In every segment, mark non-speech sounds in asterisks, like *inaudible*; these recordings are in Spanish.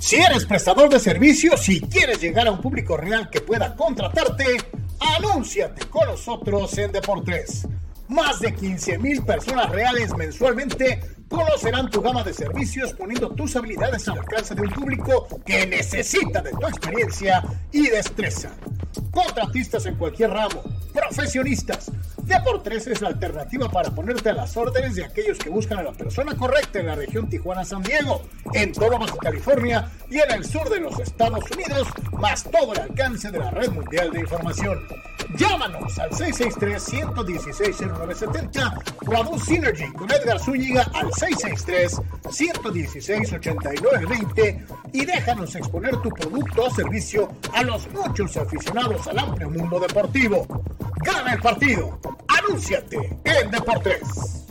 Si eres prestador de servicios y quieres llegar a un público real que pueda contratarte, anúnciate con nosotros en Deportes. Más de 15 mil personas reales mensualmente conocerán tu gama de servicios poniendo tus habilidades al alcance de un público que necesita de tu experiencia y destreza. Contratistas en cualquier ramo, profesionistas. Deportes es la alternativa para ponerte a las órdenes de aquellos que buscan a la persona correcta en la región Tijuana-San Diego, en todo Baja California y en el sur de los Estados Unidos, más todo el alcance de la red mundial de información. Llámanos al 663-116-0970 o a Synergy con Edgar Zúñiga al 663-116-8920 y déjanos exponer tu producto o servicio a los muchos aficionados al amplio mundo deportivo. Gana el partido. Anúnciate en Deportes.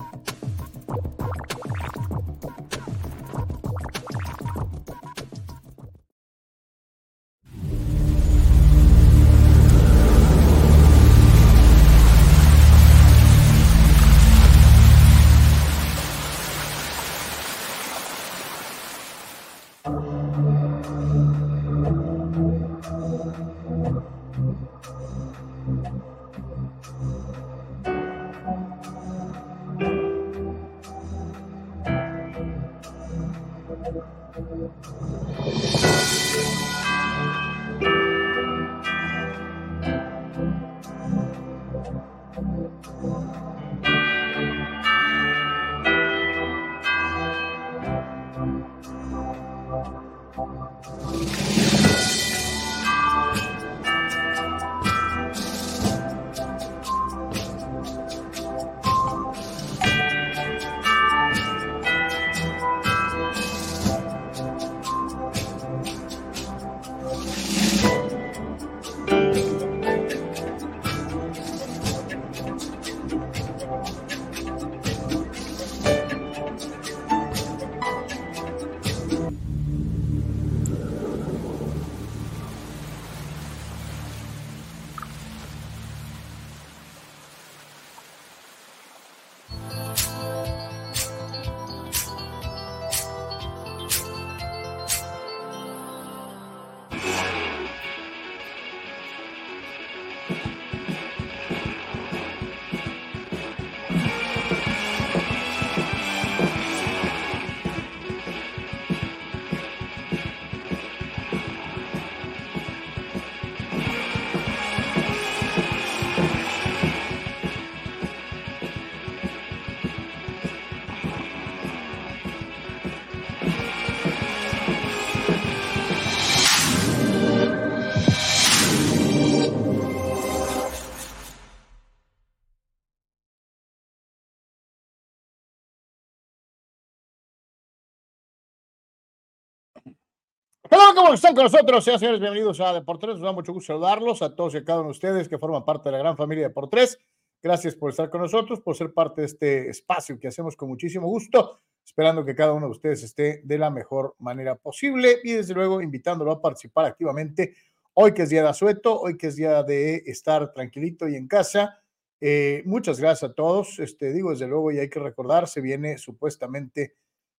¿Cómo están con nosotros? Sean señores, bienvenidos a Deportes. Nos da mucho gusto saludarlos a todos y a cada uno de ustedes que forman parte de la gran familia de Deportes. Gracias por estar con nosotros, por ser parte de este espacio que hacemos con muchísimo gusto, esperando que cada uno de ustedes esté de la mejor manera posible y desde luego invitándolo a participar activamente hoy que es día de asueto, hoy que es día de estar tranquilito y en casa. Eh, muchas gracias a todos. Este, digo, desde luego, y hay que recordar, se viene supuestamente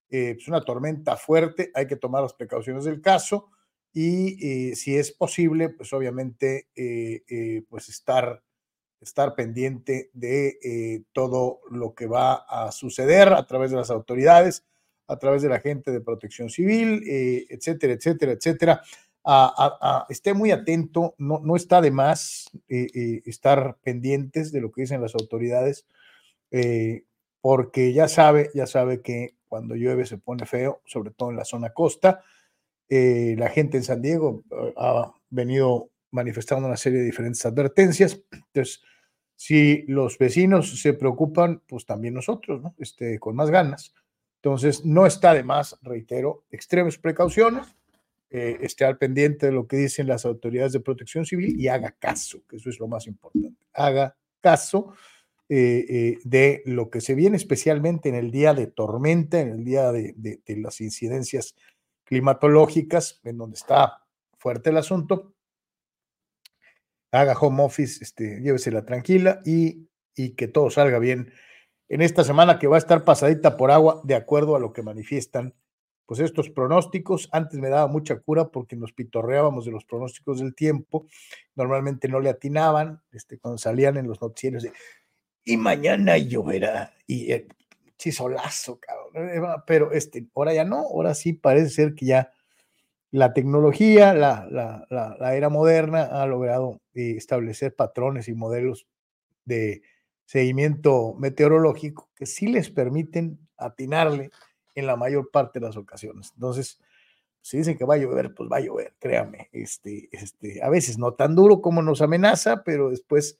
es eh, pues, una tormenta fuerte, hay que tomar las precauciones del caso y eh, si es posible, pues obviamente, eh, pues estar, estar pendiente de todo lo que va a suceder a través de las autoridades, a través de la gente de protección civil, etcétera, etcétera, etcétera. esté muy atento, no, no está de más estar pendientes de lo que dicen las autoridades, porque ya sabe, ya sabe que cuando llueve se pone feo, sobre todo en la zona costa. Eh, la gente en San Diego eh, ha venido manifestando una serie de diferentes advertencias. Entonces, si los vecinos se preocupan, pues también nosotros, ¿no? Este, con más ganas. Entonces, no está de más, reitero, extremas precauciones, eh, esté al pendiente de lo que dicen las autoridades de protección civil y haga caso, que eso es lo más importante. Haga caso eh, eh, de lo que se viene especialmente en el día de tormenta, en el día de, las incidencias climatológicas, en donde está fuerte el asunto. Haga home office, este, llévesela tranquila y, y que todo salga bien en esta semana que va a estar pasadita por agua, de acuerdo a lo que manifiestan pues estos pronósticos. Antes me daba mucha cura porque nos pitorreábamos de los pronósticos del tiempo. Normalmente no le atinaban este, cuando salían en los noticieros de, y mañana lloverá. Y eh, chisolazo, cabrón. Eh, pero este, ahora ya no, ahora sí parece ser que ya la tecnología, la, la, la, era moderna ha logrado eh, establecer patrones y modelos de seguimiento meteorológico que sí les permiten atinarle en la mayor parte de las ocasiones. Entonces, si dicen que va a llover, pues va a llover, créame. Este, este, a veces no tan duro como nos amenaza, pero después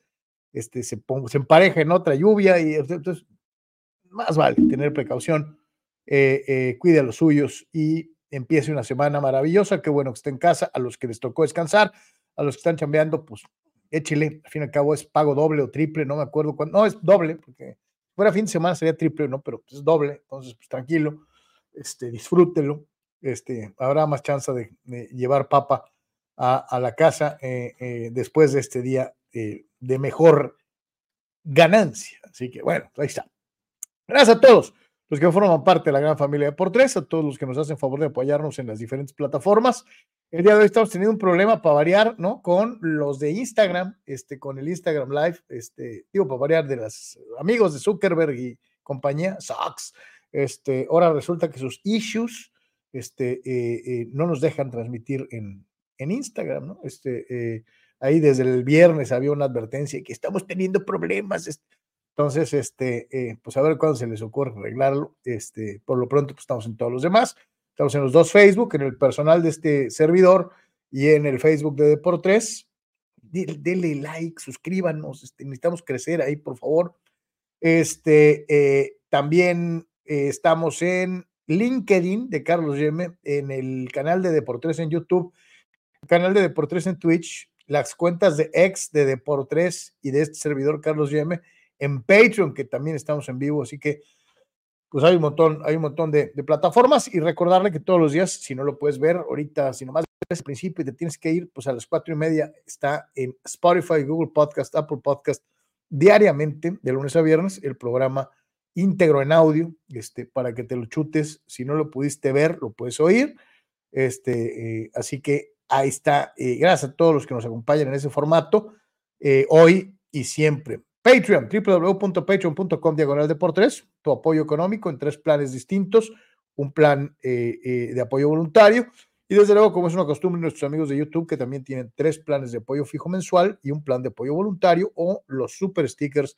este, se, se empareja en otra lluvia y entonces más vale tener precaución, eh, eh, cuide a los suyos y empiece una semana maravillosa. Qué bueno que esté en casa. A los que les tocó descansar, a los que están chambeando, pues échele. Al fin y al cabo es pago doble o triple, no me acuerdo cuándo. No, es doble, porque fuera fin de semana sería triple, ¿no? Pero pues, es doble. Entonces, pues tranquilo este, disfrútelo, este, habrá más chance de, llevar papa a, la casa eh, después de este día de mejor ganancia. Así que bueno, ahí está. Gracias a todos los que forman parte de la gran familia de por tres, a todos los que nos hacen favor de apoyarnos en las diferentes plataformas. El día de hoy estamos teniendo un problema para variar, ¿no? Con los de Instagram, este, con el Instagram Live, este, digo, para variar de los amigos de Zuckerberg y compañía, Socks, este, ahora resulta que sus issues este, eh, eh, no nos dejan transmitir en, en Instagram, ¿no? Este, eh, ahí desde el viernes había una advertencia que estamos teniendo problemas. Entonces, este, pues a ver cuándo se les ocurre arreglarlo. Este, por lo pronto, pues estamos en todos los demás. Estamos en los dos Facebook, en el personal de este servidor y en el Facebook de Deportes. Denle like, suscríbanos, este, necesitamos crecer ahí, por favor. Este, también eh, estamos en LinkedIn de Carlos Yeme, en el canal de Deportes en YouTube, canal de Deportes en Twitch, las cuentas de ex de Deportes y de este servidor Carlos Yeme, en Patreon, que también estamos en vivo, así que pues hay un montón, hay un montón de, plataformas y recordarle que todos los días, si no lo puedes ver ahorita, si nomás ves el principio y te tienes que ir, pues a las cuatro y media está en Spotify, Google Podcast, Apple Podcast, diariamente, de lunes a viernes, el programa íntegro en audio, este, para que te lo chutes. Si no lo pudiste ver, lo puedes oír. Este, eh, así que ahí está. Eh, gracias a todos los que nos acompañan en ese formato, eh, hoy y siempre. Patreon, www.patreon.com diagonal de por tres, tu apoyo económico en tres planes distintos, un plan de apoyo voluntario y desde luego, como es una costumbre, nuestros amigos de YouTube que también tienen tres planes de apoyo fijo mensual y un plan de apoyo voluntario o los super stickers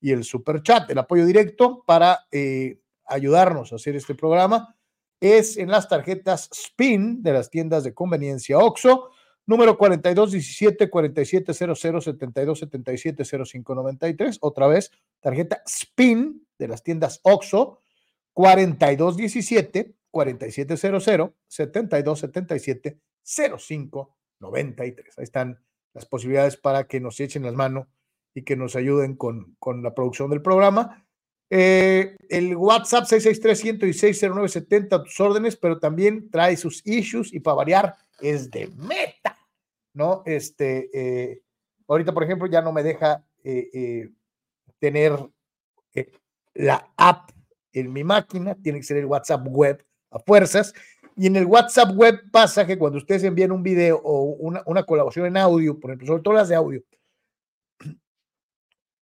y el super chat, el apoyo directo para eh, ayudarnos a hacer este programa es en las tarjetas SPIN de las tiendas de conveniencia OXO, número 4217 4700 7277 0593, otra vez, tarjeta SPIN de las tiendas OXO, 4217 4700 7277 0593. Ahí están las posibilidades para que nos echen las manos y que nos ayuden con, con la producción del programa. Eh, el WhatsApp 663-116-0970 a tus órdenes, pero también trae sus issues y para variar es de meta, ¿no? Este, eh, ahorita, por ejemplo, ya no me deja eh, tener la app en mi máquina, tiene que ser el WhatsApp web a fuerzas. Y en el WhatsApp web pasa que cuando ustedes envían un video o una, una colaboración en audio, por ejemplo, sobre todo las de audio,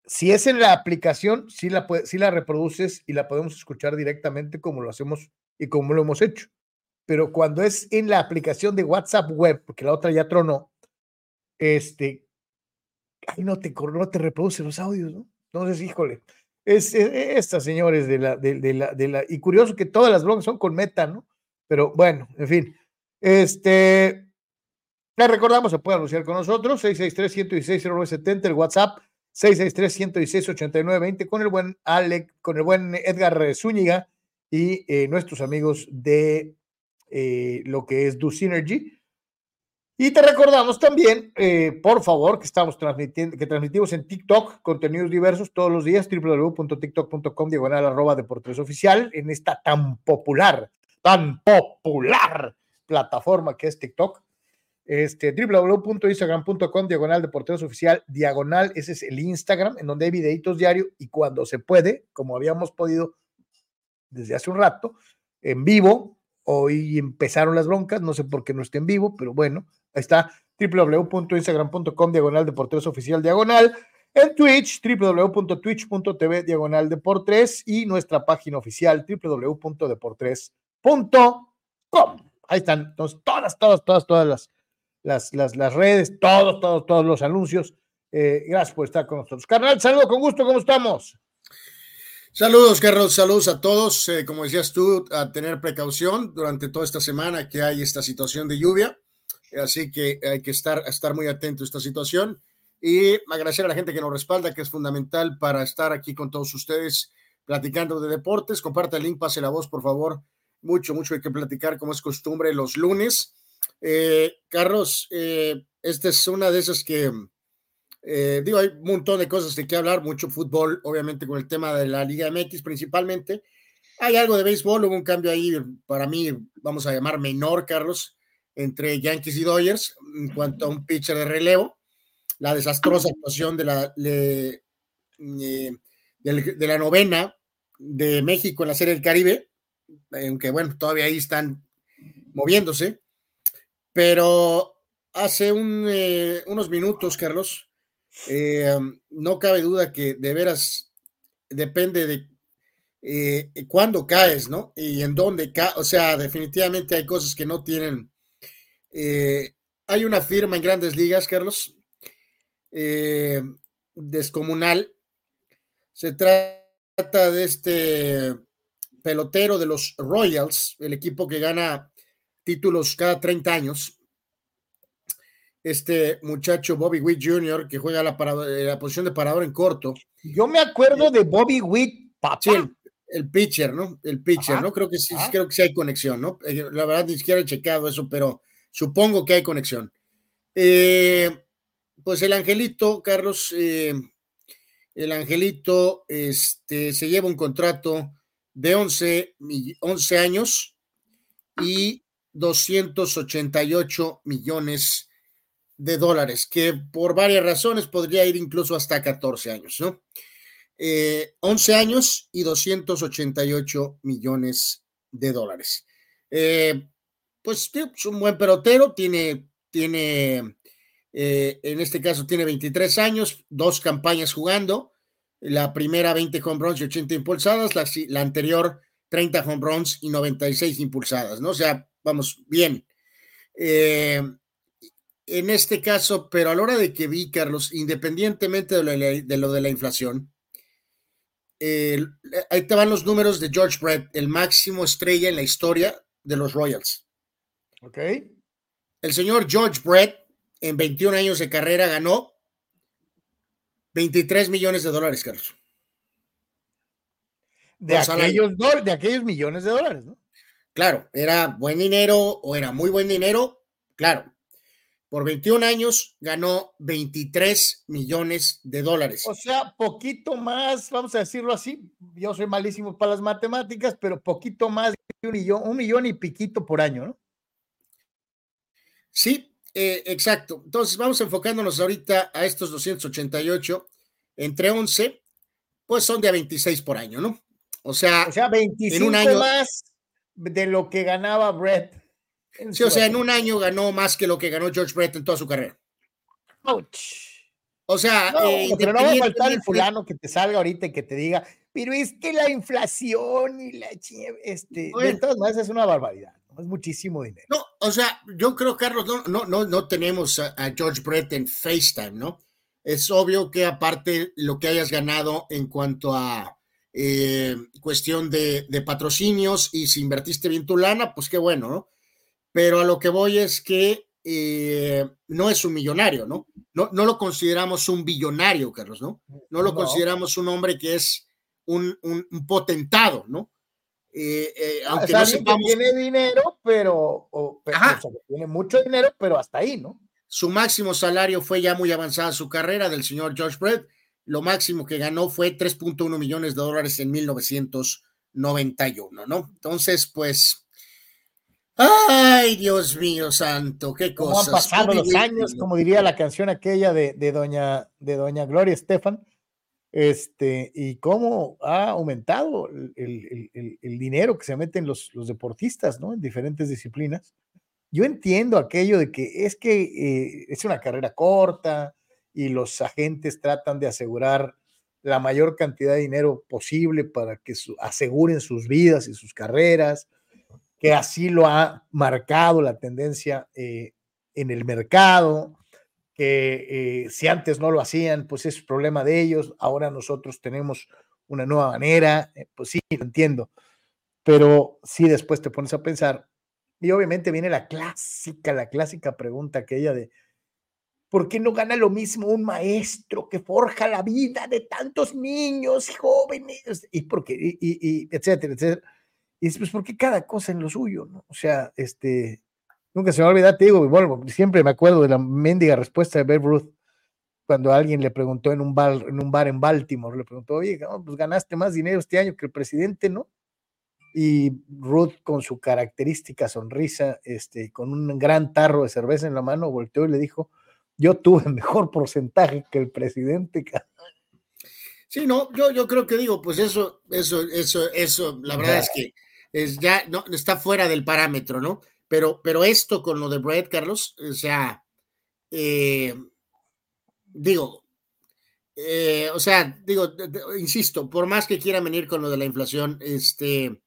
si es en la aplicación, sí la, la reproduces y la podemos escuchar directamente como lo hacemos y como lo hemos hecho. Pero cuando es en la aplicación de WhatsApp web, porque la otra ya tronó, este, ahí no te, no te reproduce los audios, ¿no? Entonces, híjole, es, estas señores de la, de, la, de la, y curioso que todas las blogs son con meta, ¿no? Pero bueno, en fin, este, les recordamos, se puede anunciar con nosotros, 663-116-0970, el WhatsApp 663-116-8920 con el buen Alec, con el buen Edgar Zúñiga y eh, nuestros amigos de eh, lo que es Do Synergy. Y te recordamos también, eh, por favor, que estamos transmitiendo, que transmitimos en TikTok contenidos diversos todos los días, www.tiktok.com, diagonal arroba deportes oficial, en esta tan popular, tan popular plataforma que es TikTok. Este, www.instagram.com, diagonal de porteros oficial, diagonal, ese es el Instagram, en donde hay videitos diarios y cuando se puede, como habíamos podido desde hace un rato, en vivo, hoy empezaron las broncas, no sé por qué no esté en vivo, pero bueno, ahí está www.instagram.com diagonal deportes oficial diagonal, en Twitch www.twitch.tv diagonal deportes y nuestra página oficial www.deportes.com. Ahí están entonces, todas, todas, todas, todas las, las, las, las redes, todos, todos, todos los anuncios. Eh, gracias por estar con nosotros. Carnal, saludo con gusto, ¿cómo estamos? Saludos, Carlos, saludos a todos. Eh, como decías tú, a tener precaución durante toda esta semana que hay esta situación de lluvia. Así que hay que estar, estar muy atento a esta situación y agradecer a la gente que nos respalda, que es fundamental para estar aquí con todos ustedes platicando de deportes. Comparte el link, pase la voz, por favor. Mucho, mucho hay que platicar, como es costumbre, los lunes. Eh, Carlos, eh, esta es una de esas que eh, digo, hay un montón de cosas de qué hablar, mucho fútbol, obviamente con el tema de la Liga MX principalmente. Hay algo de béisbol, hubo un cambio ahí, para mí, vamos a llamar menor, Carlos, entre Yankees y Dodgers en cuanto a un pitcher de relevo. La desastrosa actuación de la, eh, de, la novena de México en la Serie del Caribe, aunque bueno, todavía ahí están moviéndose. Pero hace eh, unos minutos, Carlos, eh, no cabe duda que de veras depende de cuándo caes, ¿no? Y en dónde caes. O sea, definitivamente hay cosas que no tienen. Eh, hay una firma en grandes ligas, Carlos, descomunal. Se trata de este pelotero de los Royals, el equipo que gana títulos cada 30 años este muchacho Bobby Witt Jr., que juega la, eh, la posición de parador en corto. Yo me acuerdo de Bobby Witt, papá. el, pitcher, ¿no? El pitcher, ¿no? Creo que sí, creo que sí hay conexión, ¿no? Eh, la verdad ni siquiera he checado eso, pero supongo que hay conexión. Eh, pues el angelito, Carlos, el angelito este, se lleva un contrato de 11, 11 años y 288 millones de dólares, que por varias razones podría ir incluso hasta 14 años, ¿no? 11 eh, años y 288 millones de dólares. Eh, pues es un buen pelotero, tiene, tiene eh, en este caso tiene 23 años, dos campañas jugando, la primera 20 home runs y 80 impulsadas, la, anterior 30 home runs y 96 impulsadas, ¿no? O sea, vamos, bien. Eh, en este caso, pero a la hora de que vi, Carlos, independientemente de lo de la, inflación, ahí te van los números de George Brett, el máximo estrella en la historia de los Royals. Ok. El señor George Brett, en 21 años de carrera, ganó 23 millones de dólares, Carlos. De aquellos, de aquellos millones de dólares, ¿no? Claro, era buen dinero o era muy buen dinero, claro, por 21 años ganó 23 millones de dólares. O sea, poquito más, vamos a decirlo así, yo soy malísimo para las matemáticas, pero poquito más de un millón, un millón y piquito por año, ¿no? Sí, eh, exacto. Entonces vamos enfocándonos ahorita a estos 288 entre 11, pues son de a 26 por año, ¿no? O sea, o sea 25 en un año, más de lo que ganaba Brett Sí, o sea, en un año ganó más que lo que ganó George Brett en toda su carrera. O sea, eh, pero no va a faltar el fulano que te salga ahorita y que te diga, pero es que la inflación y la este, de todas maneras es una barbaridad, es muchísimo dinero. No, o sea, yo creo, Carlos, no, no, no, no tenemos a, George Brett en FaceTime, ¿no? Es obvio que aparte lo que hayas ganado en cuanto a eh, cuestión de, de, patrocinios y si invertiste bien tu lana, pues qué bueno, ¿no? pero a lo que voy es que eh, no es un millonario, ¿no? ¿no? No lo consideramos un billonario, Carlos, ¿no? No lo consideramos un hombre que es un, un, potentado, ¿no? Eh, eh, ah, aunque no sepamos... que tiene dinero, pero, tiene mucho dinero, pero hasta ahí, ¿no? Su máximo salario fue ya muy avanzada su carrera del señor George Brett. Lo máximo que ganó fue 3.1 millones de dólares en 1991, ¿no? Entonces, pues, Ay, Dios mío santo, qué cosas. han pasado los años, como diría la canción aquella de, doña, de doña Gloria Estefan. Este, y cómo ha aumentado el, dinero que se meten los, los deportistas, ¿no? En diferentes disciplinas. Yo entiendo aquello de que es que eh, es una carrera corta y los agentes tratan de asegurar la mayor cantidad de dinero posible para que aseguren sus vidas y sus carreras, que así lo ha marcado la tendencia eh, en el mercado, que eh, si antes no lo hacían, pues es problema de ellos, ahora nosotros tenemos una nueva manera, eh, pues sí, lo entiendo, pero sí después te pones a pensar, y obviamente viene la clásica, la clásica pregunta aquella de, ¿Por qué no gana lo mismo un maestro que forja la vida de tantos niños y jóvenes? Y, porque, y, y, etcétera, etcétera. Y pues, ¿por qué cada cosa en lo suyo? ¿no? O sea, este, nunca se me va a olvidar, te digo, bueno, siempre me acuerdo de la mendiga respuesta de Babe Ruth cuando alguien le preguntó en un bar en, un bar en Baltimore, le preguntó, oye, pues ganaste más dinero este año que el presidente, ¿no? Y Ruth, con su característica sonrisa, este, con un gran tarro de cerveza en la mano, volteó y le dijo, yo tuve *laughs* mejor porcentaje que el presidente. Sí, no, yo, yo creo que digo, pues eso, eso, eso, eso, la verdad es que es ya no está fuera del parámetro, ¿no? Pero, pero esto con lo de Brett, Carlos, o sea, eh, digo, eh, o sea, digo, insisto, por más que quiera venir con lo de la inflación, este,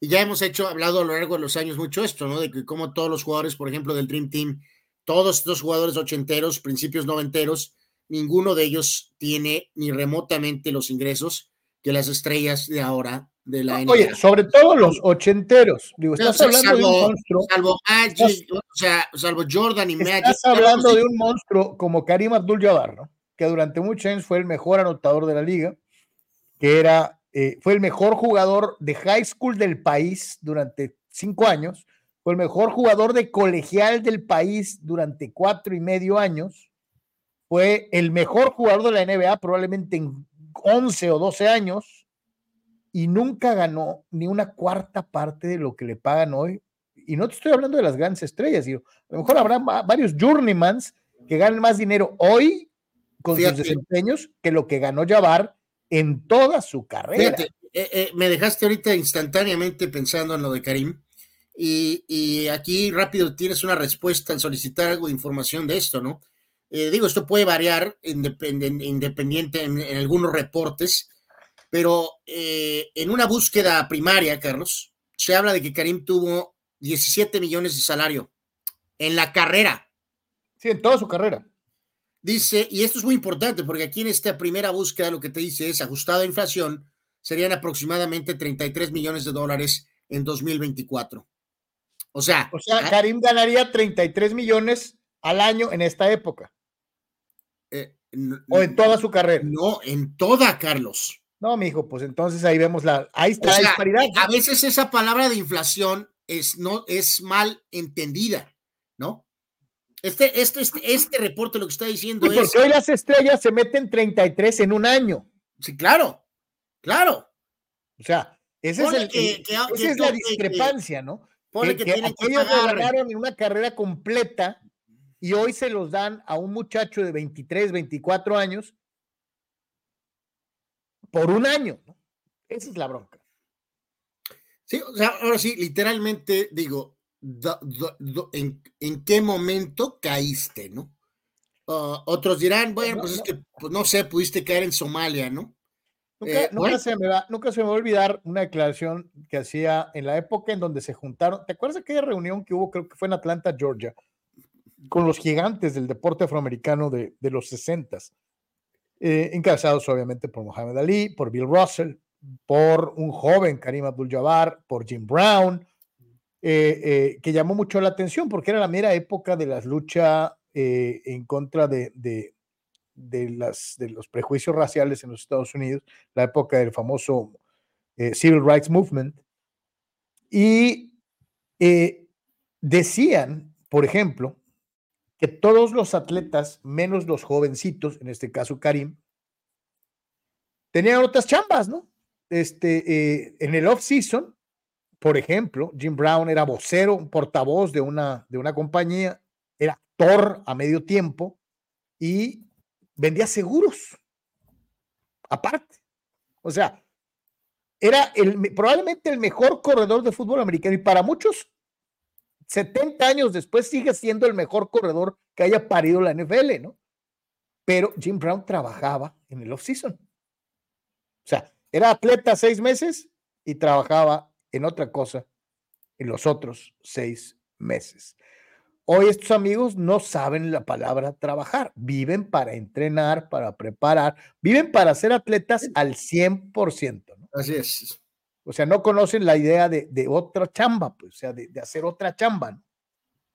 y ya hemos hecho, hablado a lo largo de los años mucho esto, ¿no? De que como todos los jugadores, por ejemplo, del Dream Team, todos estos jugadores ochenteros, principios noventeros, ninguno de ellos tiene ni remotamente los ingresos que las estrellas de ahora de la NBA. Oye, sobre todo los ochenteros. Digo, estás hablando de un monstruo. Salvo Magic, o sea, salvo Jordan y Magic. Estás hablando de un monstruo como Karim Abdul-Jabbar, ¿no? Que durante muchos años fue el mejor anotador de la liga, que era, eh, fue el mejor jugador de high school del país durante cinco años, fue el mejor jugador de colegial del país durante cuatro y medio años, fue el mejor jugador de la NBA probablemente en 11 o 12 años y nunca ganó ni una cuarta parte de lo que le pagan hoy. Y no te estoy hablando de las grandes estrellas, a lo mejor habrá varios journeymans que ganen más dinero hoy con sus desempeños que lo que ganó Jabbar en toda su carrera. Fíjate, eh, eh, me dejaste ahorita instantáneamente pensando en lo de Karim y, aquí rápido tienes una respuesta al solicitar algo de información de esto, ¿no? Eh, digo, esto puede variar independiente en, algunos reportes, pero eh, en una búsqueda primaria, Carlos, se habla de que Karim tuvo 17 millones de salario en la carrera. Sí, en toda su carrera. Dice, y esto es muy importante porque aquí en esta primera búsqueda lo que te dice es ajustado a inflación, serían aproximadamente 33 millones de dólares en 2024. O sea, o sea, Karim ganaría 33 millones al año en esta época. Eh, o en toda su carrera. No, en toda, Carlos. No, mijo, pues entonces ahí vemos la, ahí está la disparidad. A veces esa palabra de inflación es, no, es mal entendida, ¿no? Este, este, este, este reporte lo que está diciendo es. Porque hoy las estrellas se meten 33 en un año. Sí, claro, claro. O sea, ese es el, esa es la discrepancia, ¿no? que, que, ganaron en una carrera completa y hoy se los dan a un muchacho de 23, 24 años por un año. Esa es la bronca. Sí, o sea, ahora sí, literalmente digo, en, qué momento caíste, no? Ah, otros dirán, bueno, pues es que, pues no sé, pudiste caer en Somalia, ¿no? Eh, nunca, se me va, nunca se me va a olvidar una declaración que hacía en la época en donde se juntaron. ¿Te acuerdas de aquella reunión que hubo, creo que fue en Atlanta, Georgia, con los gigantes del deporte afroamericano de, de los 60 eh, encabezados obviamente por Muhammad Ali, por Bill Russell, por un joven Karim Abdul-Jabbar, por Jim Brown, eh, que llamó mucho la atención porque era la mera época de las luchas en contra de, de, las, de los prejuicios raciales en los Estados Unidos, la época del famoso eh, Civil Rights Movement, y eh, decían, por ejemplo, todos los atletas, menos los jovencitos, en este caso Karim, tenían otras chambas, ¿no? Este, eh, en el off-season, por ejemplo, Jim Brown era vocero, portavoz de una, de una compañía, era actor a medio tiempo y vendía seguros. aparte. O sea, era el, probablemente el mejor corredor de fútbol americano y para muchos, 70 años después sigue siendo el mejor corredor que haya parido la NFL, ¿no? Pero Jim Brown trabajaba en el off-season. O sea, era atleta seis meses y trabajaba en otra cosa en los otros seis meses. Hoy estos amigos no saben la palabra trabajar, viven para entrenar, para preparar, viven para ser atletas al 100%. ¿no? Así es. O sea, no conocen la idea de, otra chamba, pues, o sea, de, hacer otra chamba.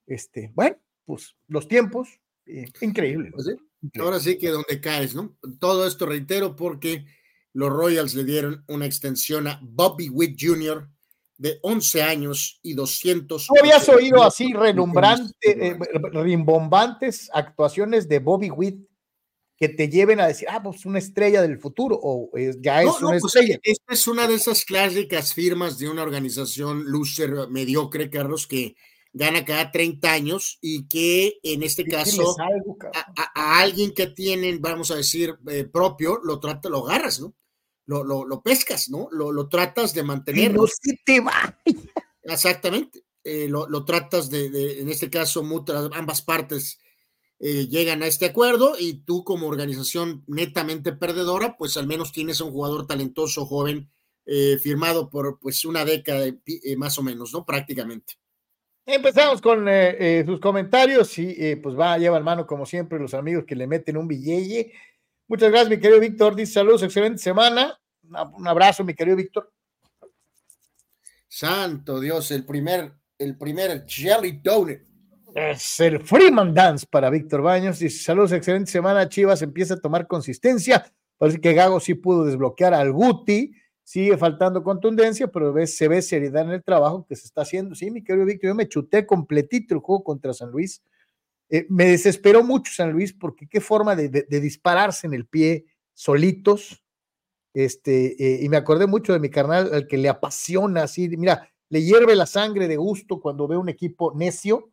Este, bueno, pues los tiempos, eh, increíble. Pues Ahora sí que donde caes, ¿no? Todo esto reitero porque los Royals le dieron una extensión a Bobby Witt Jr., de 11 años y 200. ¿Tú habías oído así renumbrantes, eh, rimbombantes actuaciones de Bobby Witt que te lleven a decir, ah, pues una estrella del futuro, o ya es una pues, estrella? esta es una de esas clásicas firmas de una organización loser mediocre, Carlos, que gana cada 30 años y que en este caso a, alguien que tienen, vamos a decir, eh, propio, lo trata, lo agarras, ¿no? lo, pescas, ¿no? Lo, tratas de mantener. No se te va. Exactamente. Eh, lo, tratas de, en este caso, ambas partes eh, llegan a este acuerdo y tú como organización netamente perdedora, pues al menos tienes un jugador talentoso, joven, eh, firmado por pues una década más o menos, ¿no? Prácticamente. Empezamos con sus comentarios y pues va, lleva en mano como siempre los amigos que le meten un billete Muchas gracias, mi querido Víctor. Dice saludos, excelente semana. Un abrazo, mi querido Víctor. Santo Dios, el primer, el primer Jelly Donut. Es el Freeman Dance para Víctor Baños. Dice saludos, excelente semana. Chivas empieza a tomar consistencia. Parece que Gago sí pudo desbloquear al Guti. Sigue faltando contundencia, pero se ve seriedad en el trabajo que se está haciendo. Sí, mi querido Víctor, yo me chuté completito el juego contra San Luis eh, me desesperó mucho San Luis porque qué forma de, dispararse en el pie solitos. Este, eh, y me acordé mucho de mi carnal al que le apasiona así, mira, le hierve la sangre de gusto cuando ve un equipo necio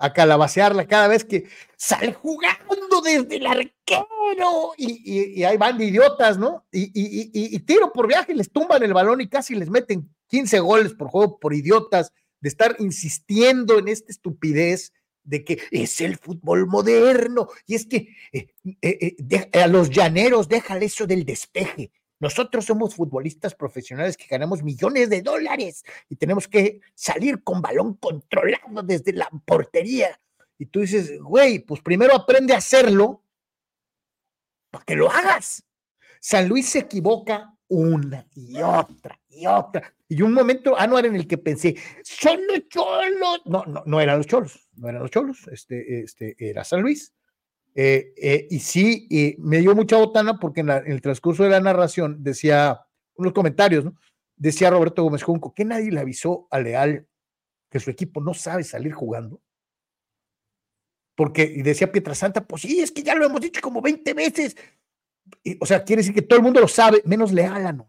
a calabacearla cada vez que sale jugando desde el arquero y, y, ahí van de idiotas, ¿no? Y, y, tiro por viaje, les tumban el balón y casi les meten 15 goles por juego por idiotas de estar insistiendo en esta estupidez de que es el fútbol moderno. Y es que eh, eh, eh, a los llaneros, déjale eso del despeje. Nosotros somos futbolistas profesionales que ganamos millones de dólares y tenemos que salir con balón controlado desde la portería. Y tú dices, güey, pues primero aprende a hacerlo para que lo hagas. San Luis se equivoca una y otra y otra. Y un momento, Anuar, en el que pensé, son los cholos. No, no, no eran los cholos, no eran los cholos, este, este era San Luis. Eh, eh, y sí, me dio mucha botana porque en, el transcurso de la narración decía, unos comentarios, ¿no? Decía Roberto Gómez Junco, que nadie le avisó a Leal que su equipo no sabe salir jugando. Porque, y decía Pietrasanta, pues sí, es que ya lo hemos dicho como 20 veces. o sea, quiere decir que todo el mundo lo sabe, menos Leal, ¿no?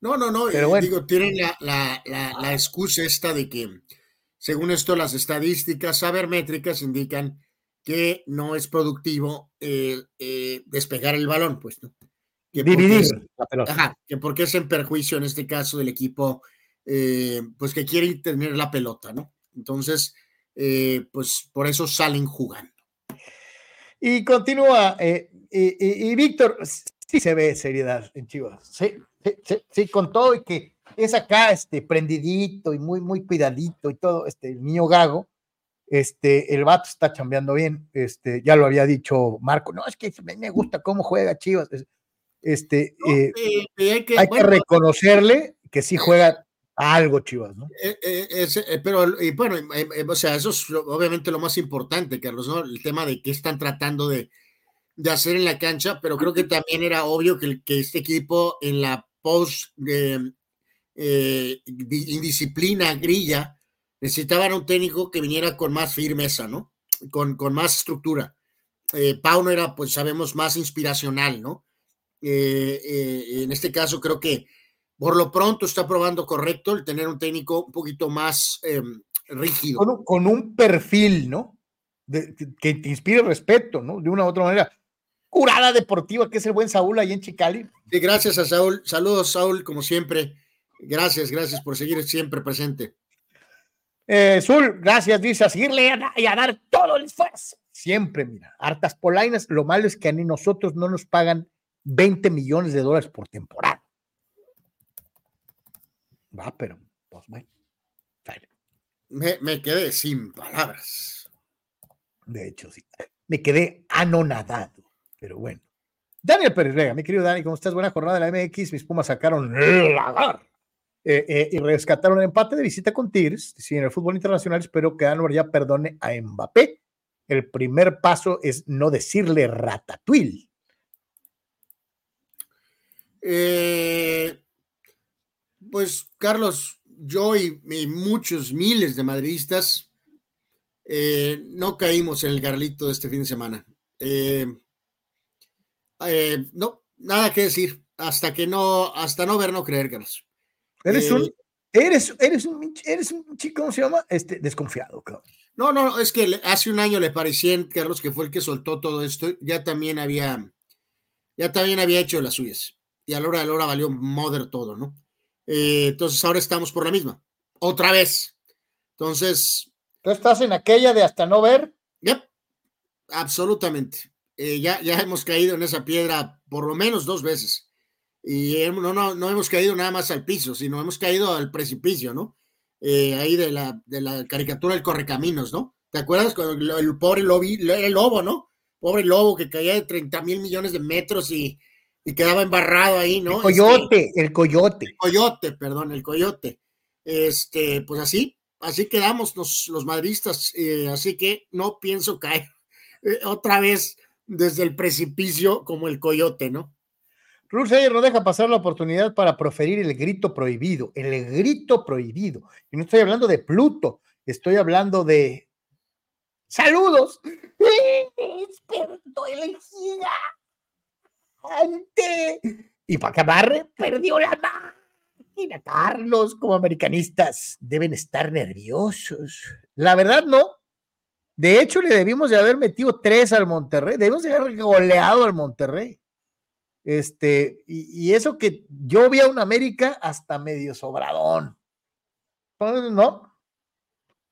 No, no, no. Pero Digo, tienen la, la, excusa esta de que, según esto, las estadísticas sabermétricas indican que no es productivo eh, eh, despegar el balón, pues, ¿no? Que Dividir la pelota. Ajá, que porque es en perjuicio en este caso del equipo, eh, pues que quiere tener la pelota, ¿no? Entonces, pues por eso salen jugando. Y continúa, y, y Víctor, sí se ve seriedad en Chivas, sí, sí, con todo y que es acá, este, prendidito y muy, muy cuidadito y todo, este, el niño gago, este, el vato está chambeando bien, este, ya lo había dicho Marco, no, es que me gusta cómo juega Chivas, este, eh, hay que, reconocerle que sí juega algo Chivas, ¿no? Eh, eh, pero, y bueno, o sea, eso es obviamente lo más importante, Carlos, ¿no? El tema de qué están tratando de, de hacer en la cancha, pero creo que también era obvio que, que este equipo en la post eh, indisciplina, grilla, necesitaban un técnico que viniera con más firmeza, ¿no? Con, con más estructura. Eh, Pauno era, pues sabemos, más inspiracional, ¿no? Eh, eh, en este caso creo que por lo pronto está probando correcto el tener un técnico un poquito más em, rígido. Con, un perfil, ¿no? que te inspire respeto, ¿no? De una u otra manera. curada deportiva que es el buen Saúl ahí en Chicali. Sí, gracias a Saúl. Saludos, Saúl, como siempre. Gracias, gracias por seguir siempre presente. Eh, Zul, gracias, dice, a seguirle y a dar todo el esfuerzo. Siempre, mira, hartas polainas. Lo malo es que a ni nosotros no nos pagan 20 millones de dólares por temporada. Va, pero, pues bueno. Me, me quedé sin palabras. De hecho, sí. Me quedé anonadado, pero bueno. Daniel Pérez Vega, mi querido Dani, ¿cómo estás? Buena jornada de la MX. Mis Pumas sacaron la eh, eh, y rescataron el empate de visita con Tigres, sí, en el fútbol internacional. Espero que Anwar ya perdone a Mbappé. El primer paso es no decirle ratatouille. Eh, pues, Carlos, yo y, muchos miles de madridistas no caímos en el garlito de este fin de semana. no, nada que decir. Hasta que no, hasta no ver, no creer, Carlos. Eres un, eh, eres, eres un, eres un chico, ¿cómo se llama? Este, desconfiado, No, no, es que hace un año le parecía, Carlos, que fue el que soltó todo esto, ya también había, ya también había hecho las suyas. Y a la hora de la hora valió mother todo, ¿no? Eh, entonces ahora estamos por la misma. Otra vez. Entonces. ¿Tú estás en aquella de hasta no ver? Yep, absolutamente. Eh, ya, ya hemos caído en esa piedra por lo menos dos veces y no, no, no hemos caído nada más al piso, sino hemos caído al precipicio, ¿no? Eh, ahí de la, de la caricatura del Correcaminos, ¿no? ¿Te acuerdas cuando el, pobre lobo, el lobo, ¿no? Pobre lobo que caía de 30 mil millones de metros y, y, quedaba embarrado ahí, ¿no? El coyote, el coyote. El coyote, perdón, el coyote. Este, pues así, así quedamos los, los madristas, eh, así que no pienso caer eh, otra vez desde el precipicio como el coyote, ¿no? Rusia no deja pasar la oportunidad para proferir el grito prohibido, el grito prohibido. Y no estoy hablando de Pluto, estoy hablando de saludos. Experto elegida. Y para acabar, perdió la máquina. Carlos, como americanistas, deben estar nerviosos. La verdad, no. De hecho, le debimos de haber metido tres al Monterrey. Debimos de haber goleado al Monterrey. Este, y, eso que yo vi a un América hasta medio sobradón. no,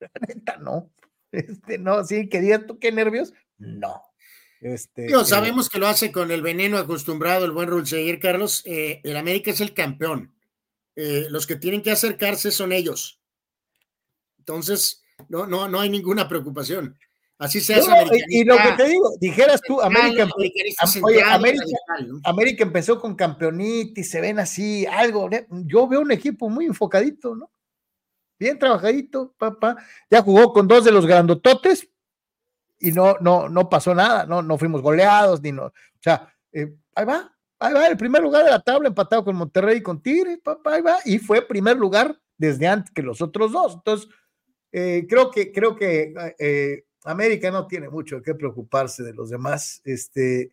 *laughs* neta, no. Este, no, sí, quería tú qué nervios. No. Este, eh, sabemos que lo hace con el veneno acostumbrado el buen Rulseguir, Carlos. Eh, el América es el campeón. Eh, los que tienen que acercarse son ellos. Entonces, no, no, no hay ninguna preocupación. Así se hace Y lo que te digo, dijeras tú, América, América, empezó con campeonitis, se ven así, algo. Yo veo un equipo muy enfocadito, ¿no? Bien trabajadito, papá. Ya jugó con dos de los grandototes y no, no, no pasó nada, no, no fuimos goleados, ni no. O sea, eh, ahí va, ahí va, el primer lugar de la tabla, empatado con Monterrey y con Tigres, papá, ahí va, y fue primer lugar desde antes que los otros dos. Entonces, eh, creo que, creo que eh, América no tiene mucho que preocuparse de los demás, este,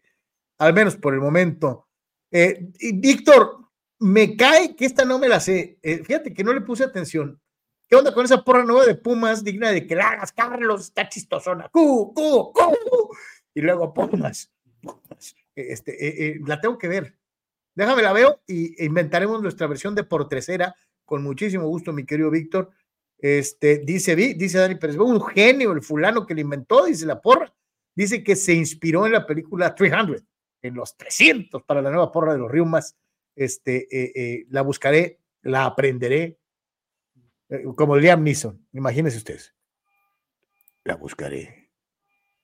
al menos por el momento. Eh, Víctor, me cae que esta no me la sé. Eh, fíjate que no le puse atención. ¿Qué onda con esa porra nueva de Pumas digna de que la hagas, Carlos? Está chistosona. ¡Cu, cu, cu! Y luego Pumas. Este, eh, la tengo que ver. Déjame la veo y inventaremos nuestra versión de por tercera con muchísimo gusto, mi querido Víctor. Este, dice, dice Dani Pérez, un genio el fulano que le inventó, dice la porra. Dice que se inspiró en la película 300, en los 300 para la nueva porra de los Riumas. Este, eh, eh, la buscaré, la aprenderé, eh, como Liam Neeson, imagínense ustedes. La buscaré,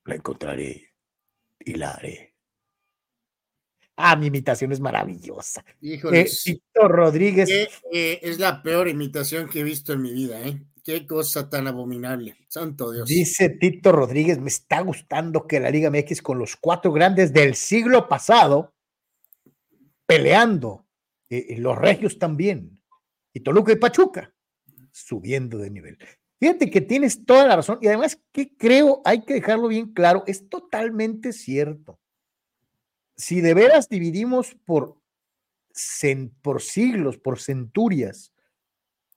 la encontraré y la haré. Ah, mi imitación es maravillosa. Híjole. Rodríguez. es la peor imitación que he visto en mi vida, ¿eh? Qué cosa tan abominable. Santo Dios. Dice Tito Rodríguez, me está gustando que la Liga MX con los cuatro grandes del siglo pasado peleando, y los Regios también, y Toluca y Pachuca subiendo de nivel. Fíjate que tienes toda la razón y además que creo, hay que dejarlo bien claro, es totalmente cierto. Si de veras dividimos por, por siglos, por centurias,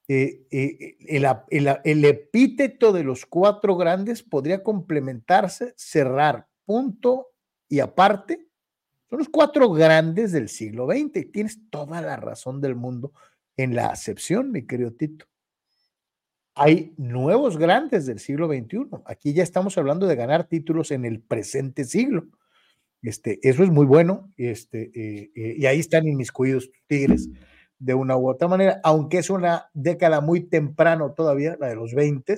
eh, eh, el, epíteto de los cuatro grandes podría complementarse, cerrar, punto y aparte, Son los cuatro grandes del siglo XX. Tienes toda la razón del mundo en la acepción, mi querido Tito. Hay nuevos grandes del siglo XXI. Aquí ya estamos hablando de ganar títulos en el presente siglo. Este, eso es muy bueno. Este, eh, eh, y ahí están inmiscuidos Tigres de una u otra manera, aunque es una década muy temprano todavía, la de los 20,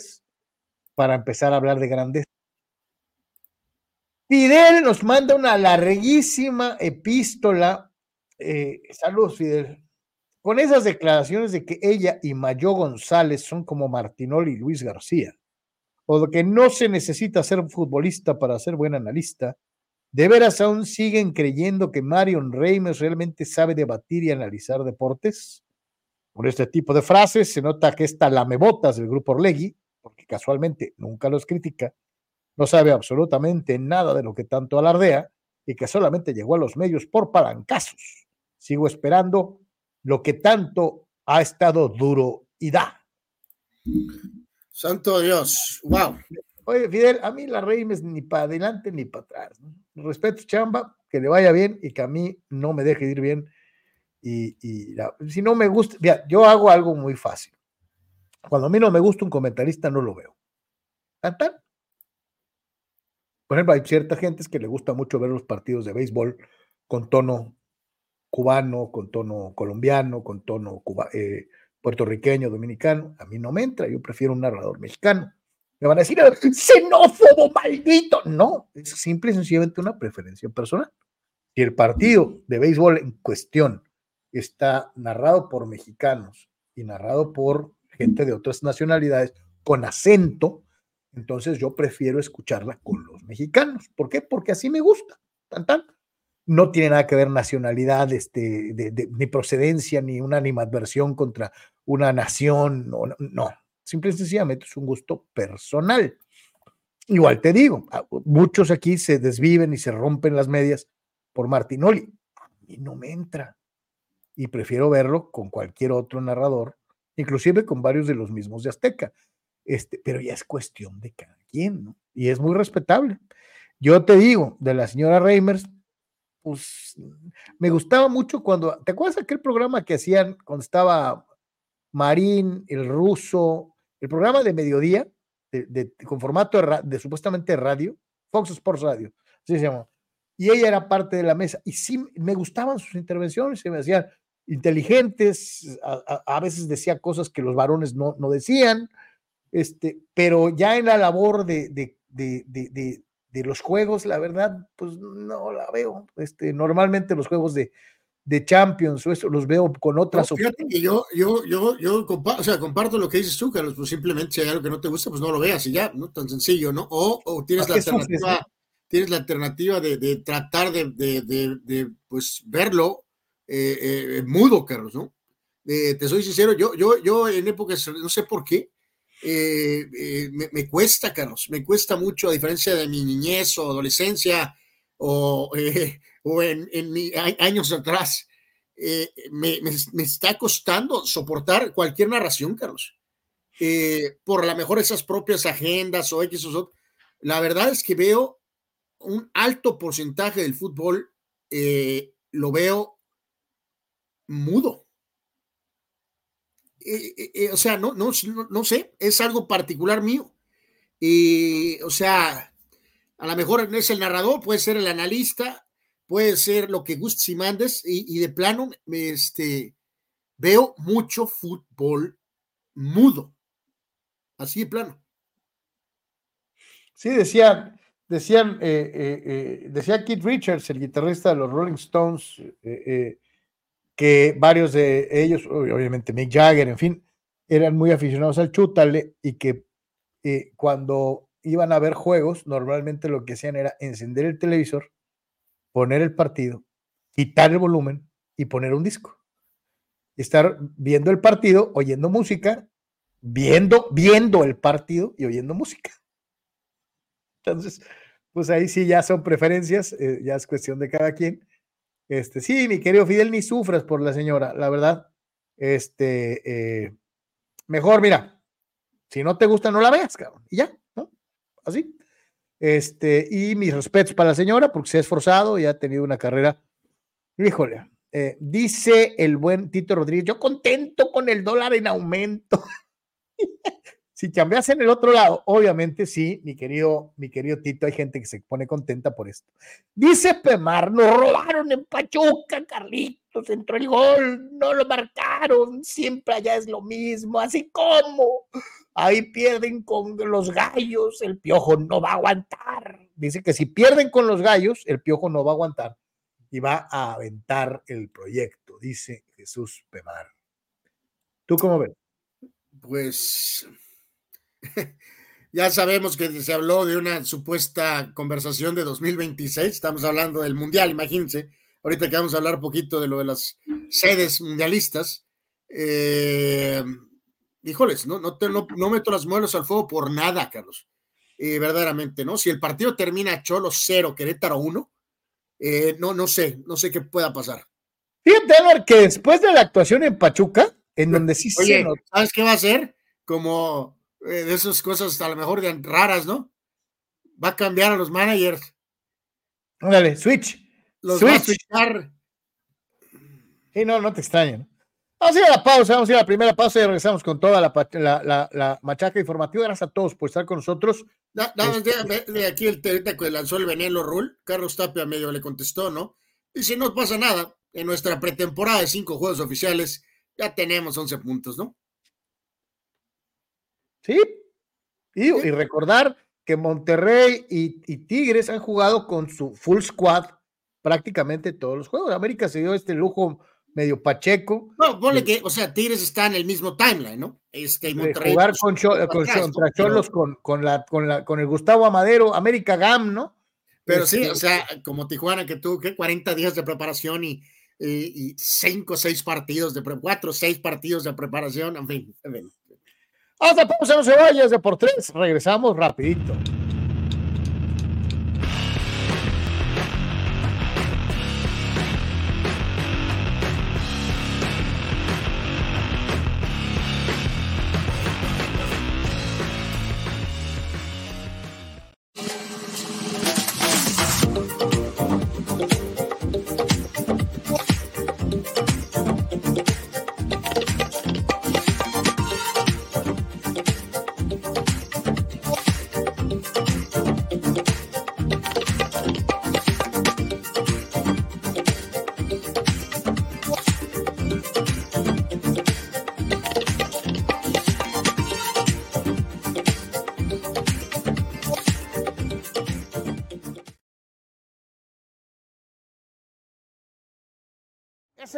para empezar a hablar de grandes. Fidel nos manda una larguísima epístola. Eh, saludos, Fidel. Con esas declaraciones de que ella y Mayo González son como Martinoli y Luis García, o de que no se necesita ser futbolista para ser buen analista, ¿de veras aún siguen creyendo que Marion Reimers realmente sabe debatir y analizar deportes? Por este tipo de frases se nota que esta lamebotas del grupo Orlegui, porque casualmente nunca los critica, no sabe absolutamente nada de lo que tanto alardea y que solamente llegó a los medios por palancazos. Sigo esperando lo que tanto ha estado duro y da. Santo Dios, wow. Oye, Fidel, a mí la Reimes ni para adelante ni para atrás. Respeto, chamba, que le vaya bien y que a mí no me deje ir bien. Y, si no me gusta, yo hago algo muy fácil. Cuando a mí no me gusta un comentarista, no lo veo. ¿Tan, Por ejemplo, hay cierta gente que le gusta mucho ver los partidos de béisbol con tono cubano, con tono colombiano, con tono eh, puertorriqueño, dominicano. A mí no me entra, yo prefiero un narrador mexicano. Me van a decir, xenófobo, maldito. No, es simple y sencillamente una preferencia personal. Si el partido de béisbol en cuestión está narrado por mexicanos y narrado por gente de otras nacionalidades con acento, entonces yo prefiero escucharla con los mexicanos. ¿Por qué? Porque así me gusta. Tan, tan no tiene nada que ver nacionalidad, este, ni procedencia, ni una animadversión contra una nación, no, no, simple y sencillamente es un gusto personal. Igual te digo, muchos aquí se desviven y se rompen las medias por Martinoli. A mí no me entra. Y prefiero verlo con cualquier otro narrador, inclusive con varios de los mismos de Azteca. Este, pero ya es cuestión de cada quien, ¿no? Y es muy respetable. Yo te digo, de la señora Reimers, pues me gustaba mucho cuando, ¿te acuerdas aquel programa que hacían cuando estaba Marín, el ruso, el programa de mediodía, de, con formato de, supuestamente radio, Fox Sports Radio, así se llama. Y ella era parte de la mesa y sí me gustaban sus intervenciones, se me hacían inteligentes, a, veces decía cosas que los varones no, no decían, este, pero ya en la labor de, de, de los juegos, la verdad, pues no la veo. Este, normalmente los juegos de, de Champions o eso los veo con otras opciones. yo, yo, yo, yo comparto, o sea, comparto lo que dices tú, Carlos, pues simplemente si hay algo que no te gusta, pues no lo veas y ya, ¿no? Tan sencillo, ¿no? O, tienes, la alternativa, tienes la alternativa de, tratar de, de, pues, verlo eh, eh, mudo, Carlos, ¿no? Eh, te soy sincero, yo, yo, yo en épocas, no sé por qué, eh, eh, me, cuesta, Carlos, me cuesta mucho, a diferencia de mi niñez o adolescencia o, *laughs* eh, en, años atrás, me, está costando soportar cualquier narración, Carlos. por la mejor esas propias agendas o X o La verdad es que veo un alto porcentaje del fútbol, lo veo mudo eh, eh, eh, o sea, no, no, no, sé, es algo particular mío. Y, o sea, a lo mejor no es el narrador, puede ser el analista, puede ser lo que gustes y mandes, y, de plano, este, veo mucho fútbol mudo. Así de plano. Sí, decían, decían, decía Keith Richards, el guitarrista de los Rolling Stones, que varios de ellos, obviamente Mick Jagger, en fin, eran muy aficionados al chútale y que eh, cuando iban a ver juegos, normalmente lo que hacían era encender el televisor, poner el partido, quitar el volumen y poner un disco. estar viendo el partido, oyendo música, viendo, viendo el partido y oyendo música. Entonces, pues ahí sí ya son preferencias, eh, ya es cuestión de cada quien este, sí, mi querido Fidel, ni sufras por la señora, la verdad. Este, eh, mejor, mira, si no te gusta, no la veas, cabrón. Y ya, ¿no? Así. Este, y mis respetos para la señora, porque se ha esforzado y ha tenido una carrera. Híjole, eh, dice el buen Tito Rodríguez, yo contento con el dólar en aumento. *laughs* si cambias en el otro lado, obviamente sí, mi querido, mi querido Tito, hay gente que se pone contenta por esto. Dice Pemar, nos robaron en Pachuca, Carlitos, entró el gol, no lo marcaron, siempre allá es lo mismo, así como ahí pierden con los gallos, el piojo no va a aguantar. Dice que si pierden con los gallos, el piojo no va a aguantar y va a aventar el proyecto, dice Jesús Pemar. ¿Tú cómo ves? Pues *laughs* ya sabemos que se habló de una supuesta conversación de 2026, estamos hablando del Mundial, imagínense. Ahorita que vamos a hablar un poquito de lo de las sedes mundialistas. Eh, híjoles, no, no, no, meto las muelas al fuego por nada, Carlos. Eh, verdaderamente, ¿no? Si el partido termina Cholo 0, Querétaro 1, eh, no, no sé, no sé qué pueda pasar. Fíjate, que después de la actuación en Pachuca, en donde sí Oye, ¿sabes qué va a ser? Como eh, de esas cosas a lo mejor de raras, ¿no? Va a cambiar a los managers. Dale, switch. Los switch. va a switchar. Sí, no, no te extrañen. Vamos a ir a la pausa, vamos a ir a la primera pausa y regresamos con toda la, la, machaca informativa. Gracias a todos por estar con nosotros. Este, de, aquí el que lanzó el veneno Rule, Carlos Tapia medio le contestó, ¿no? Dice, no pasa nada, en nuestra pretemporada de cinco juegos oficiales ya tenemos 11 puntos, ¿no? Sí, y, y recordar que Monterrey y, y, Tigres han jugado con su full squad prácticamente todos los juegos. América se dio este lujo medio Pacheco. No, ponle que, o sea, Tigres está en el mismo timeline, ¿no? Este, Monterrey, jugar con, contra Cholos con, con, la, con, la, con el Gustavo Amadero, América Gam, ¿no? Pero sí, este, o sea, como Tijuana, que tuvo que 40 días de preparación y, y, cinco o seis partidos de cuatro o seis partidos de preparación, en fin, en fin. Hasta pausa, no se vayas de por tres, regresamos rapidito.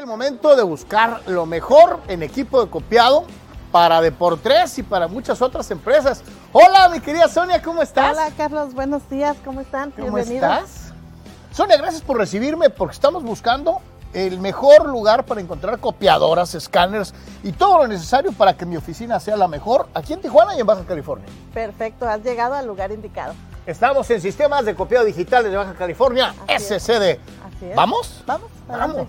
El momento de buscar lo mejor en equipo de copiado para Deportes y para muchas otras empresas. Hola, mi querida Sonia, ¿cómo estás? Hola, Carlos, buenos días, ¿cómo están? ¿Cómo estás? Sonia, gracias por recibirme porque estamos buscando el mejor lugar para encontrar copiadoras, escáneres y todo lo necesario para que mi oficina sea la mejor aquí en Tijuana y en Baja California. Perfecto, has llegado al lugar indicado. Estamos en sistemas de copiado digital de Baja California, SCD. Así es. ¿Vamos? Vamos, vamos.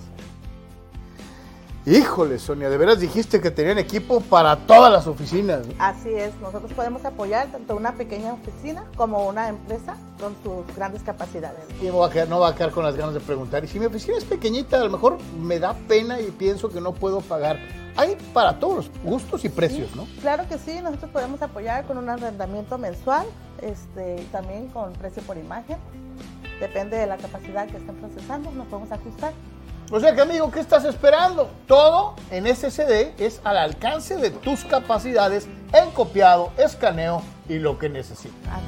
Híjole, Sonia, de veras dijiste que tenían equipo para todas las oficinas. Así es, nosotros podemos apoyar tanto una pequeña oficina como una empresa con sus grandes capacidades. Y no va, a quedar, no va a quedar con las ganas de preguntar. Y si mi oficina es pequeñita, a lo mejor me da pena y pienso que no puedo pagar. Hay para todos los gustos y precios, ¿no? Claro que sí, nosotros podemos apoyar con un arrendamiento mensual, este, también con precio por imagen. Depende de la capacidad que estén procesando, nos podemos ajustar. O sea que amigo, ¿qué estás esperando? Todo en SSD es al alcance de tus capacidades en copiado, escaneo y lo que necesitas.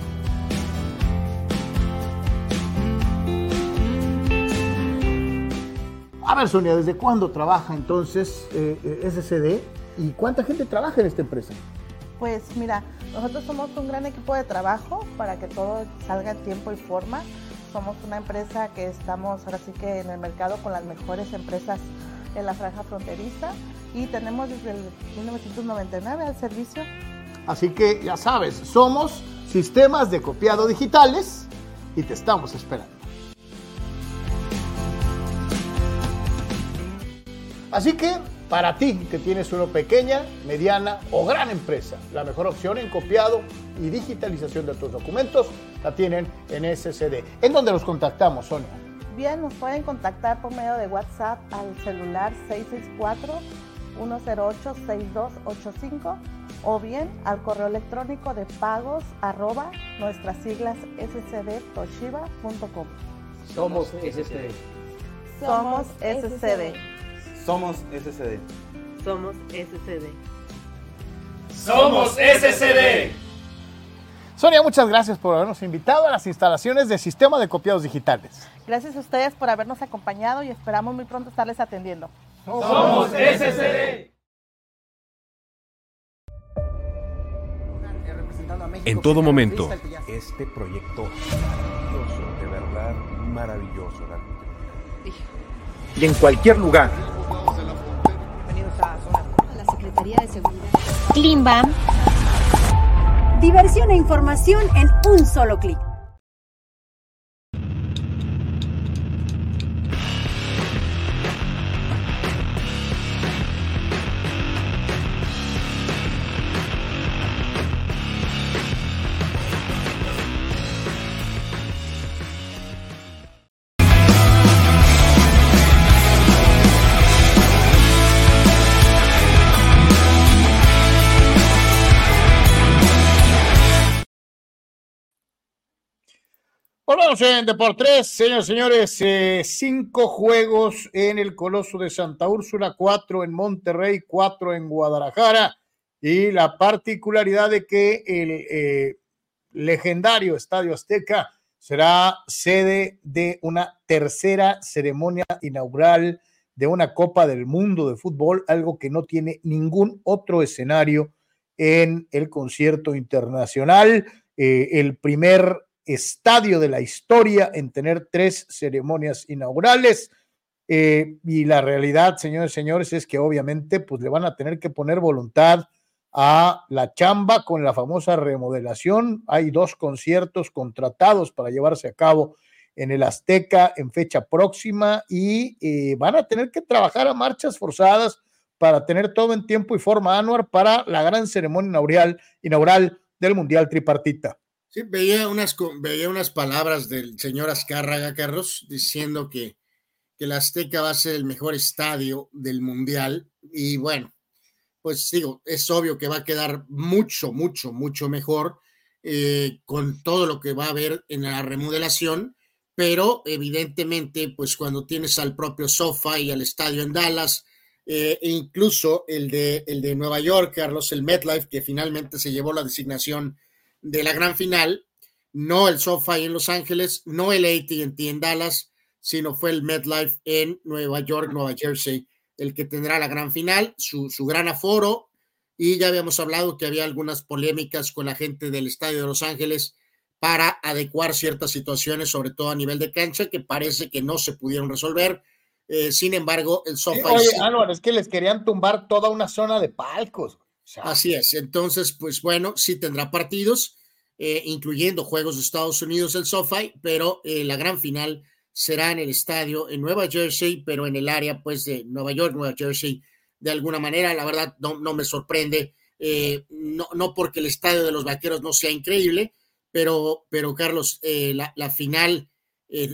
A ver, Sonia, ¿desde cuándo trabaja entonces eh, eh SSD y cuánta gente trabaja en esta empresa? Pues mira, nosotros somos un gran equipo de trabajo para que todo salga en tiempo y forma. Somos una empresa que estamos ahora sí que en el mercado con las mejores empresas en la franja fronteriza y tenemos desde el 1999 al servicio. Así que ya sabes, somos sistemas de copiado digitales y te estamos esperando. Así que Para ti que tienes una pequeña, mediana o gran empresa, la mejor opción en copiado y digitalización de tus documentos la tienen en SCD. ¿En dónde los contactamos, Sonia? Bien, nos pueden contactar por medio de WhatsApp al celular 664-108-6285 o bien al correo electrónico de pagos arroba nuestras siglas scdtoshiba.com. Somos SCD. Somos SCD. Somos SCD. Somos SCD. Somos SCD. Sonia, muchas gracias por habernos invitado a las instalaciones del Sistema de Copiados Digitales. Gracias a ustedes por habernos acompañado y esperamos muy pronto estarles atendiendo. Somos SCD. En todo momento, este proyecto maravilloso, de verdad maravilloso. Y en cualquier lugar. Secretaría de Seguridad. Klimbam. Diversión e información en un solo clic. Volvemos en Deportes, señores señores. Eh, cinco juegos en el Coloso de Santa Úrsula, cuatro en Monterrey, cuatro en Guadalajara. Y la particularidad de que el eh, legendario Estadio Azteca será sede de una tercera ceremonia inaugural de una Copa del Mundo de Fútbol, algo que no tiene ningún otro escenario en el concierto internacional. Eh, el primer estadio de la historia en tener tres ceremonias inaugurales. Eh, y la realidad, señores señores, es que obviamente pues le van a tener que poner voluntad a la chamba con la famosa remodelación. Hay dos conciertos contratados para llevarse a cabo en el Azteca en fecha próxima y eh, van a tener que trabajar a marchas forzadas para tener todo en tiempo y forma anual para la gran ceremonia inaugural del Mundial Tripartita. Sí, veía unas, veía unas palabras del señor Azcárraga, Carlos, diciendo que, que Azteca va a ser el mejor estadio del Mundial. Y bueno, pues digo, es obvio que va a quedar mucho, mucho, mucho mejor eh, con todo lo que va a haber en la remodelación, pero evidentemente, pues cuando tienes al propio Sofa y al estadio en Dallas, eh, e incluso el de, el de Nueva York, Carlos, el MetLife, que finalmente se llevó la designación de la gran final, no el SoFi en Los Ángeles, no el AT&T en Dallas, sino fue el MetLife en Nueva York, Nueva Jersey, el que tendrá la gran final, su, su gran aforo, y ya habíamos hablado que había algunas polémicas con la gente del Estadio de Los Ángeles para adecuar ciertas situaciones, sobre todo a nivel de cancha, que parece que no se pudieron resolver. Eh, sin embargo, el SoFi... Oye, Álvaro, es que les querían tumbar toda una zona de palcos. Así es. Entonces, pues bueno, sí tendrá partidos, eh, incluyendo Juegos de Estados Unidos, el SoFi, pero eh, la gran final será en el estadio en Nueva Jersey, pero en el área pues de Nueva York, Nueva Jersey, de alguna manera. La verdad, no, no me sorprende, eh, no, no porque el estadio de los Vaqueros no sea increíble, pero, pero Carlos, la, final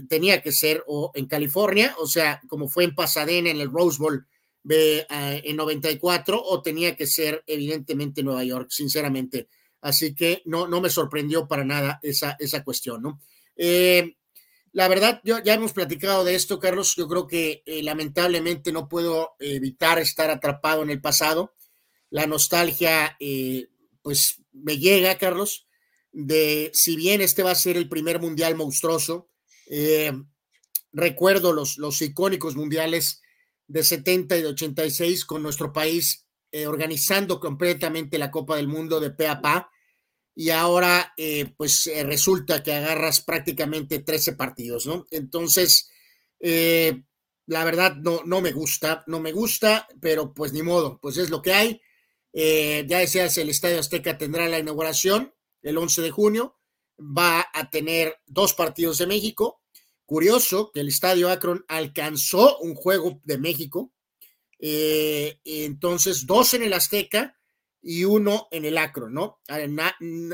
tenía que ser o en California, o sea, como fue en Pasadena, en el Rose Bowl uh, en 94 o tenía que ser evidentemente Nueva York, sinceramente. Así que no, no me sorprendió para nada esa, esa cuestión, ¿no? Eh, la verdad, yo, ya hemos platicado de esto, Carlos. Yo creo que eh, lamentablemente no puedo evitar estar atrapado en el pasado. La nostalgia, eh, pues, me llega, Carlos, de si bien este va a ser el primer mundial monstruoso, eh, recuerdo los, los icónicos mundiales de 70 y de 86 con nuestro país eh, organizando completamente la Copa del Mundo de pe a y ahora eh, pues eh, resulta que agarras prácticamente 13 partidos, ¿no? Entonces, eh, la verdad no, no me gusta, no me gusta, pero pues ni modo, pues es lo que hay. Ya decías, el Estadio Azteca tendrá la inauguración el 11 de junio, va a tener dos partidos de México, Curioso que el Estadio Akron alcanzó un juego de México, Eh, entonces, dos en el Azteca y uno en el Acro, ¿no?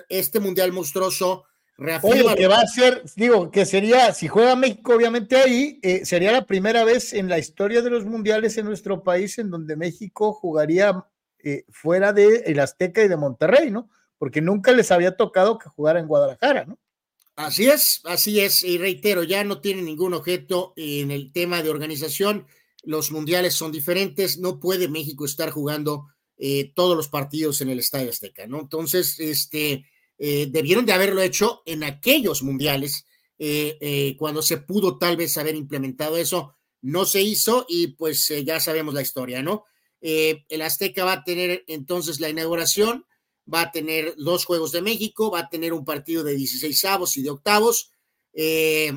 Este Mundial monstruoso reafirma. que va a ser, digo, que sería, si juega México, obviamente ahí, eh, sería la primera vez en la historia de los mundiales en nuestro país en donde México jugaría eh, fuera de el Azteca y de Monterrey, ¿no? Porque nunca les había tocado que jugara en Guadalajara, ¿no? Así es, así es, y reitero, ya no tiene ningún objeto en el tema de organización los mundiales son diferentes, no puede México estar jugando eh, todos los partidos en el Estadio Azteca, ¿no? Entonces, este, eh, debieron de haberlo hecho en aquellos mundiales, eh, cuando se pudo tal vez haber implementado eso, no se hizo y pues ya sabemos la historia, ¿no? el Azteca va a tener entonces la inauguración, va a tener dos Juegos de México, va a tener un partido de 16 avos y de octavos. Eh,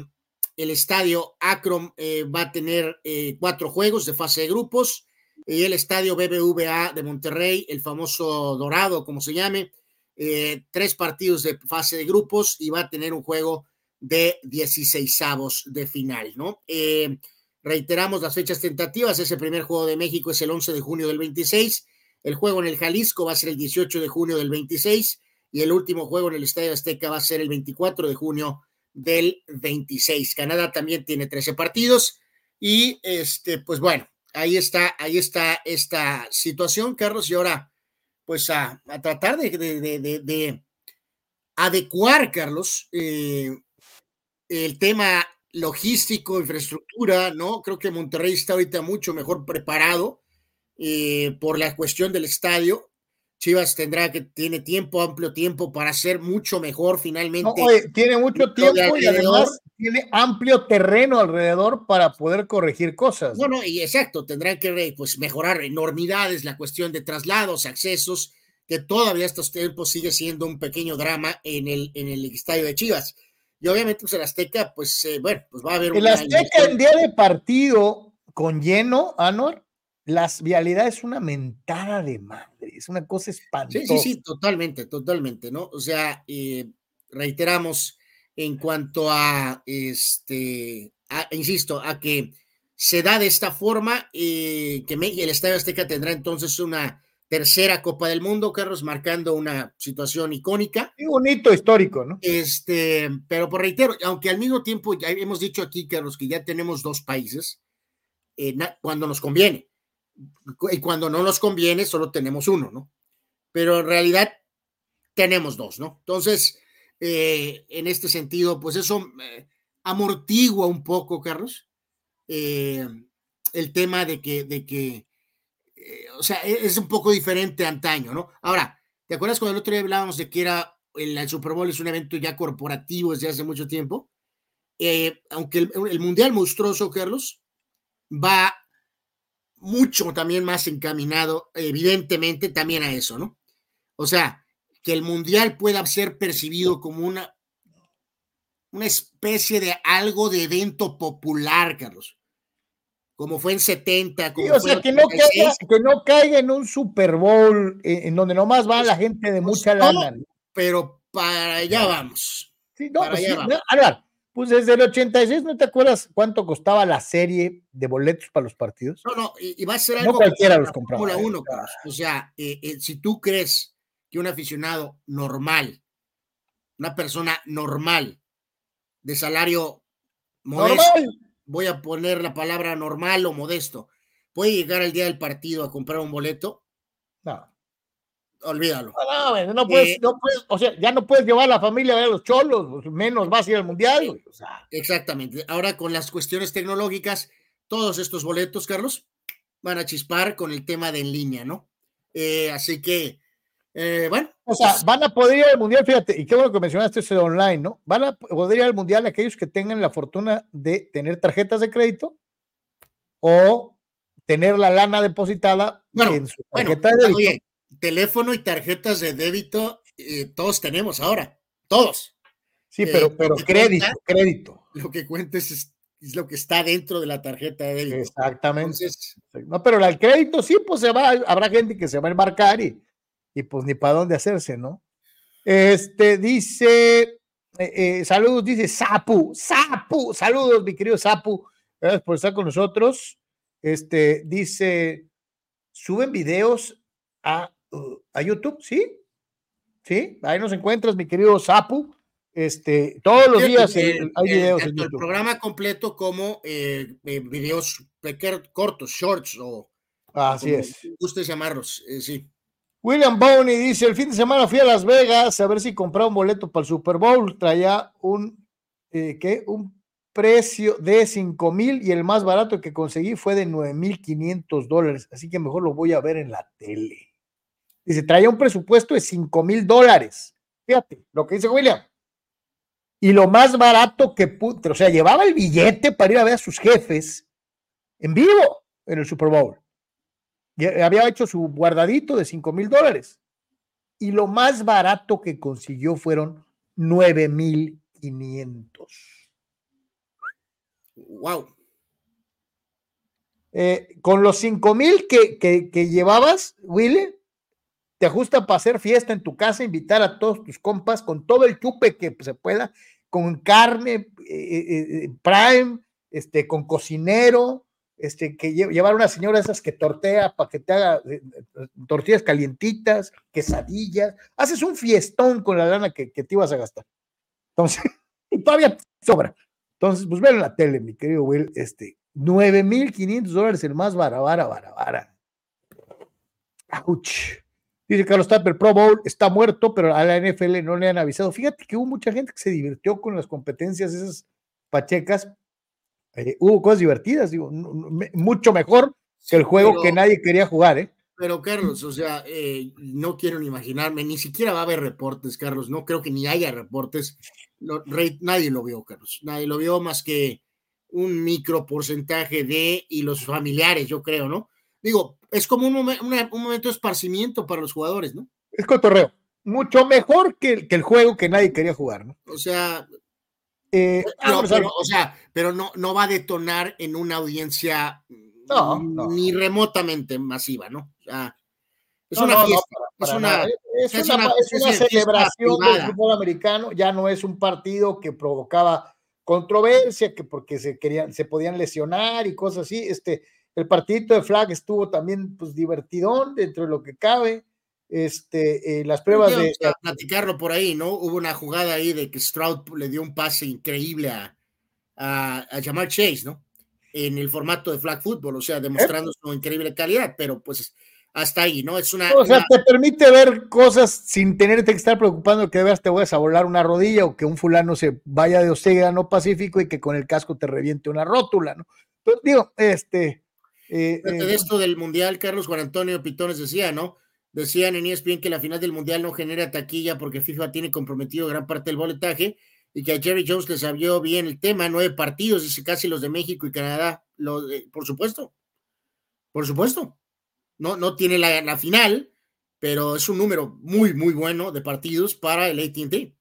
el estadio Akron eh, va a tener eh, cuatro juegos de fase de grupos y el estadio BBVA de Monterrey, el famoso Dorado, como se llame, tres partidos de fase de grupos y va a tener un juego de 16 avos de final, ¿no? reiteramos las fechas tentativas, ese primer juego de México es el 11 de junio del 26, el juego en el Jalisco va a ser el 18 de junio del 26 y el último juego en el Estadio Azteca va a ser el 24 de junio del 26. Canadá también tiene 13 partidos y este, pues bueno, ahí está, ahí está esta situación, Carlos, y ahora pues a, tratar de, de, adecuar, Carlos, eh, el tema logístico, infraestructura, ¿no? Creo que Monterrey está ahorita mucho mejor preparado eh, por la cuestión del estadio. Chivas tendrá que tiene tiempo, amplio tiempo para hacer mucho mejor finalmente. tiene mucho tiempo y además tiene amplio terreno alrededor para poder corregir cosas. Bueno, y exacto, tendrán que pues, mejorar enormidades, la cuestión de traslados, accesos, que todavía estos tiempos sigue siendo un pequeño drama en el, en el estadio de Chivas. Y obviamente, pues el Azteca, pues eh, bueno, pues va a haber El Azteca en día de partido con lleno, Anor, las vialidades es una mentada de madre, es una cosa espantosa. Sí, sí, sí, totalmente, totalmente, ¿no? O sea, eh, reiteramos en cuanto a, este, insisto, a que se da de esta forma, eh, que el Estadio Azteca tendrá entonces una tercera Copa del Mundo, Carlos, marcando una situación icónica. Y bonito histórico, ¿no? Este, pero por reitero, aunque al mismo tiempo ya hemos dicho aquí, Carlos, que ya tenemos dos países, eh, cuando nos conviene y cuando no nos conviene solo tenemos uno, ¿no? Pero en realidad tenemos dos, ¿no? Entonces, eh, en este sentido, pues eso eh, amortigua un poco, Carlos, eh, el tema de que, de que o sea, e-, es un poco diferente antaño, ¿no? Ahora, ¿te acuerdas cuando el otro día hablábamos de que era el, Super Bowl es un evento ya corporativo desde hace mucho tiempo? aunque el, el Mundial monstruoso, Carlos, va mucho también más encaminado, evidentemente, también a eso, ¿no? O sea, que el mundial pueda ser percibido como una, una especie de algo de evento popular, Carlos. Como fue en 70. Como o sea, que no, caiga, que no, caiga, en un Super Bowl en, donde nomás va la gente de pues mucha lana. Pero para allá vamos. Sí, no, para pues allá vamos. Pues desde el 86, ¿no te acuerdas cuánto costaba la serie de boletos para los partidos? No, no, y, va a ser algo. No cualquiera los compraba. Fórmula 1, Carlos. O sea, eh, eh, si tú crees que un aficionado normal, una persona normal, de salario modesto, voy a poner la palabra normal o modesto, puede llegar al día del partido a comprar un boleto. No olvídalo. No, no, puedes, eh, no puedes, o sea, ya no puedes llevar a la familia a ver a los cholos, pues, menos vas a ir al mundial. Exactamente. Ahora con las cuestiones tecnológicas, todos estos boletos, Carlos, van a chispar con el tema de en línea, ¿no? Eh, así que, eh, bueno. O sea, pues van a poder ir al mundial, fíjate, y qué bueno que mencionaste ese online, ¿no? Van a poder ir al mundial aquellos que tengan la fortuna de tener tarjetas de crédito o tener la lana depositada en su tarjeta de crédito teléfono y tarjetas de débito, eh, todos tenemos ahora, todos. Sí, pero, eh, pero crédito, crédito. Lo que cuentes es, lo que está dentro de la tarjeta de débito. Exactamente. no, pero el crédito sí, pues se va, habrá gente que se va a embarcar y, y pues ni para dónde hacerse, ¿no? Este dice, eh, saludos, dice Sapu, Sapu, saludos, mi querido Sapu, gracias por estar con nosotros. Este dice, suben videos a, a YouTube, ¿sí? Sí, ahí nos encuentras, mi querido Sapu. Este, todos los días hay videos en YouTube. El programa completo como eh, eh, videos cortos, shorts o Así es. Guste llamarlos, eh, sí. William Bowney dice: El fin de semana fui a Las Vegas a ver si compraba un boleto para el Super Bowl. Traía un, ¿qué? Un precio de 5 mil y el más barato que conseguí fue de 9 mil 500 dólares. Así que mejor lo voy a ver en la tele. Dice, traía un presupuesto de 5 mil dólares. Fíjate lo que dice William. Y lo más barato que pudo, o sea, llevaba el billete para ir a ver a sus jefes en vivo en el Super Bowl. Y había hecho su guardadito de 5 mil dólares. Y lo más barato que consiguió fueron 9 mil 500. Wow. Eh, con los 5 mil que, que, llevabas, Willy, te ajusta para hacer fiesta en tu casa, invitar a todos tus compas con todo el chupe que se pueda, con carne, eh, eh, prime, este, con cocinero, este, que llevar una señora esas que tortea para que te haga tortillas calientitas, quesadillas, haces un fiestón con la lana que, te ibas a gastar. Entonces, *laughs* y todavía sobra. Entonces, pues ven en la tele, mi querido Will, este, 9.500 dólares el más vara, vara, vara, vara. Ouch. Dice Carlos Tapper, Pro Bowl está muerto, pero a la NFL no le han avisado. Fíjate que hubo mucha gente que se divirtió con las competencias esas pachecas. Eh, hubo cosas divertidas, digo, mucho mejor que el juego que nadie quería jugar, ¿eh? Pero Carlos, o sea, eh, no quiero ni imaginarme, ni siquiera va a haber reportes, Carlos, no creo que ni haya reportes. nadie lo vio, Carlos, nadie lo vio más que un micro porcentaje de y los familiares, yo creo, ¿no? Digo, es como un, momento de esparcimiento para los jugadores, ¿no? Es cotorreo, mucho mejor que, el juego que nadie quería jugar, ¿no? O sea, eh, pero, o sea, pero no, no va a detonar en una audiencia no, ni remotamente masiva, ¿no? es, una fiesta, es, una, celebración del fútbol americano, ya no es un partido que provocaba controversia, que porque se querían, se podían lesionar y cosas así. Este, el partidito de flag estuvo también pues divertidón dentro de lo que cabe. Este, eh, las pruebas de. platicarlo por ahí, ¿no? Hubo una jugada ahí de que Stroud le dio un pase increíble a, a, a Jamar Chase, ¿no? en el formato de flag football, o sea, demostrando su increíble calidad, pero pues hasta ahí, ¿no? Es una. O sea, te permite ver cosas sin tenerte que estar preocupando que veas te vayas a volar una rodilla o que un fulano se vaya de océano Pacífico y que con el casco te reviente una rótula, ¿no? Pero digo, este. Eh, de eh, esto del Mundial, Carlos Juan Antonio Pitones decía, ¿no? Decían en ESPN que la final del Mundial no genera taquilla porque FIFA tiene comprometido gran parte del boletaje y que a Jerry Jones le sabió bien el tema, nueve partidos, dice casi los de México y Canadá, por supuesto, por supuesto. No, no tiene la, final, pero es un número muy, muy bueno de partidos para el ATT.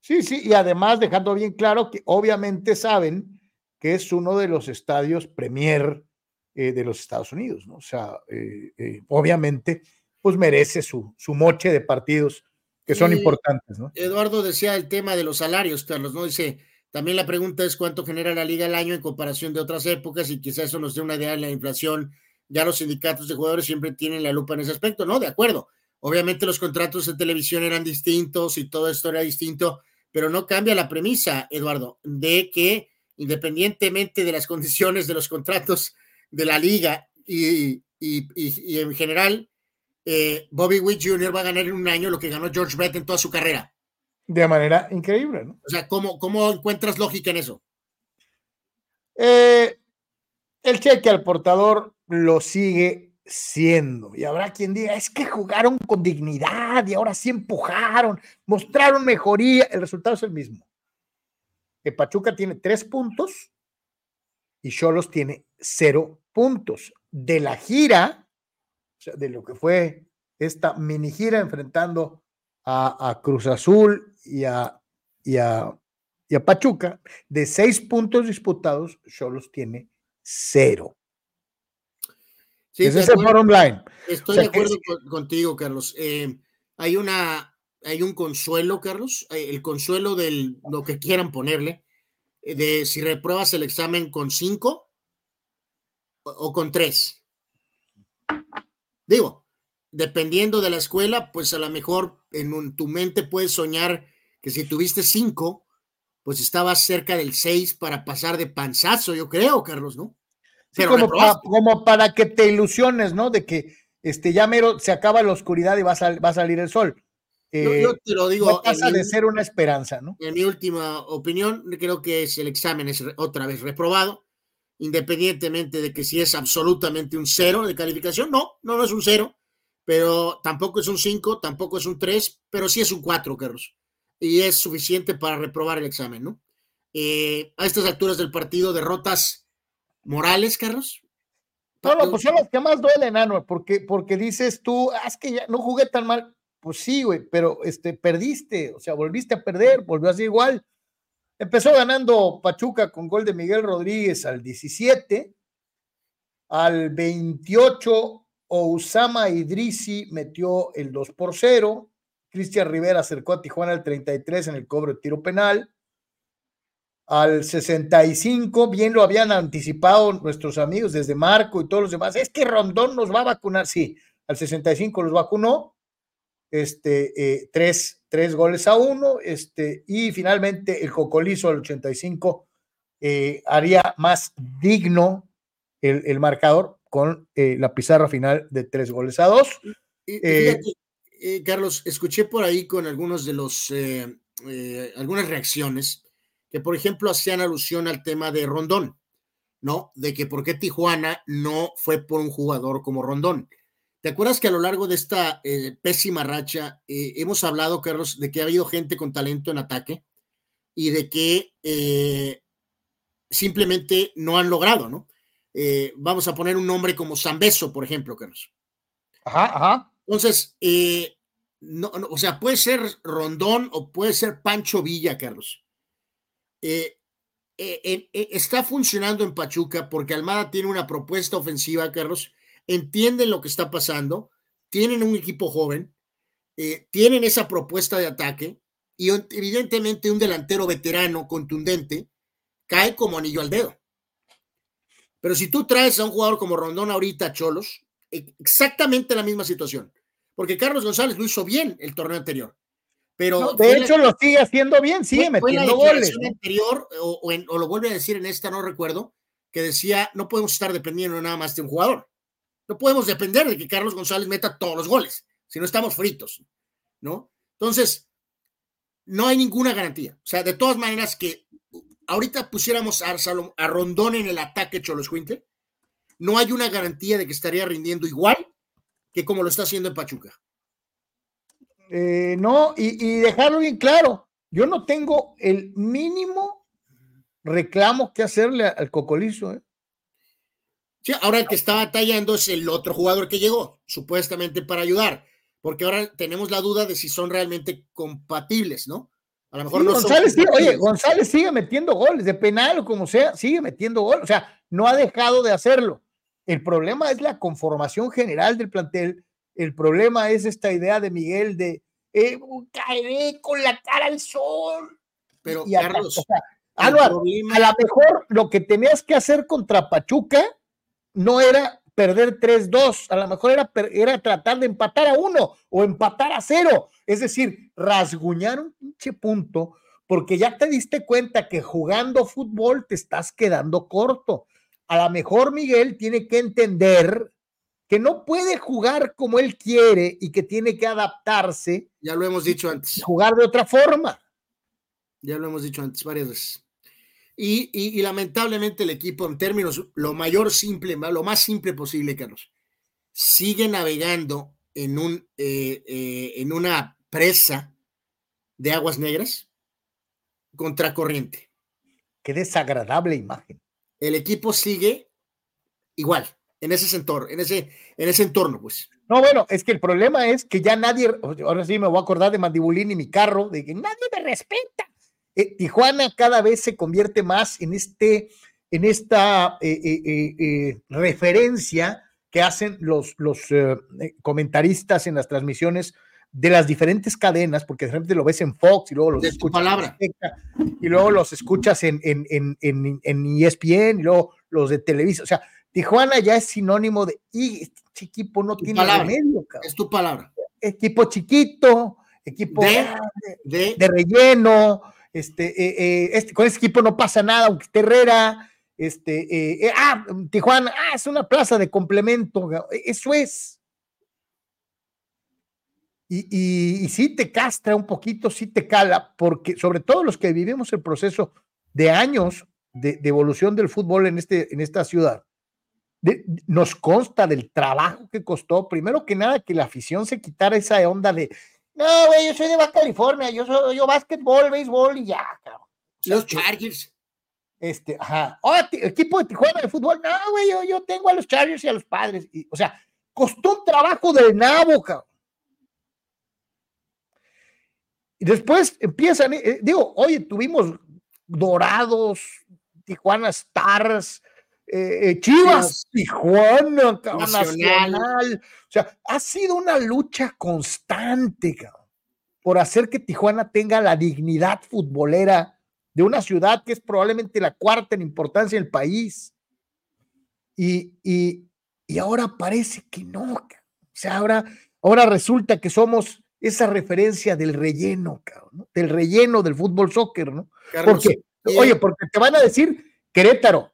Sí, sí, y además dejando bien claro que obviamente saben que es uno de los estadios premier eh, de los Estados Unidos, ¿no? O sea, eh, eh, obviamente, pues merece su, su moche de partidos que son importantes, ¿no? Eduardo decía el tema de los salarios, Carlos, ¿no? Dice, también la pregunta es cuánto genera la liga al año en comparación de otras épocas y quizás eso nos dé una idea de la inflación. Ya los sindicatos de jugadores siempre tienen la lupa en ese aspecto, ¿no? De acuerdo. Obviamente los contratos de televisión eran distintos y todo esto era distinto, pero no cambia la premisa, Eduardo, de que independientemente de las condiciones de los contratos de la liga y, y en general, eh, Bobby Witt Jr. va a ganar en un año lo que ganó George Brett en toda su carrera. De manera increíble, ¿no? O sea, ¿cómo, cómo encuentras lógica en eso? Eh, el cheque al portador lo sigue siendo. Y habrá quien diga, es que jugaron con dignidad y ahora sí empujaron, mostraron mejoría. El resultado es el mismo. Que Pachuca tiene tres puntos y Cholos tiene cero puntos. De la gira, de lo que fue esta mini gira enfrentando a, Cruz Azul y a, y a, Pachuca, de seis puntos disputados, Cholos tiene cero. Ese es el bottom line. Estoy de acuerdo contigo, Carlos. Eh, hay una, hay un consuelo, Carlos, el consuelo de lo que quieran ponerle, eh, de si repruebas el examen con cinco o con tres Digo, dependiendo de la escuela, pues a lo mejor en tu mente puedes soñar que si tuviste cinco, pues estabas cerca del seis para pasar de panzazo, yo creo, Carlos, ¿no? Pero como, para, que te ilusiones, ¿no? De que este, ya mero se acaba la oscuridad y va a, va a salir el sol. Yo, eh, te lo digo. No pasa de ser una esperanza, ¿no? En mi última opinión, creo que es el examen es otra vez reprobado, independientemente de que si es absolutamente un cero de calificación. No, no, no es un cero, pero tampoco es un cinco, tampoco es un tres, pero sí es un cuatro, Carlos. Y es suficiente para reprobar el examen, ¿no? Eh, a estas alturas del partido, derrotas morales, Carlos. No, no, pues son las que más duelen, Anuel, porque, porque dices tú, ah, es que ya no jugué tan mal. Pues sí, güey, pero este, perdiste, o sea, volviste a perder, volvió así igual. Empezó ganando Pachuca con gol de Miguel Rodríguez al 17, al 28 Osama Idrisi metió el 2 por 0, Cristian Rivera acercó a Tijuana al 33 en el cobro de tiro penal, al 65, bien lo habían anticipado nuestros amigos desde Marco y todos los demás, es que Rondón nos va a vacunar, sí, al 65 los vacunó, este, eh, tres, tres, goles a uno, este, y finalmente el Cocolizo al 85 eh, haría más digno el, el marcador con eh, la pizarra final de tres goles a dos. Carlos, escuché por ahí con algunos de los, algunas reacciones que, por ejemplo, hacían alusión al tema de Rondón, ¿no? De que por qué Tijuana no fue por un jugador como Rondón. ¿Te acuerdas que a lo largo de esta eh, pésima racha eh, hemos hablado, Carlos, de que ha habido gente con talento en ataque y de que eh, simplemente no han logrado, ¿no? vamos a poner un nombre como Zambeso, por ejemplo, Carlos. Ajá, ajá. Entonces, no, o sea, puede ser Rondón o puede ser Pancho Villa, Carlos. Está funcionando en Pachuca porque Almada tiene una propuesta ofensiva, Carlos, entienden lo que está pasando, tienen un equipo joven, tienen esa propuesta de ataque y evidentemente un delantero veterano contundente cae como anillo al dedo. Pero si tú traes a un jugador como Rondón ahorita, Cholos, exactamente la misma situación, porque Carlos González lo hizo bien el torneo anterior. Pero de hecho, lo sigue haciendo bien, sigue metiendo goles. anterior, o, o, lo vuelve a decir en esta, no recuerdo, que decía: no podemos estar dependiendo nada más de un jugador. No podemos depender de que Carlos González meta todos los goles, si no estamos fritos, ¿no? Entonces, no hay ninguna garantía. O sea, de todas maneras, que ahorita pusiéramos a, a Rondón en el ataque Cholos no hay una garantía de que estaría rindiendo igual que como lo está haciendo en Pachuca. Eh, no, y, dejarlo bien claro, yo no tengo el mínimo reclamo que hacerle al Cocolizo. ¿eh? Sí, ahora el que está batallando es el otro jugador que llegó, supuestamente para ayudar, porque ahora tenemos la duda de si son realmente compatibles, ¿no? A lo mejor no González, oye, González sigue metiendo goles, de penal o como sea, sigue metiendo goles, o sea, no ha dejado de hacerlo. El problema es la conformación general del plantel el problema es esta idea de Miguel de eh, caeré con la cara al sol. Pero, Carlos, a lo mejor lo que tenías que hacer contra Pachuca no era perder 3-2, a lo mejor era, era tratar de empatar a uno o empatar a cero, es decir, rasguñar un pinche punto, porque ya te diste cuenta que jugando fútbol te estás quedando corto. A lo mejor Miguel tiene que entender que no puede jugar como él quiere y que tiene que adaptarse. Ya lo hemos dicho antes. Jugar de otra forma. Ya lo hemos dicho antes varias veces. Y, lamentablemente el equipo, en términos lo mayor simple, lo más simple posible, Carlos, sigue navegando en, un, eh, eh, en una presa de aguas negras contracorriente. Qué desagradable imagen. El equipo sigue igual en ese entorno, en ese, en ese entorno, pues. No, bueno, es que el problema es que ya nadie, ahora sí me voy a acordar de Mandibulín y mi carro, de que nadie me respeta. Eh, Tijuana cada vez se convierte más en este, en esta eh, eh, referencia que hacen los, los comentaristas en las transmisiones de las diferentes cadenas, porque de repente lo ves en Fox y luego los escuchas palabra. y luego los escuchas en, en, en, en, ESPN y luego los de Televisa. O sea, Tijuana ya es sinónimo de, y este equipo no tiene remedio, Es tu palabra. Equipo chiquito, equipo de, relleno, este, eh, eh, este, con ese equipo no pasa nada, aunque esté Herrera, este, eh, ah, Tijuana, ah, es una plaza de complemento, eso es. Y, y, sí te castra un poquito, sí te cala, porque sobre todo los que vivimos el proceso de años de, evolución del fútbol en, este, en esta ciudad, nos consta del trabajo que costó, primero que nada, que la afición se quitara esa onda de, no, güey, yo soy de Baja California, yo soy yo básquetbol, béisbol y ya, cabrón. Los Chargers. Este, ajá. Oh, equipo de Tijuana de fútbol, no, güey, yo, yo, tengo a los Chargers y a los padres. Y, o sea, costó un trabajo del nabo, cabrón. Y después empiezan, eh, digo, oye, tuvimos Dorados, Tijuana Stars, eh, Chivas, Tijuana, Nacional. O sea, ha sido una lucha constante, por hacer que Tijuana tenga la dignidad futbolera de una ciudad que es probablemente la cuarta en importancia en el país. Y, y, ahora parece que no. O sea, ahora, ahora resulta que somos esa referencia del relleno, cabrón, del relleno del fútbol soccer, ¿no? porque, oye, porque te van a decir Querétaro,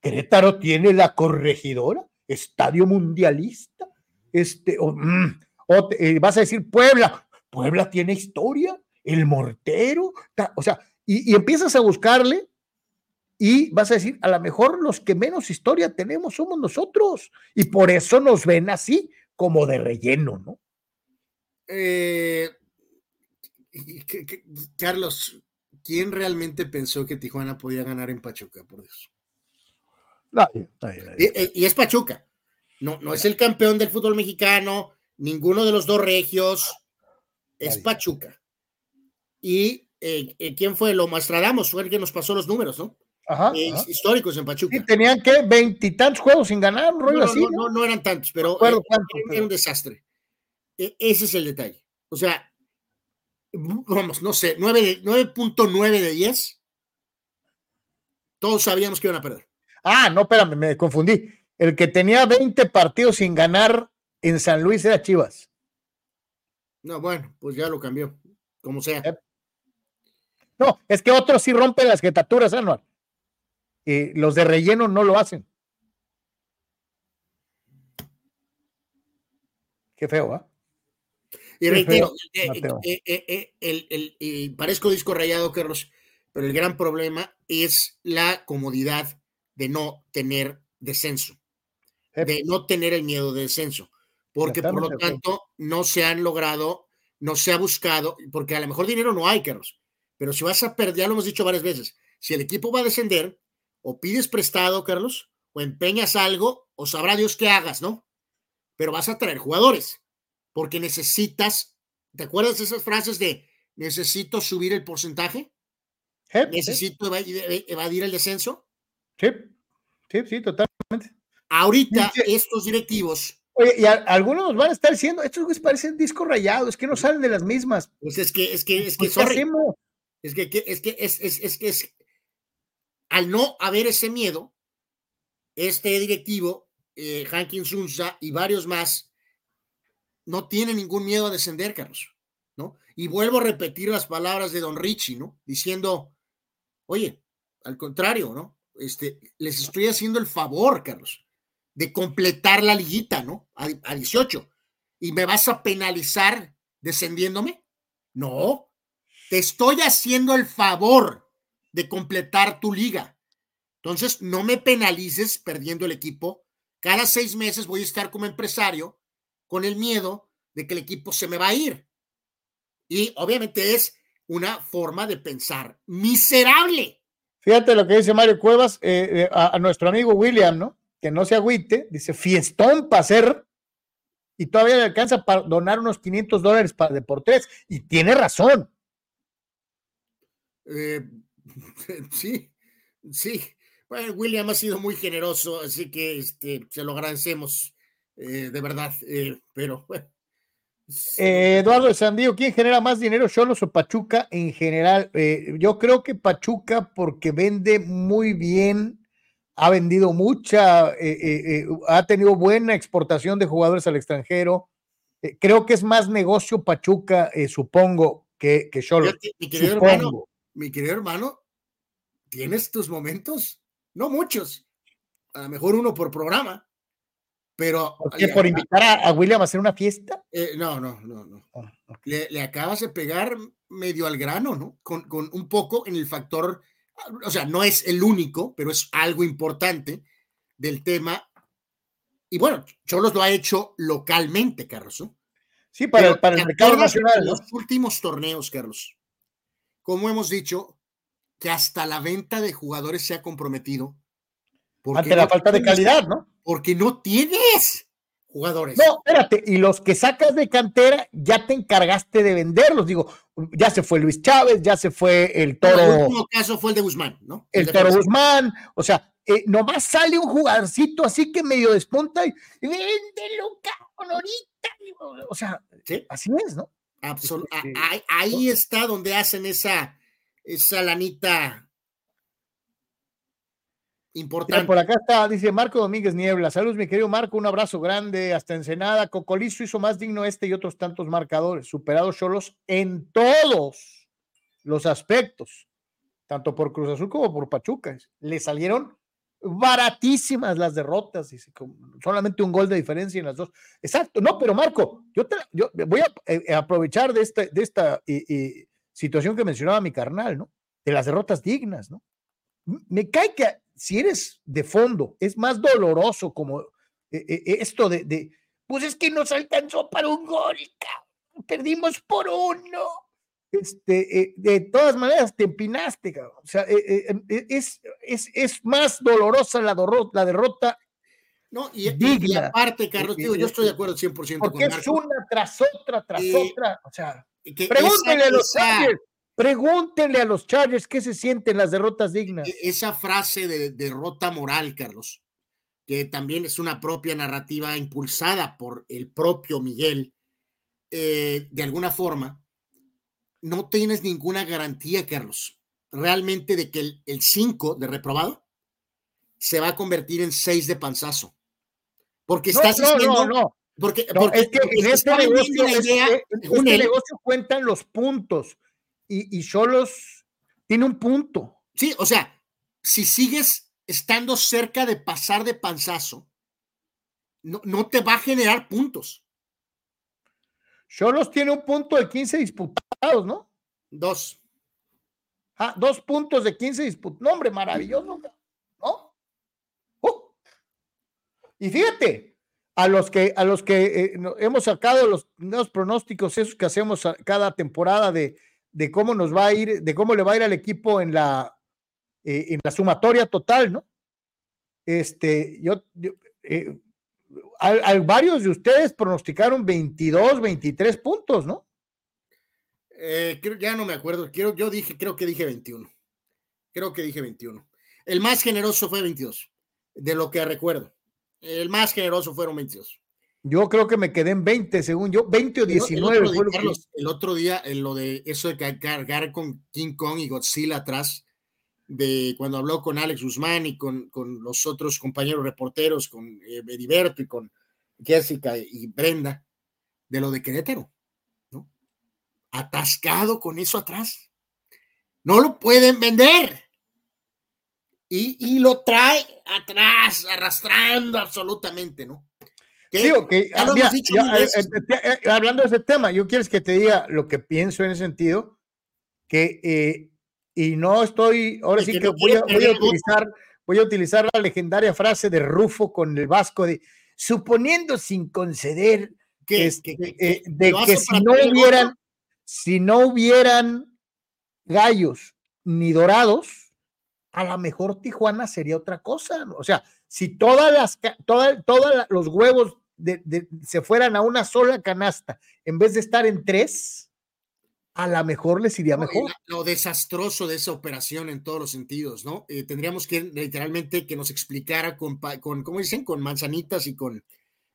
Querétaro tiene la corregidora, estadio mundialista, este, mm, eh, vas a decir Puebla, Puebla tiene historia, el mortero, o sea, y, y empiezas a buscarle y vas a decir, a lo mejor los que menos historia tenemos somos nosotros, y por eso nos ven así, como de relleno, ¿no? Eh, Carlos, ¿quién realmente pensó que Tijuana podía ganar en Pachuca, por Dios? Y, es Pachuca. No, no es el campeón del fútbol mexicano, ninguno de los dos regios, es Pachuca. Y eh, eh, ¿quién fue? Lo Mastradamos, fue el que nos pasó los números, ¿no? Ajá, históricos en Pachuca. Y tenían que veintitantos juegos sin ganar, no, no, no, eran tantos, pero era un desastre. E, ese es el detalle. O sea, vamos, no sé, 9.9 de 10. Todos sabíamos que iban a perder. Ah, no, espérame, me confundí. El que tenía 20 partidos sin ganar en San Luis era Chivas. No, bueno, pues ya lo cambió, como sea. Eh, no, es que otros sí rompen las jetaturas, Anual. Y los de relleno no lo hacen. Qué feo, ¿ah? Y reitero, eh, eh, eh, el, parezco disco rayado, Carlos, pero el gran problema es la comodidad de no tener descenso, de no tener el miedo de descenso, porque por lo tanto no se han logrado, no se ha buscado, porque a lo mejor dinero no hay, Carlos, pero si vas a perder, ya lo hemos dicho varias veces, si el equipo va a descender, o pides prestado, Carlos, o empeñas algo, o sabrá Dios qué hagas, ¿no? Pero vas a traer jugadores porque necesitas, ¿te acuerdas de esas frases de necesito subir el porcentaje? ¿Necesito evadir el descenso? Sí, sí, sí, totalmente. Ahorita estos directivos. Oye, y algunos van a estar diciendo, estos parecen disco rayado, es que no salen de las mismas. Pues es que, es que, es que, pues, es que, es que, es, es, es que es, al no haber ese miedo, este directivo, eh, Hankin Sunza y varios más, no tiene ningún miedo a descender, Carlos, ¿no? Y vuelvo a repetir las palabras de Don Richie, ¿no? Diciendo, oye, al contrario, ¿no? Este, les estoy haciendo el favor, Carlos, de completar la liguita, ¿no? A, a 18. ¿Y me vas a penalizar descendiéndome? No, te estoy haciendo el favor de completar tu liga. Entonces, no me penalices perdiendo el equipo. Cada seis meses voy a estar como empresario con el miedo de que el equipo se me va a ir. Y obviamente es una forma de pensar miserable. Fíjate lo que dice Mario Cuevas eh, eh, a, nuestro amigo William, ¿no? Que no se agüite, dice fiestón para hacer y todavía le alcanza para donar unos 500 dólares para Deportes y tiene razón. Eh, *laughs* sí, sí. Bueno, William ha sido muy generoso, así que este, se lo agradecemos. De verdad, pero eh, Eduardo de Sandío, ¿quién genera más dinero, Cholos o Pachuca en general? yo creo que Pachuca porque vende muy bien ha vendido mucha, eh, ha tenido buena exportación de jugadores al extranjero. creo que es más negocio Pachuca, supongo, que, que Cholo. Mi querido, hermano, mi querido hermano, tienes tus momentos, no muchos, a lo mejor uno por programa, pero. ¿Por, ¿Por invitar a, William a hacer una fiesta? Eh, no, no, no, no. Ah, le, acabas de pegar medio al grano, ¿no? Con, con, un poco en el factor, o sea, no es el único, pero es algo importante del tema. Y bueno, Cholos lo ha hecho localmente, Carlos. ¿no? Sí, para, el, para el mercado nacional. En los últimos torneos, Carlos, como hemos dicho, que hasta la venta de jugadores se ha comprometido. Ante la falta de calidad, ¿no? Porque no tienes jugadores. No, espérate, y los que sacas de cantera ya te encargaste de venderlos. Digo, ya se fue Luis Chávez, ya se fue el Toro. el último caso fue el de Guzmán, ¿no? El, Toro Guzmán, o sea, eh, nomás sale un jugadorcito así que medio despunta y véndelo, cabrón, ahorita. O sea, así es, ¿no? Absolutamente. ahí, está donde hacen esa, esa lanita Importante. por acá está, dice Marco Domínguez Niebla. Saludos, mi querido Marco. Un abrazo grande hasta Ensenada. Cocolizo hizo más digno este y otros tantos marcadores, superados solos en todos los aspectos, tanto por Cruz Azul como por Pachuca. Le salieron baratísimas las derrotas, dice, solamente un gol de diferencia en las dos. Exacto, no, pero Marco, yo, yo voy a eh, aprovechar de esta, de esta situación que mencionaba mi carnal, ¿no? De las derrotas dignas, ¿no? Me cae que si eres de fondo, es más doloroso como eh, eh, esto de, pues es que nos alcanzó para un gol, perdimos por uno. Este, eh, de todas maneras te empinaste, O sea, es, es, es, más dolorosa la, la derrota. No, y, digna. aparte, Carlos, digo, yo estoy de acuerdo 100% Porque es una tras otra, tras otra. O sea, pregúntale a los Pregúntenle a los Chargers qué se sienten las derrotas dignas. E-, esa frase de derrota moral, Carlos, que también es una propia narrativa impulsada por el propio Miguel, eh, de alguna forma, no tienes ninguna garantía, Carlos, realmente de que el 5 de reprobado se va a convertir en 6 de panzazo. Porque estás no, no, no, Porque, es que en este negocio, este negocio cuentan los puntos y, Solos tiene un punto. Sí, o sea, si sigues estando cerca de pasar de panzazo, no, no te va a generar puntos. Cholos tiene un punto de 15 disputados, ¿no? Dos. Ah, dos puntos de 15 disputados. No, hombre, maravilloso, ¿no? Uh. Y fíjate, a los que, a los que eh, hemos sacado los, los, pronósticos, esos que hacemos cada temporada de de cómo nos va a ir, de cómo le va a ir al equipo en la, eh, en la sumatoria total, ¿no? Este, yo, eh, varios de ustedes pronosticaron 22, 23 puntos, ¿no? Eh, ya no me acuerdo, quiero, yo dije, creo que dije 21. Creo que dije 21. El más generoso fue 22, de lo que recuerdo. El más generoso fueron 22. Yo creo que me quedé en 20, según yo, 20 o 19. El otro, día, el otro día, en lo de eso de cargar con King Kong y Godzilla atrás, de cuando habló con Alex Guzmán y con, con los otros compañeros reporteros, con eh, y con Jessica y Brenda, de lo de Querétaro, ¿no? Atascado con eso atrás. No lo pueden vender. Y, y lo trae atrás, arrastrando absolutamente, ¿no? Digo que, ah, eh, eh, eh, hablando de ese tema, yo quiero que te diga lo que pienso en ese sentido, que, y no estoy, ahora sí que voy a, utilizar, voy a utilizar la legendaria frase de Rufo con el vasco de, suponiendo sin conceder que, este, de que si no hubieran, si no hubieran gallos ni dorados, a lo mejor Tijuana sería otra cosa. O sea, si todas las, todos los huevos se fueran a una sola canasta en vez de estar en tres, a lo mejor les iría mejor. Lo desastroso de esa operación en todos los sentidos, ¿no? Eh, tendríamos que literalmente que nos explicara con, con ¿cómo dicen? Con manzanitas y con,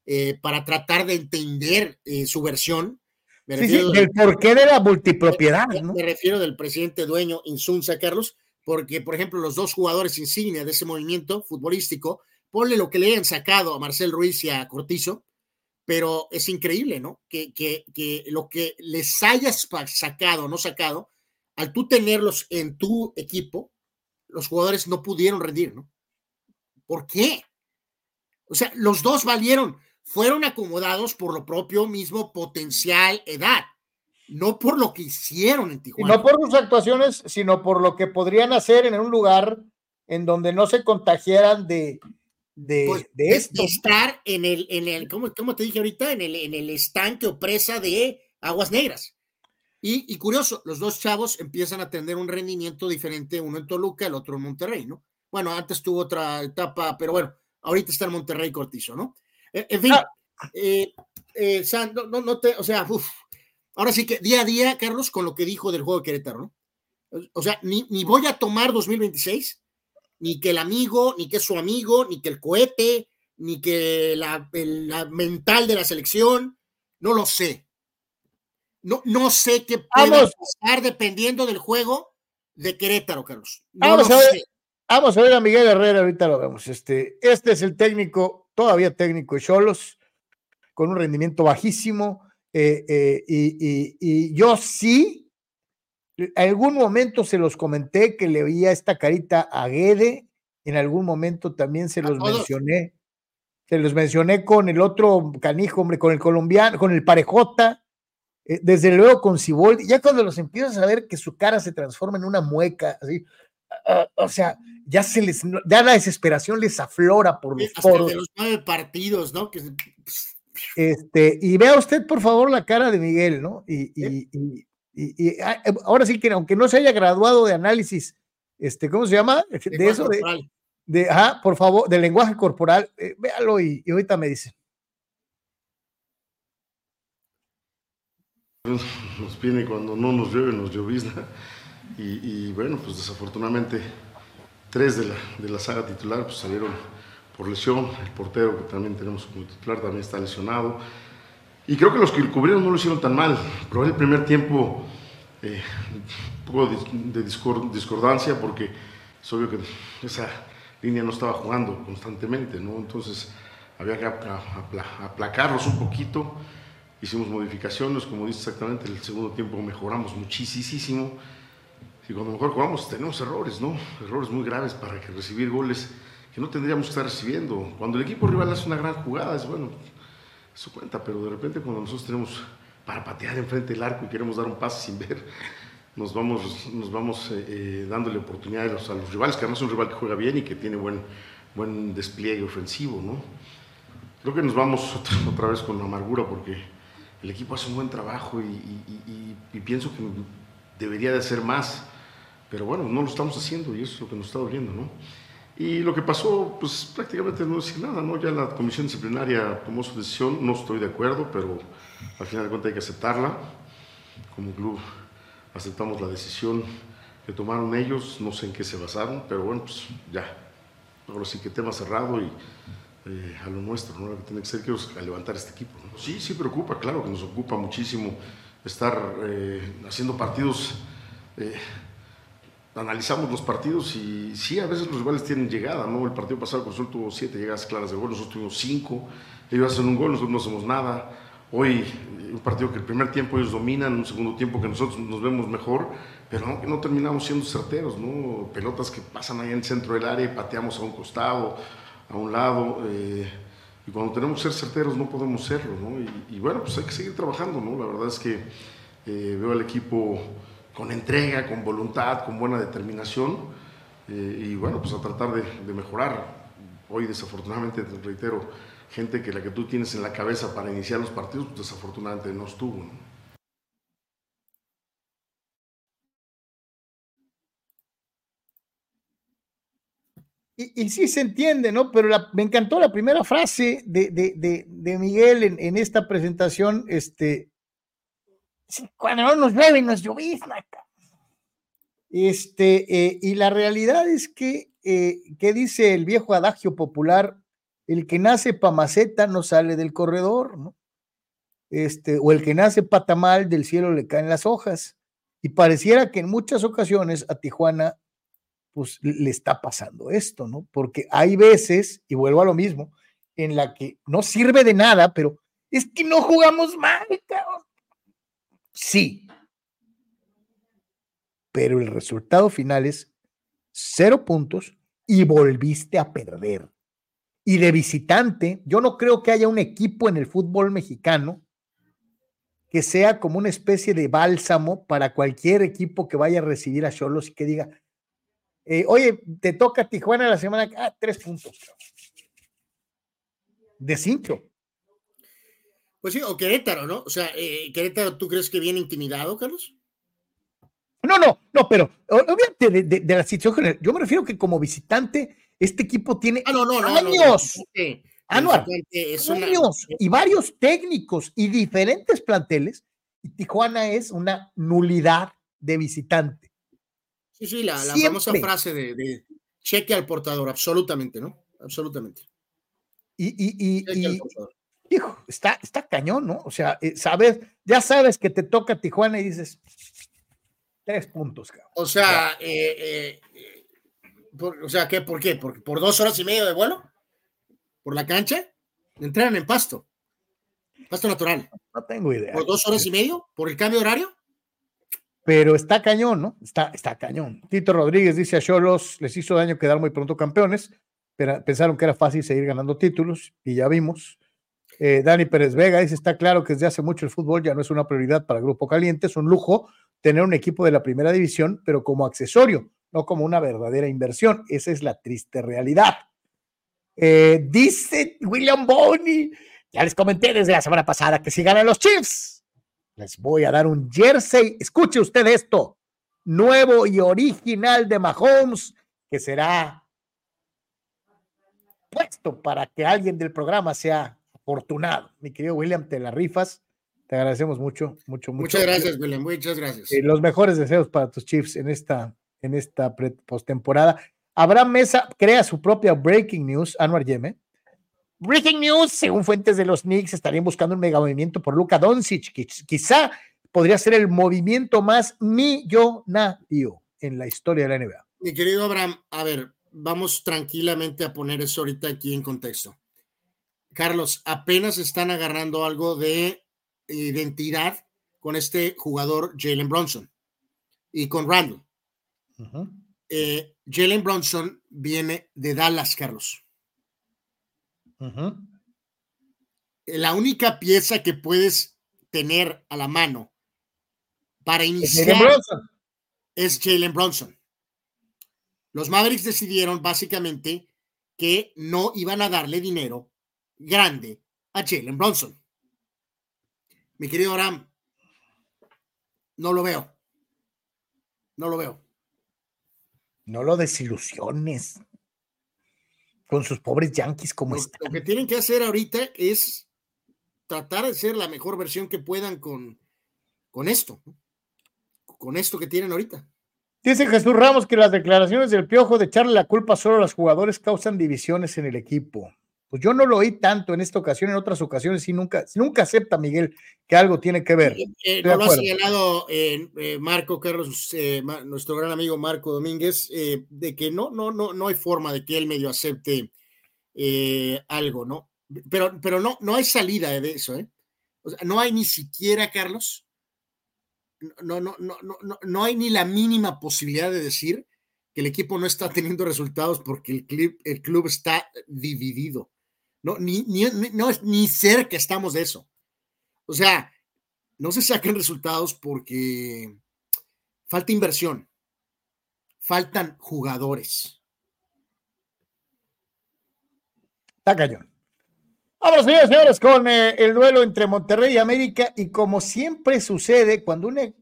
eh, para tratar de entender eh, su versión. Me sí, sí, del porqué de la multipropiedad, ¿no? Me refiero del presidente dueño Insunza, Carlos, porque, por ejemplo, los dos jugadores insignia de ese movimiento futbolístico, ponle lo que le hayan sacado a Marcel Ruiz y a Cortizo, pero es increíble, ¿no? Que, que, que lo que les hayas sacado o no sacado, al tú tenerlos en tu equipo, los jugadores no pudieron rendir, ¿no? ¿Por qué? O sea, los dos valieron, fueron acomodados por lo propio mismo potencial, edad, no por lo que hicieron en Tijuana. no por sus actuaciones, sino por lo que podrían hacer en un lugar en donde no se contagiaran de, de, pues, de esto. estar en el, en el ¿cómo, te dije ahorita? En el, en el estanque o presa de aguas negras. Y, y, curioso, los dos chavos empiezan a tener un rendimiento diferente, uno en Toluca, el otro en Monterrey, ¿no? Bueno, antes tuvo otra etapa, pero bueno, ahorita está en Monterrey Cortizo, ¿no? E, en fin, ah. eh, eh, no, no, te, o sea, uf, ahora sí que día a día, Carlos, con lo que dijo del juego de Querétaro, ¿no? O sea, ni, ni voy a tomar 2026 ni que el amigo, ni que su amigo, ni que el cohete, ni que la, mental de la selección, no lo sé. No, no sé qué puede pasar dependiendo del juego de Querétaro, Carlos. vamos, a ver, vamos a ver a Miguel Herrera, ahorita lo vemos. Este, este es el técnico, todavía técnico de Cholos, con un rendimiento bajísimo. Eh, eh, y, y yo sí algún momento se los comenté que le veía esta carita a Guede, en algún momento también se los mencioné, se los mencioné con el otro canijo, hombre, con el colombiano, con el parejota, eh, desde luego con Ciboldi, ya cuando los empiezas a ver que su cara se transforma en una mueca, así, ah, o sea, ya se les, ya la desesperación les aflora por los poros. de los nueve partidos, ¿no? Este, y vea usted, por favor, la cara de Miguel, ¿no? y y, ah, eh, ahora sí que aunque no se haya graduado de análisis, este, ¿cómo se llama? De eso, de, de, ajá, por favor, del lenguaje corporal, eh, véalo y, ahorita me dice. Nos viene cuando no nos llueve, nos llovizna. Y, y, bueno, pues desafortunadamente tres de la, de la saga titular pues salieron por lesión. El portero que también tenemos como titular también está lesionado. Y creo que los que lo cubrieron no lo hicieron tan mal. Probé el primer tiempo eh, un poco de, discordancia porque es obvio que esa línea no estaba jugando constantemente, ¿no? Entonces había que aplacarlos un poquito. Hicimos modificaciones, como dice exactamente, el segundo tiempo mejoramos muchísimo. Y cuando mejor jugamos tenemos errores, ¿no? Errores muy graves para que recibir goles que no tendríamos que estar recibiendo. Cuando el equipo rival hace una gran jugada, es bueno, eso cuenta, pero de repente cuando nosotros tenemos para patear enfrente del arco y queremos dar un pase sin ver, nos vamos, nos vamos eh, eh, dándole oportunidades a los rivales, que además es un rival que juega bien y que tiene buen, buen despliegue ofensivo, ¿no? Creo que nos vamos *laughs* otra, vez con amargura porque el equipo hace un buen trabajo y, y, pienso que debería de hacer más, pero bueno, no lo estamos haciendo y eso es lo que nos está doliendo, ¿no? Y lo que pasó, pues prácticamente no decir nada, ¿no? Ya la comisión disciplinaria tomó su decisión, no estoy de acuerdo, pero al final de cuentas hay que aceptarla. Como club aceptamos la decisión que tomaron ellos, no sé en qué se basaron, pero bueno, pues ya. Ahora sí que tema cerrado y eh, a lo nuestro, ¿no? Lo que tiene que ser que a levantar este equipo. Sí, sí preocupa, claro que nos ocupa muchísimo estar eh, haciendo partidos. Eh, analizamos los partidos y sí, a veces los rivales tienen llegada, ¿no? El partido pasado Cruz tuvo siete llegadas claras de gol, nosotros tuvimos cinco, ellos hacen un gol, nosotros no hacemos nada. Hoy, un partido que el primer tiempo ellos dominan, un segundo tiempo que nosotros nos vemos mejor, pero no, no terminamos siendo certeros, ¿no? Pelotas que pasan ahí en el centro del área y pateamos a un costado, a un lado. Eh, y cuando tenemos que ser certeros no podemos serlo, ¿no? Y, bueno, pues hay que seguir trabajando, ¿no? La verdad es que eh, veo al equipo con entrega, con voluntad, con buena determinación eh, y bueno, pues a tratar de, mejorar. Hoy desafortunadamente, te reitero, gente que la que tú tienes en la cabeza para iniciar los partidos, pues desafortunadamente no estuvo. Y, sí se entiende, ¿no? Pero me encantó la primera frase de, de, de, Miguel en, en, esta presentación, este, cuando no nos llueve, nos llovizna. Este, eh, y la realidad es que, eh, ¿qué dice el viejo adagio popular? El que nace pa' maceta no sale del corredor, ¿no? Este, o el que nace patamal del cielo le caen las hojas. Y pareciera que en muchas ocasiones a Tijuana pues le está pasando esto, ¿no? Porque hay veces, y vuelvo a lo mismo, en la que no sirve de nada, pero es que no jugamos mal, cabrón. Sí. Pero el resultado final es cero puntos y volviste a perder. Y de visitante, yo no creo que haya un equipo en el fútbol mexicano que sea como una especie de bálsamo para cualquier equipo que vaya a recibir a Cholos y que diga, eh, oye, te toca Tijuana la semana, ah, tres puntos. De cinco. Pues sí, o Querétaro, ¿no? O sea, eh, Querétaro, ¿tú crees que viene intimidado, Carlos? No, no, no, pero obviamente de, la situación yo me refiero que como visitante, este equipo tiene ah, no, no, años, años y varios técnicos y diferentes planteles, y Tijuana es una nulidad de visitante. Sí, sí, la, famosa frase de, cheque al portador, absolutamente, ¿no? Absolutamente. Y, y, y, hijo, está, está cañón, ¿no? O sea, eh, sabes, ya sabes que te toca Tijuana y dices, tres puntos, cabrón. O sea, eh, eh, o sea, ¿qué? ¿Por qué? ¿Por, ¿Por dos horas y media de vuelo? ¿Por la cancha? Entrenan en pasto. Pasto natural. No tengo idea. ¿Por dos horas y medio? ¿Por el cambio de horario? pero está cañón, ¿no? Está, está cañón. Tito Rodríguez dice a Cholos, les hizo daño quedar muy pronto campeones, pero pensaron que era fácil seguir ganando títulos y ya vimos. Eh, Dani Pérez Vega dice, está claro que desde hace mucho el fútbol ya no es una prioridad para el Grupo Caliente, es un lujo tener un equipo de la primera división, pero como accesorio, no como una verdadera inversión. Esa es la triste realidad. Eh, dice William Boney, ya les comenté desde la semana pasada que si ganan los Chiefs, les voy a dar un jersey. Escuche usted esto. Nuevo y original de Mahomes, que será puesto para que alguien del programa sea afortunado. Mi querido William, te la rifas. Te agradecemos mucho, mucho, mucho. Muchas gracias, William. Muchas gracias. Eh, los mejores deseos para tus Chiefs en esta, en esta postemporada. Abraham Mesa crea su propia Breaking News, Anuar Yeme. Breaking news, según fuentes de los Knicks, estarían buscando un mega movimiento por Luka Doncic, que quizá podría ser el movimiento más millonario en la historia de la NBA. Mi querido Abraham, a ver, vamos tranquilamente a poner eso ahorita aquí en contexto. Carlos, apenas están agarrando algo de identidad con este jugador Jalen Bronson y con Randall. Eh, Jalen Bronson viene de Dallas, Carlos. La única pieza que puedes tener a la mano para iniciar es Jalen Bronson. Los Mavericks decidieron básicamente que no iban a darle dinero grande a Jalen Bronson. Mi querido Aram, no lo veo. No lo veo. No lo desilusiones con sus pobres Yankees como lo, Lo que tienen que hacer ahorita es tratar de ser la mejor versión que puedan con, con esto, con esto que tienen ahorita. Dice Jesús Ramos que las declaraciones del Piojo de echarle la culpa solo a los jugadores causan divisiones en el equipo. Pues yo no lo oí tanto en esta ocasión, en otras ocasiones y nunca, nunca acepta Miguel que algo tiene que ver. Eh, no lo ha señalado eh, eh, Marco Carlos, nuestro gran amigo Marco Domínguez, de que no, no, no, no hay forma de que él medio acepte algo, ¿no? Pero, pero no, no hay salida de eso, ¿eh? no hay ni siquiera, Carlos, no, no, no, no, no hay ni la mínima posibilidad de decir que el equipo no está teniendo resultados porque el club, el club está dividido. No, ni, ni, no, ni cerca estamos de eso. O sea, no se sacan resultados porque falta inversión, faltan jugadores. Está cañón. Vamos, señores, señores, con eh, el duelo entre Monterrey y América. Y como siempre sucede, cuando un e-,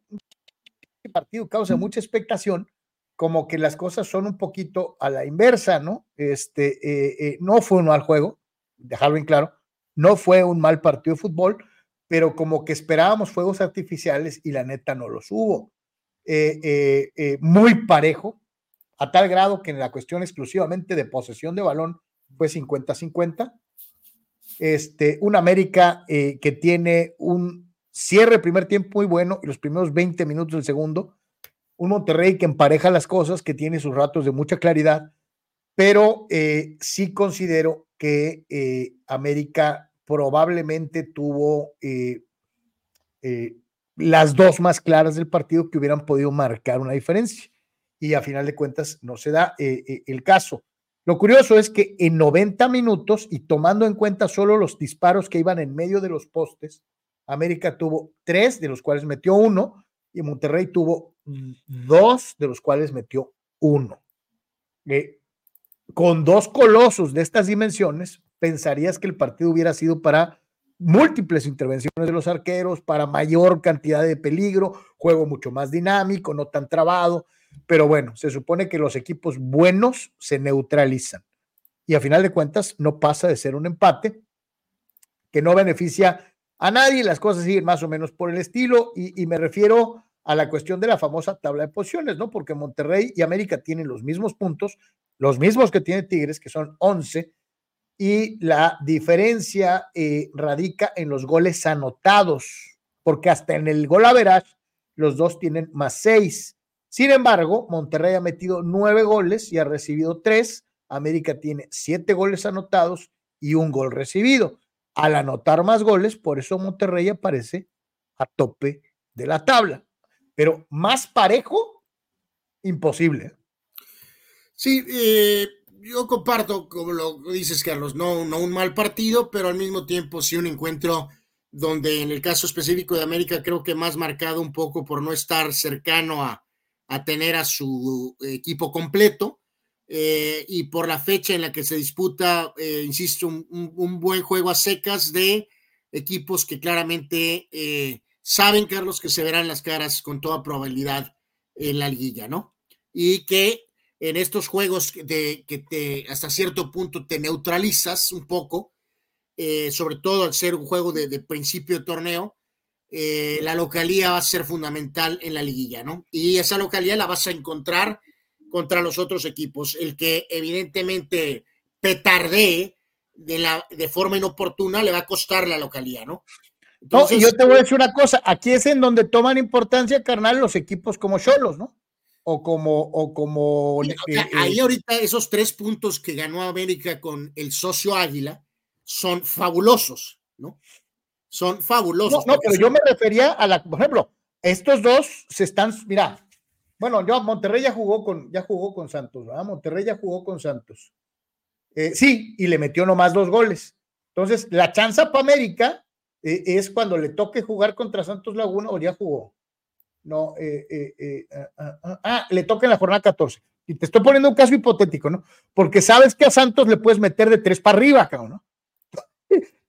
partido causa mucha expectación, como que las cosas son un poquito a la inversa, ¿no? Este, eh, eh, no fue un mal juego, dejarlo en claro, no fue un mal partido de fútbol, pero como que esperábamos fuegos artificiales y la neta no los hubo. Eh, eh, eh, muy parejo, a tal grado que en la cuestión exclusivamente de posesión de balón fue 50-50. Este, un América que tiene un cierre primer tiempo muy bueno y los primeros 20 minutos del segundo, un Monterrey que empareja las cosas, que tiene sus ratos de mucha claridad, pero eh, sí considero que eh, América probablemente tuvo eh, las dos más claras del partido que hubieran podido marcar una diferencia. Y a final de cuentas no se da el caso. Lo curioso es que en 90 minutos y tomando en cuenta solo los disparos que iban en medio de los postes, América tuvo tres, de los cuales metió uno, y Monterrey tuvo dos, de los cuales metió uno. Eh, con dos colosos de estas dimensiones, pensarías que el partido hubiera sido para múltiples intervenciones de los arqueros, para mayor cantidad de peligro, juego mucho más dinámico, no tan trabado, pero bueno, se supone que los equipos buenos se neutralizan y a final de cuentas no pasa de ser un empate que no beneficia a nadie, las cosas siguen más o menos por el estilo y, y me refiero a la cuestión de la famosa tabla de posiciones, ¿no? Porque Monterrey y América tienen los mismos puntos, los mismos que tiene Tigres, que son 11, y la diferencia eh, radica en los goles anotados, porque hasta en el gol average los dos tienen más 6. Sin embargo, Monterrey ha metido nueve goles y ha recibido tres. América tiene siete goles anotados y un gol recibido. Al anotar más goles, por eso Monterrey aparece a tope de la tabla pero más parejo, imposible. Sí, eh, yo comparto, como lo dices, Carlos, no, no un mal partido, pero al mismo tiempo sí un encuentro donde en el caso específico de América creo que más marcado un poco por no estar cercano a, tener a su equipo completo eh, y por la fecha en la que se disputa, eh, insisto, un, buen juego a secas de equipos que claramente saben, Carlos, que se verán las caras con toda probabilidad en la liguilla, ¿no? Y que en estos juegos de, que te, hasta cierto punto te neutralizas un poco, eh, sobre todo al ser un juego de, principio de torneo, eh, la localía va a ser fundamental en la liguilla, ¿no? Y esa localía la vas a encontrar contra los otros equipos. El que evidentemente petardee de, la, de forma inoportuna le va a costar la localía, ¿no? no, y yo te voy a decir una cosa, aquí es en donde toman importancia, carnal, los equipos como Cholos, ¿no? O como, o como. Eh, ahí eh, ahorita esos tres puntos que ganó América con el socio Águila son fabulosos, ¿no? Son fabulosos. No, pero yo me refería a la, por ejemplo, estos dos se están, mira, bueno, yo Monterrey ya jugó con, ya jugó con Santos, ¿verdad? Monterrey ya jugó con Santos. Eh, sí, y le metió nomás dos goles. Entonces, la chance para América eh, es cuando le toque jugar contra Santos Laguna o ya jugó. No, eh, eh, ah, ah, ah, le toca en la jornada 14. Y te estoy poniendo un caso hipotético, ¿no? Porque sabes que a Santos le puedes meter de tres para arriba, cabrón, ¿no?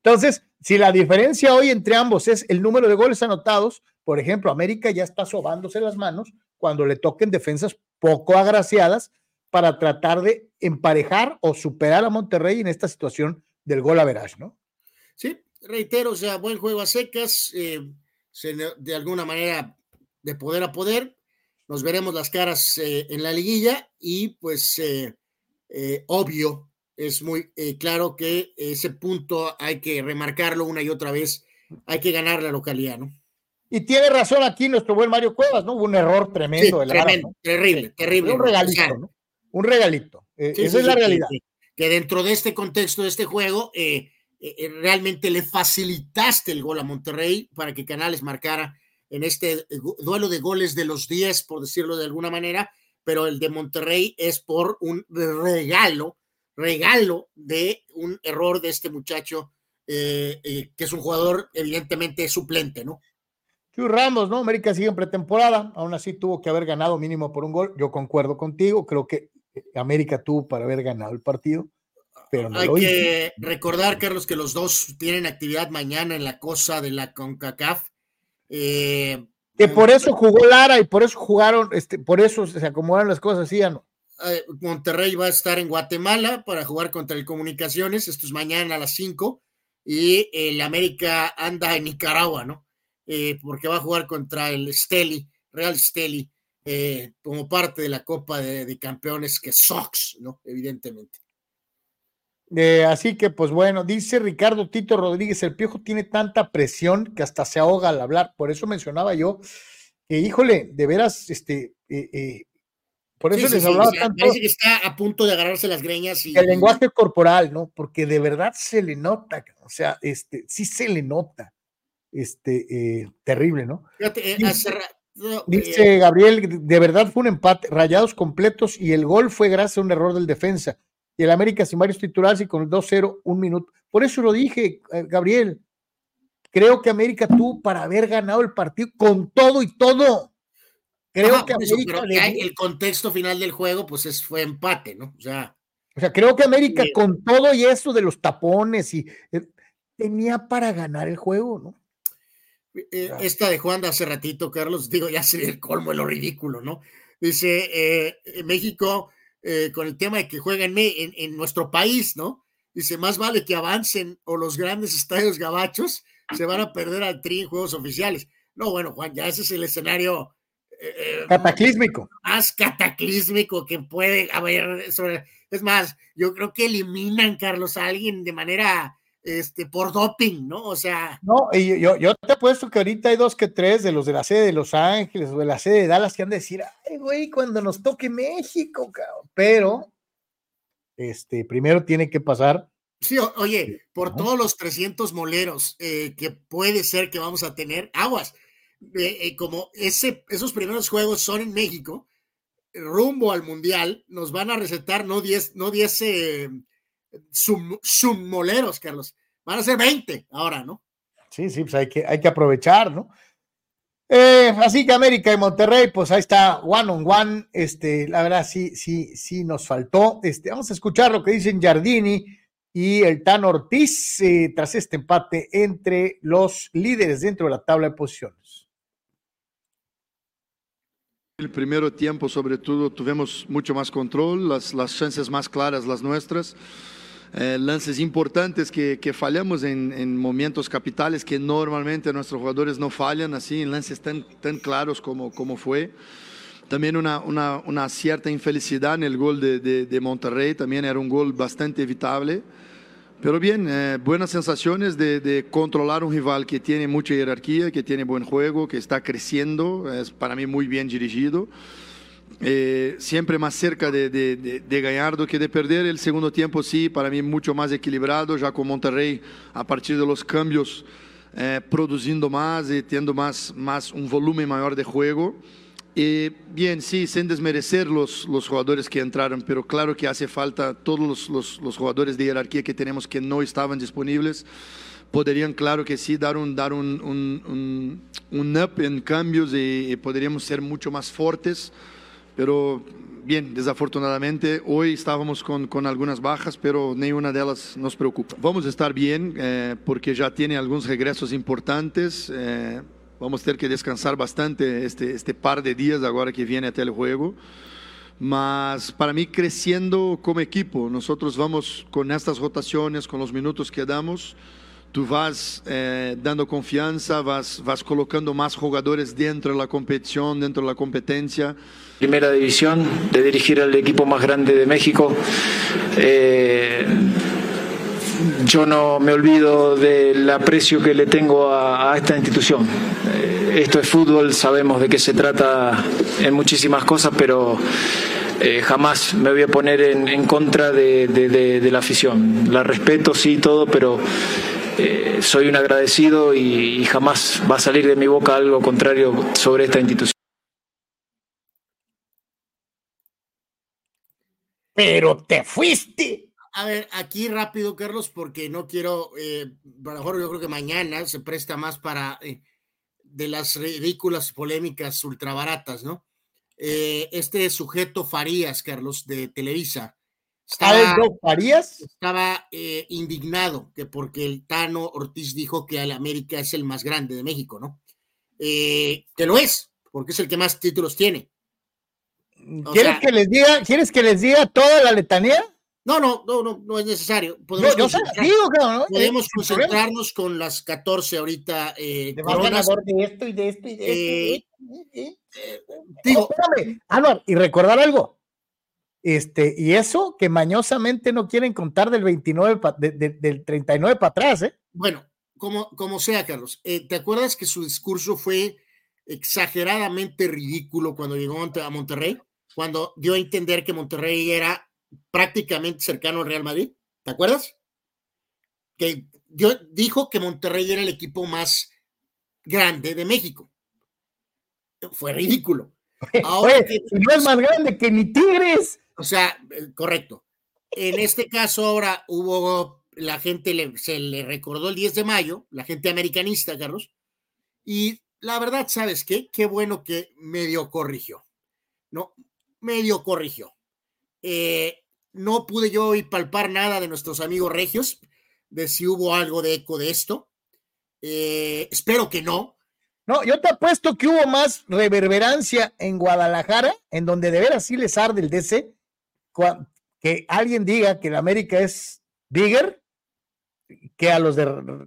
Entonces, si la diferencia hoy entre ambos es el número de goles anotados, por ejemplo, América ya está sobándose las manos cuando le toquen defensas poco agraciadas para tratar de emparejar o superar a Monterrey en esta situación del gol a verás, ¿no? Sí, reitero, o sea, buen juego a secas, eh, de alguna manera de poder a poder. Nos veremos las caras eh, en la liguilla y pues eh, obvio, es muy claro que ese punto hay que remarcarlo una y otra vez, hay que ganar la localidad, ¿no? Y tiene razón aquí nuestro buen Mario Cuevas, ¿no? Hubo un error tremendo. tremendo, terrible, terrible. Un regalito, ¿no? Un regalito. esa es la realidad. Que, dentro de este contexto de este juego, eh, eh, eh, realmente le facilitaste el gol a Monterrey para que Canales marcara en este eh, duelo de goles de los 10, por decirlo de alguna manera, pero el de Monterrey es por un regalo, regalo de un error de este muchacho, que es un jugador evidentemente suplente, ¿no? Chuy Ramos, ¿no? América sigue en pretemporada, aún así tuvo que haber ganado mínimo por un gol. Yo concuerdo contigo, creo que América tuvo para haber ganado el partido. Hay que recordar, Carlos, que los dos tienen actividad mañana en la cosa de la CONCACAF. Eh, que por eso jugó Lara y por eso jugaron, este, por eso se acomodaron las cosas así, ¿no? Eh, Monterrey va a estar en Guatemala para jugar contra el Comunicaciones, esto es mañana a las 5, y el América anda en Nicaragua, ¿no? Eh, porque va a jugar contra el Steli, Real Steli, como parte de la Copa de, de Campeones que Sox, ¿no? Evidentemente. Eh, así que, pues bueno, dice Ricardo Tito Rodríguez, el piojo tiene tanta presión que hasta se ahoga al hablar. Por eso mencionaba yo que, híjole, de veras, este, eh, por eso les hablaba tanto. Parece que está a punto de agarrarse las greñas. Y, el lenguaje corporal, ¿no? Porque de verdad se le nota, o sea, este, sí se le nota. Este, terrible, ¿no? Fíjate, dice, dice Gabriel, de verdad fue un empate, rayados completos y el gol fue gracias a un error del defensa. Y el América sin varios titulares y con el 2-0, un minuto. Por eso lo dije, Gabriel, Creo que América tuvo para haber ganado el partido con todo y todo. Creo que América. el contexto final del juego, pues es, fue empate, ¿no? O sea. O sea, creo que América, con todo y eso de los tapones y eh, tenía para ganar el juego, ¿no? Eh, esta de Juan de hace ratito, Carlos, digo, ya sería el colmo de lo ridículo, ¿no? Dice, eh, México, con el tema de que juegan en, en, nuestro país, ¿no? Dice, más vale que avancen o los grandes estadios gabachos se van a perder al tri en juegos oficiales. No, bueno, Juan, ya ese es el escenario eh, eh, cataclísmico. Más cataclísmico que puede haber sobre. Es más, yo creo que eliminan, Carlos, a alguien de manera este, por doping, ¿no? O sea. No, y yo, yo te apuesto que ahorita hay dos que tres de los de la sede de Los Ángeles o de la sede de Dallas que han de decir, ay, güey, cuando nos toque México, cabrón. Pero, este, primero tiene que pasar Sí, oye, por todos los 300 moleros eh, que puede ser que vamos a tener, aguas, eh, eh, como ese, esos primeros juegos son en México, rumbo al Mundial, nos van a recetar no 10, no 10 moleros, Carlos, van a ser 20 ahora, ¿no? Sí, sí, pues hay que, hay que aprovechar, ¿no? así que América y Monterrey, pues ahí está, one on one, este, la verdad sí, sí, sí nos faltó. Este, vamos a escuchar lo que dicen Giardini y el Tan Ortiz eh, tras este empate entre los líderes dentro de la tabla de posiciones. El primer tiempo, sobre todo, tuvimos mucho más control, las, las chances más claras, las nuestras. Eh, lances importantes que, que fallamos en, en, momentos capitales que normalmente nuestros jugadores no fallan así, en lances tan, tan claros como, como fue. También una, una, una cierta infelicidad en el gol de, de, de Monterrey, también era un gol bastante evitable. Pero bien, eh, buenas sensaciones de, de, controlar un rival que tiene mucha jerarquía, que tiene buen juego, que está creciendo, es para mí muy bien dirigido. Eh, siempre más cerca de, de, de, Gallardo que de perder. El segundo tiempo sí, para mí mucho más equilibrado, ya con Monterrey a partir de los cambios eh, produciendo más y teniendo más, más un volumen mayor de juego. Eh, bien, sí, sin desmerecer los, los jugadores que entraron, pero claro que hace falta todos los, los, los, jugadores de jerarquía que tenemos que no estaban disponibles. Podrían, claro que sí, dar un, dar un, un, un, up en cambios y, y, podríamos ser mucho más fuertes. Pero bien, desafortunadamente, hoy estábamos con, con algunas bajas, pero ninguna de ellas nos preocupa. Vamos a estar bien eh, porque ya tiene algunos regresos importantes. Eh, Vamos a tener que descansar bastante este, este par de días ahora que viene até el juego. Mas para mí creciendo como equipo, nosotros vamos con estas rotaciones, con los minutos que damos, tú vas eh, dando confianza, vas, vas colocando más jugadores dentro de la competición, dentro de la competencia. Primera división, de dirigir al equipo más grande de México. Eh, yo no me olvido del aprecio que le tengo a, esta institución. Eh, esto es fútbol, sabemos de qué se trata en muchísimas cosas, pero eh, jamás me voy a poner en, contra de, la afición. La respeto, sí, todo, pero eh, soy un agradecido y jamás va a salir de mi boca algo contrario sobre esta institución. Pero te fuiste. A ver, aquí rápido, Carlos, porque no quiero, eh, a lo mejor yo creo que mañana se presta más para eh, de las ridículas polémicas ultrabaratas, ¿no? Eh, este sujeto Farías, Carlos, de Televisa, estaba, Farías? Estaba eh, indignado que porque el Tano Ortiz dijo que el América es el más grande de México, ¿no? Que lo es, porque es el que más títulos tiene. O ¿Quieres sea, que les diga, ¿quieres que les diga toda la letanía? No, no, no, no, no es necesario. Podemos, yo, yo digo, claro, ¿no? podemos concentrarnos con las 14 ahorita. Eh, de coronas. de esto y de esto y de esto. Eh, eh, eh, digo, espérame, Álvaro, y recordar algo. Este, y eso que mañosamente no quieren contar del 29, pa, de, de, del 39 para atrás, ¿eh? Bueno, como, como sea, Carlos. ¿Te acuerdas que su discurso fue exageradamente ridículo cuando llegó a Monterrey, cuando dio a entender que Monterrey era prácticamente cercano al Real Madrid. ¿Te acuerdas? Que dijo que Monterrey era el equipo más grande de México. Fue ridículo. *laughs* Ahora no es más grande que ni Tigres. O sea, eh, correcto. En este caso ahora hubo, la gente se le recordó el 10 de mayo, la gente americanista, Carlos, y la verdad, ¿sabes qué? Qué bueno que medio corrigió, ¿no? Medio corrigió. Eh, no pude yo hoy palpar nada de nuestros amigos regios, de si hubo algo de eco de esto. Eh, espero que no. No, yo te apuesto que hubo más reverberancia en Guadalajara, en donde de veras sí les arde el DC, que alguien diga que la América es bigger que a los de,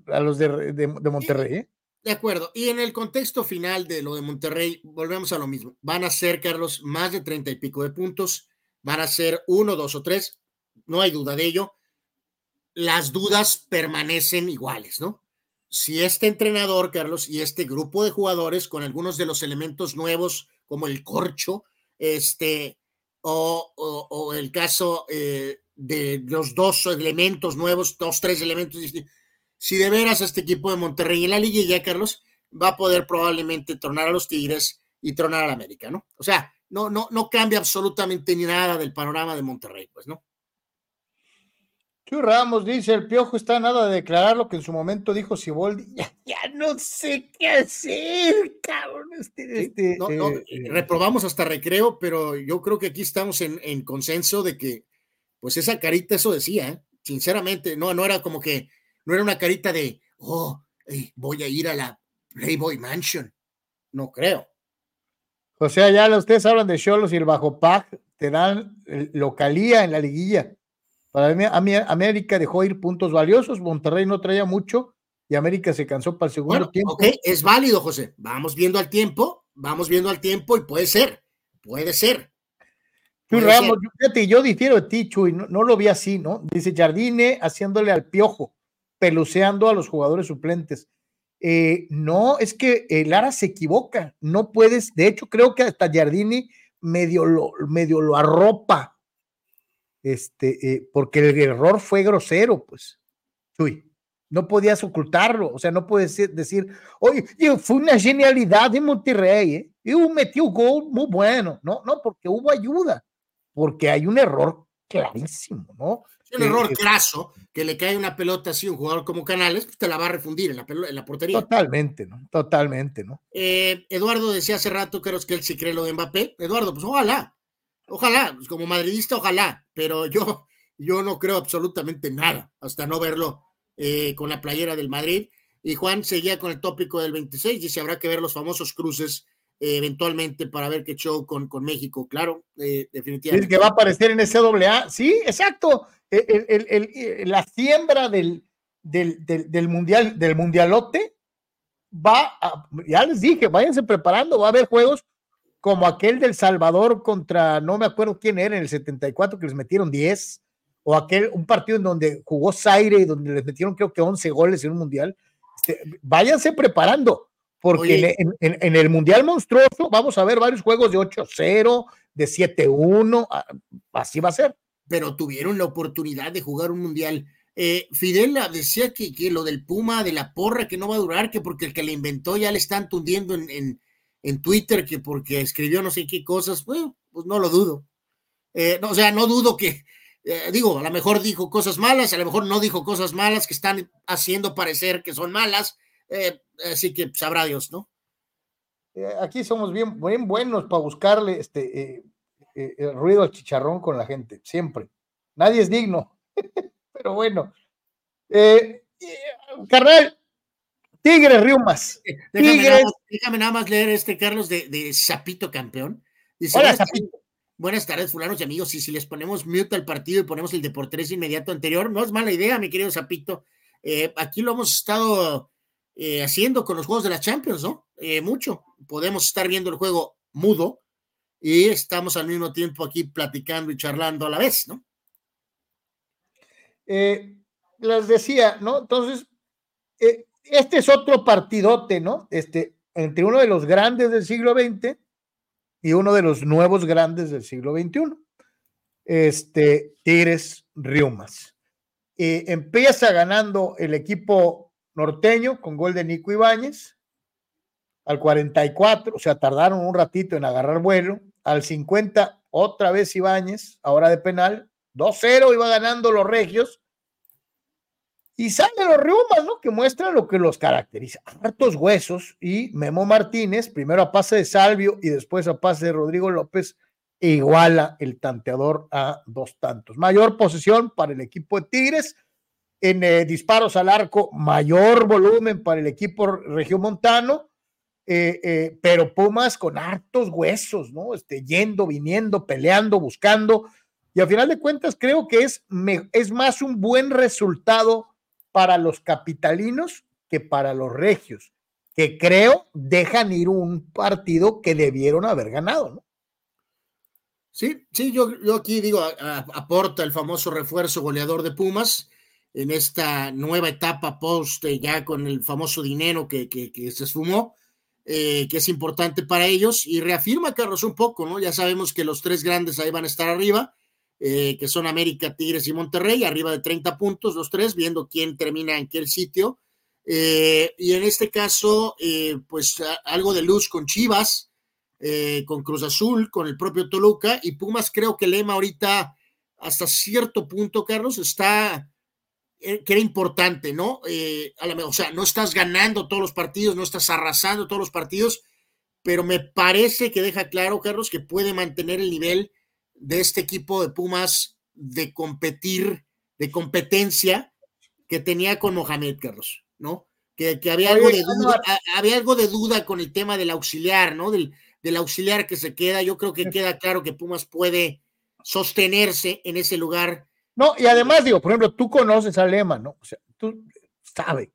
a los de, Monterrey. ¿eh? De acuerdo. Y en el contexto final de lo de Monterrey, volvemos a lo mismo. Van a ser, Carlos, más de treinta y pico de puntos. Van a ser uno, dos o tres. No hay duda de ello. Las dudas permanecen iguales, ¿no? Si este entrenador, Carlos, y este grupo de jugadores con algunos de los elementos nuevos, como el corcho, este, o, el caso eh, de los dos elementos nuevos, dos, tres elementos, si de veras este equipo de Monterrey en la liguilla, Carlos, va a poder probablemente tronar a los Tigres y tronar al América, ¿no? O sea, no, no, no cambia absolutamente ni nada del panorama de Monterrey, pues, ¿no? Chu Ramos dice, el Piojo está nada de declarar lo que en su momento dijo Siboldi. *laughs* Ya, no sé qué hacer, cabrón. Este, este, no, no, eh, eh, reprobamos hasta recreo, pero yo creo que aquí estamos en, en, consenso de que, pues esa carita eso decía, ¿eh? sinceramente, no, no era como que, no era una carita de, oh, voy a ir a la Playboy Mansion. No creo. O sea, ya ustedes hablan de Cholos y el Bajo Pack te dan localía en la liguilla. Para mí, América dejó ir puntos valiosos, Monterrey no traía mucho y América se cansó para el segundo tiempo. Ok, es válido, José. Vamos viendo al tiempo, vamos viendo al tiempo y puede ser, puede ser. Ramos, yo, difiero de ti, Chuy, no, lo vi así, ¿no? Dice Jardine haciéndole al piojo, peluceando a los jugadores suplentes. Eh, no, es que Lara se equivoca, no puedes, de hecho creo que hasta Jardine medio lo, medio lo arropa este, eh, porque el error fue grosero, pues, Chuy. No podías ocultarlo, o sea, no puedes decir, oye, fue una genialidad de Monterrey, ¿eh? y metió un gol muy bueno, no, no, porque hubo ayuda, porque hay un error clarísimo, ¿no? Un error craso, que le cae una pelota así a un jugador como Canales, pues te la va a refundir en la, en la portería. Totalmente, ¿no? Totalmente, ¿no? Eh, Eduardo decía hace rato, creo que él sí cree lo de Mbappé. Eduardo, pues ojalá, Ojalá, pues, como madridista, ojalá, pero yo, yo no creo absolutamente nada hasta no verlo eh, con la playera del Madrid. Y Juan seguía con el tópico del 26, dice, habrá que ver los famosos cruces eh, eventualmente para ver qué show con, con México, claro, eh, definitivamente. que va a aparecer en ese doble A, sí, exacto, la siembra del, del, del, mundial, del mundialote va, a, ya les dije, váyanse preparando, va a haber juegos como aquel del Salvador contra, no me acuerdo quién era, en el 74, que les metieron 10, o aquel, un partido en donde jugó Zaire y donde les metieron creo que 11 goles en un mundial. Este, váyanse preparando, porque en, el mundial monstruoso vamos a ver varios juegos de 8-0, de 7-1, ah, así va a ser. Pero tuvieron la oportunidad de jugar un mundial. Eh, Fidel decía que, que, lo del Puma, de la porra, que no va a durar, que porque el que le inventó ya le están tundiendo en, en Twitter que porque escribió no sé qué cosas, bueno, pues no lo dudo. Eh, o sea, no dudo que, eh, digo, a lo mejor dijo cosas malas, a lo mejor no dijo cosas malas que están haciendo parecer que son malas, eh, así que sabrá Dios, ¿no? Aquí somos bien, bien buenos para buscarle este el ruido al chicharrón con la gente, siempre. Nadie es digno, *laughs* pero bueno. carnal, Tigres, Riumas. Déjame, Déjame, nada más leer este, Carlos, de, de Zapito Campeón. Dice, Hola, Zapito. Buenas tardes, fulanos y amigos. Y si les ponemos mute al partido y ponemos el Deportes inmediato anterior, no es mala idea, mi querido Zapito. Eh, aquí lo hemos estado eh, haciendo con los juegos de la Champions, ¿no? Eh, mucho. Podemos estar viendo el juego mudo y estamos al mismo tiempo aquí platicando y charlando a la vez, ¿no? les decía, ¿no? Entonces, este es otro partidote, ¿no? Este, entre uno de los grandes del siglo XX y uno de los nuevos grandes del siglo XXI. Este, Tigres Riumas. empieza ganando el equipo norteño con gol de Nico Ibáñez. Al 44, o sea, tardaron un ratito en agarrar vuelo. Al 50, otra vez Ibáñez, ahora de penal. 2-0 iba ganando los regios y salen los Riumas, ¿no? Que muestran lo que los caracteriza. Hartos huesos y Memo Martínez, primero a pase de Salvio y después a pase de Rodrigo López, iguala el tanteador a dos tantos. Mayor posesión para el equipo de Tigres. En eh, disparos al arco, mayor volumen para el equipo regiomontano. Eh, eh, pero Pumas con hartos huesos, ¿no? Este, yendo, viniendo, peleando, buscando. Y a final de cuentas, creo que es, es más un buen resultado para los capitalinos que para los regios, que creo dejan ir un partido que debieron haber ganado. Sí, sí, yo, yo aquí digo, aporta el famoso refuerzo goleador de Pumas en esta nueva etapa post eh, ya con el famoso dinero que, que, se esfumó, eh, que es importante para ellos y reafirma, Carlos, un poco, ¿no? Ya sabemos que los tres grandes ahí van a estar arriba eh, que son América, Tigres y Monterrey, arriba de 30 puntos los tres, viendo quién termina en qué sitio. Y en este caso, pues algo de luz con Chivas, con Cruz Azul, con el propio Toluca y Pumas, creo que Lema ahorita, hasta cierto punto, Carlos, está, que era importante, ¿no? o sea, no estás ganando todos los partidos, no estás arrasando todos los partidos, pero me parece que deja claro, Carlos, que puede mantener el nivel de este equipo de Pumas de competir, de competencia que tenía con Mohamed Carlos, ¿no? Que, había, algo de duda, había algo de duda con el tema del auxiliar, ¿no? Del, del auxiliar que se queda. Yo creo que queda claro que Pumas puede sostenerse en ese lugar. No, y además, digo, por ejemplo, tú conoces a Lema, ¿no? O sea, tú sabes,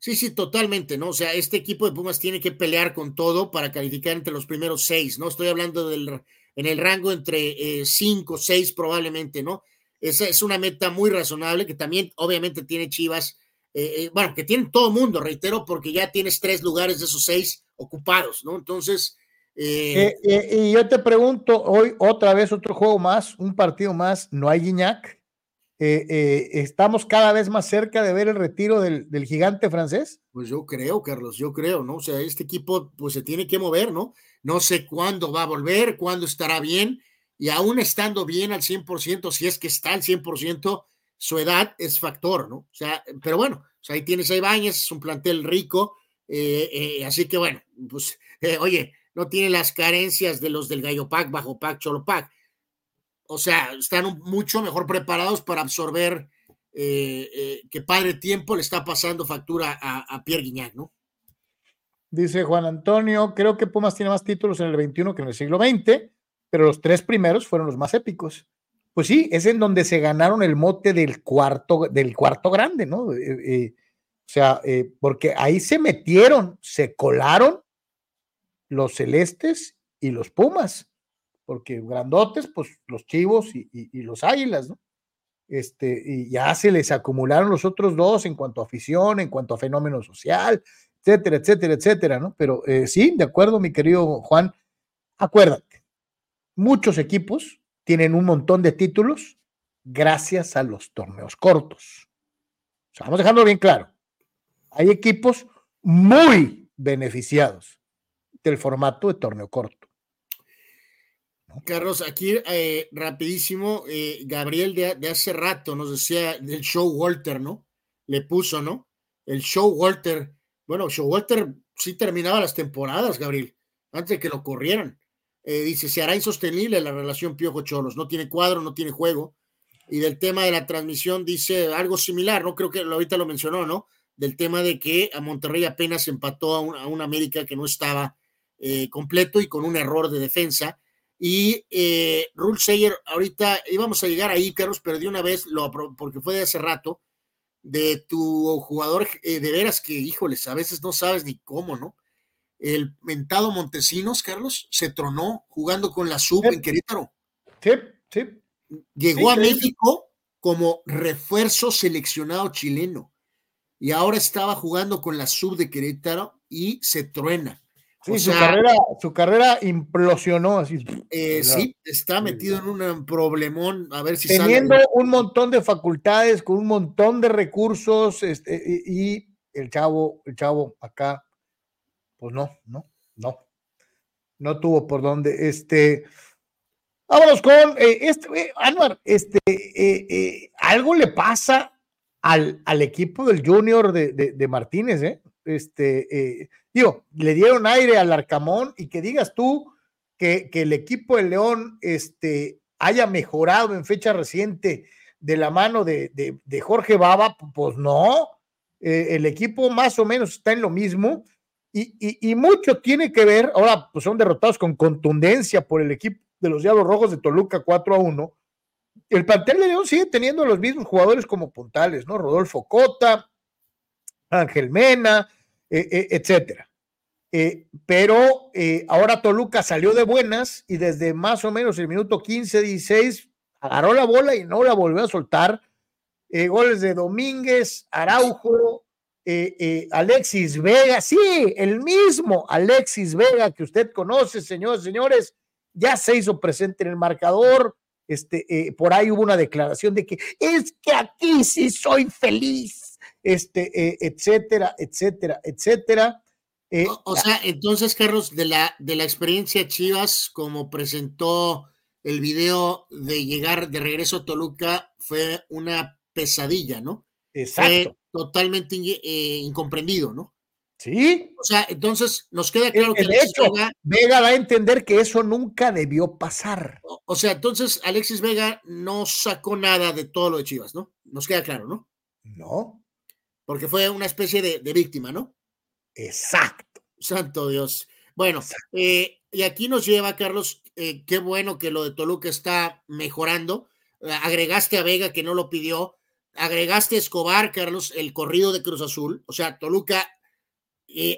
Sí, sí, totalmente, ¿no? O sea, este equipo de Pumas tiene que pelear con todo para calificar entre los primeros seis, ¿no? Estoy hablando del, en el rango entre 5, eh, 6 probablemente, ¿no? Esa es una meta muy razonable que también obviamente tiene Chivas, eh, eh, bueno, que tiene todo mundo, reitero, porque ya tienes tres lugares de esos seis ocupados, ¿no? Entonces... y yo te pregunto, hoy otra vez otro juego más, un partido más, ¿no hay Guiñac? ¿Estamos cada vez más cerca de ver el retiro del, del gigante francés? Pues yo creo, Carlos, yo creo, ¿no? O sea, este equipo pues se tiene que mover, ¿no? No sé cuándo va a volver, cuándo estará bien, y aún estando bien al 100%, si es que está al 100%, su edad es factor, ¿no? O sea, pero bueno, ahí tienes a Ibáñez, es un plantel rico, eh, eh, así que bueno, pues, *laughs* eh, oye, no tiene las carencias de los del Gallo Pack, Bajo Pack, Cholo Pack. O sea, están mucho mejor preparados para absorber que padre tiempo le está pasando factura a, Pierre Guignac, ¿no? Dice Juan Antonio, creo que Pumas tiene más títulos en el 21 que en el siglo XX, pero los tres primeros fueron los más épicos. Pues sí, es en donde se ganaron el mote del cuarto, del cuarto grande, ¿no? Eh, eh, o sea, eh, porque ahí se metieron, se colaron los celestes y los Pumas, porque grandotes, pues los chivos y, los águilas, ¿no? Este, y ya se les acumularon los otros dos en cuanto a afición, en cuanto a fenómeno social, etcétera, etcétera, etcétera, ¿no? Pero eh, sí, de acuerdo, mi querido Juan, acuérdate, muchos equipos tienen un montón de títulos gracias a los torneos cortos. O sea, vamos a dejarlo bien claro. Hay equipos muy beneficiados del formato de torneo corto. Carlos, aquí eh, rapidísimo, eh, Gabriel de, hace rato nos decía del show Walter, ¿no? Le puso, ¿no? El show Walter bueno, Showalter sí terminaba las temporadas, Gabriel, antes de que lo corrieran. Eh, dice, se hará insostenible la relación Piojo-Cholos, no tiene cuadro, no tiene juego. Y del tema de la transmisión dice algo similar, ¿no? Creo que ahorita lo mencionó, ¿no? Del tema de que a Monterrey apenas empató a un, América que no estaba eh, completo y con un error de defensa. Y eh, Rule Sayer, ahorita íbamos a llegar ahí, Carlos, pero de una vez, lo, porque fue de hace rato, de tu jugador eh, de veras que, híjoles, a veces no sabes ni cómo, ¿no? El mentado Montesinos, Carlos, se tronó jugando con la sub en Querétaro. Sí, sí. Llegó a México como refuerzo seleccionado chileno. y ahora estaba jugando con la sub de Querétaro y se truena. Sí, su, carrera, su carrera implosionó así. Eh, sí, está metido en un problemón, a ver si Teniendo un montón de facultades, con un montón de recursos, este, y, el chavo, el chavo acá, pues no, no, no. No tuvo por dónde. Este, vámonos con eh, este, eh, este, algo le pasa al, al, equipo del Junior de, de, de Martínez, ¿eh? Este, eh, digo, le dieron aire al Arcamón y que digas tú que, que, el equipo de León este, haya mejorado en fecha reciente de la mano de, de, Jorge Baba, pues no, eh, el equipo más o menos está en lo mismo y, y, mucho tiene que ver, ahora pues son derrotados con contundencia por el equipo de los Diablos Rojos de Toluca 4 a 1. El plantel de León sigue teniendo los mismos jugadores como puntales, ¿no? Rodolfo Cota, Ángel Mena, eh, eh, etcétera. Eh, pero ahora Toluca salió de buenas y desde más o menos el minuto 15, 16 agarró la bola y no la volvió a soltar. goles de Domínguez, Araujo, Alexis Vega, sí, el mismo Alexis Vega que usted conoce, señores, señores, ya se hizo presente en el marcador. Este, por ahí hubo una declaración de que es que aquí sí soy feliz este, eh, etcétera, etcétera, etcétera. Eh, o, sea, entonces, Carlos, de la, de la experiencia Chivas, como presentó el video de llegar de regreso a Toluca, fue una pesadilla, ¿no? Exacto. totalmente eh, incomprendido, ¿no? Sí. O sea, entonces nos queda claro que Alexis Vega, Vega da a entender que eso nunca debió pasar. O, o, sea, entonces Alexis Vega no sacó nada de todo lo de Chivas, ¿no? Nos queda claro, ¿no? No porque fue una especie de, víctima, ¿no? Exacto. Santo Dios. Bueno, eh, y aquí nos lleva, Carlos, eh, qué bueno que lo de Toluca está mejorando. Eh, agregaste a Vega que no lo pidió, agregaste a Escobar, Carlos, el corrido de Cruz Azul. O sea, Toluca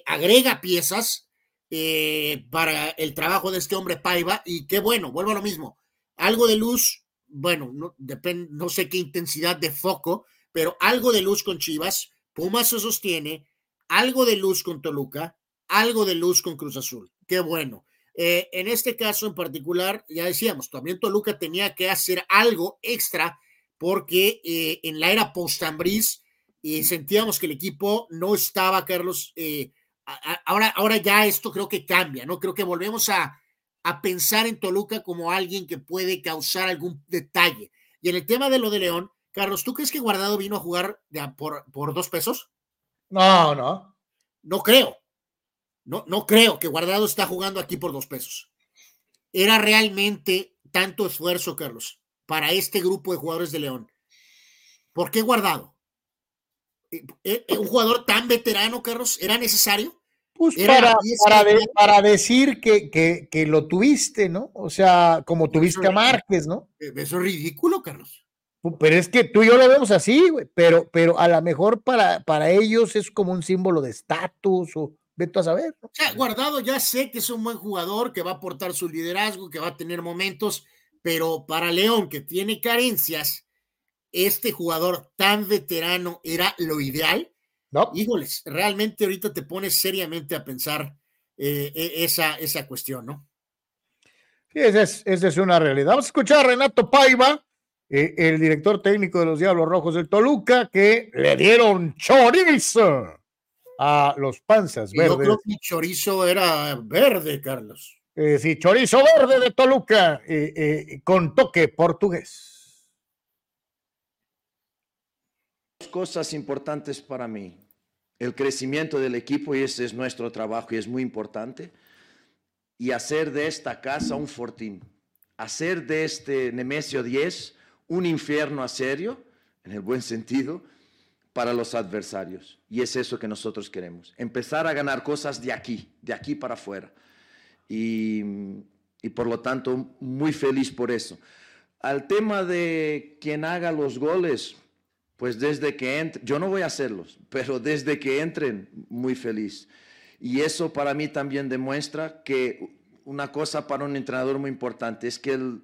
agrega piezas para el trabajo de este hombre Paiva y qué bueno, vuelvo a lo mismo. Algo de luz, bueno, no, depende, no sé qué intensidad de foco, pero algo de luz con Chivas Pumas se sostiene, algo de luz con Toluca, algo de luz con Cruz Azul. Qué bueno. Eh, en este caso en particular, ya decíamos, también Toluca tenía que hacer algo extra porque eh, en la era post-Ambriz eh, sentíamos que el equipo no estaba, Carlos. ahora, ahora ya esto creo que cambia, ¿no? Creo que volvemos a, a pensar en Toluca como alguien que puede causar algún detalle. Y en el tema de lo de León, Carlos, ¿tú crees que Guardado vino a jugar por, por dos pesos? No, no. No creo. No, no creo que Guardado está jugando aquí por dos pesos. Era realmente tanto esfuerzo, Carlos, para este grupo de jugadores de León. ¿Por qué Guardado? Eh, eh, eh, ¿Un jugador tan veterano, Carlos, era necesario? Pues para, para, decir que, que, que, lo tuviste, ¿no? O sea, como tuviste a Márquez, ¿no? Eso es ridículo, Carlos. Pero es que tú y yo lo vemos así, güey, pero, pero a lo mejor para, para ellos es como un símbolo de estatus o vete a saber. O sea, guardado, ya sé que es un buen jugador, que va a aportar su liderazgo, que va a tener momentos, pero para León, que tiene carencias, este jugador tan veterano era lo ideal. No. Híjoles, realmente ahorita te pones seriamente a pensar eh, e, esa, esa cuestión, ¿no? Sí, esa es, esa es una realidad. Vamos a escuchar a Renato Paiva eh, el director técnico de los Diablos Rojos del Toluca, que le dieron chorizo a los panzas verdes. Yo creo que chorizo era verde, Carlos. Eh, sí, chorizo verde de Toluca, eh, con toque portugués. Cosas importantes para mí. El crecimiento del equipo, y ese es nuestro trabajo y es muy importante. Y hacer de esta casa un fortín. Hacer de este Nemesio 10 un infierno a serio, en el buen sentido, para los adversarios. Y es eso que nosotros queremos, empezar a ganar cosas de aquí, de aquí para afuera. Y, por lo tanto, muy feliz por eso. Al tema de quien haga los goles, pues desde que entre, yo no voy a hacerlos, pero desde que entren, muy feliz. Y eso para mí también demuestra que una cosa para un entrenador muy importante es que el,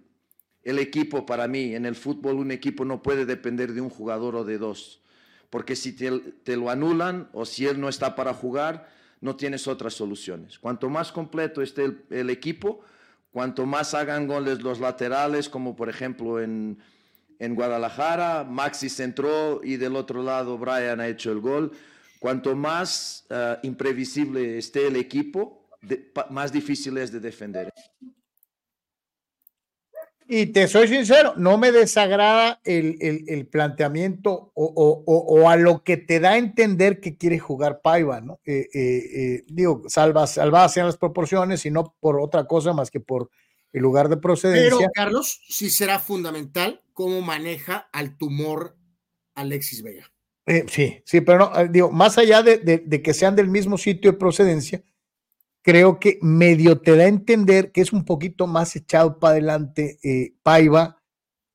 el equipo para mí, en el fútbol un equipo no puede depender de un jugador o de dos, porque si te, lo anulan o si él no está para jugar, no tienes otras soluciones. Cuanto más completo esté el, equipo, cuanto más hagan goles los laterales, como por ejemplo en, en Guadalajara, Maxi centró y del otro lado Brian ha hecho el gol. Cuanto más uh, imprevisible esté el equipo, más difícil es de defender. Y te soy sincero, no me desagrada el, el, el planteamiento o, o, o, a lo que te da a entender que quiere jugar Paiva, ¿no? Eh, eh, eh, digo, salvas, salvadas sean las proporciones y no por otra cosa más que por el lugar de procedencia. Pero, Carlos, sí será fundamental cómo maneja al tumor Alexis Vega. sí, sí, pero no, digo, más allá de, de, de que sean del mismo sitio de procedencia, creo que medio te da a entender que es un poquito más echado para adelante eh, Paiva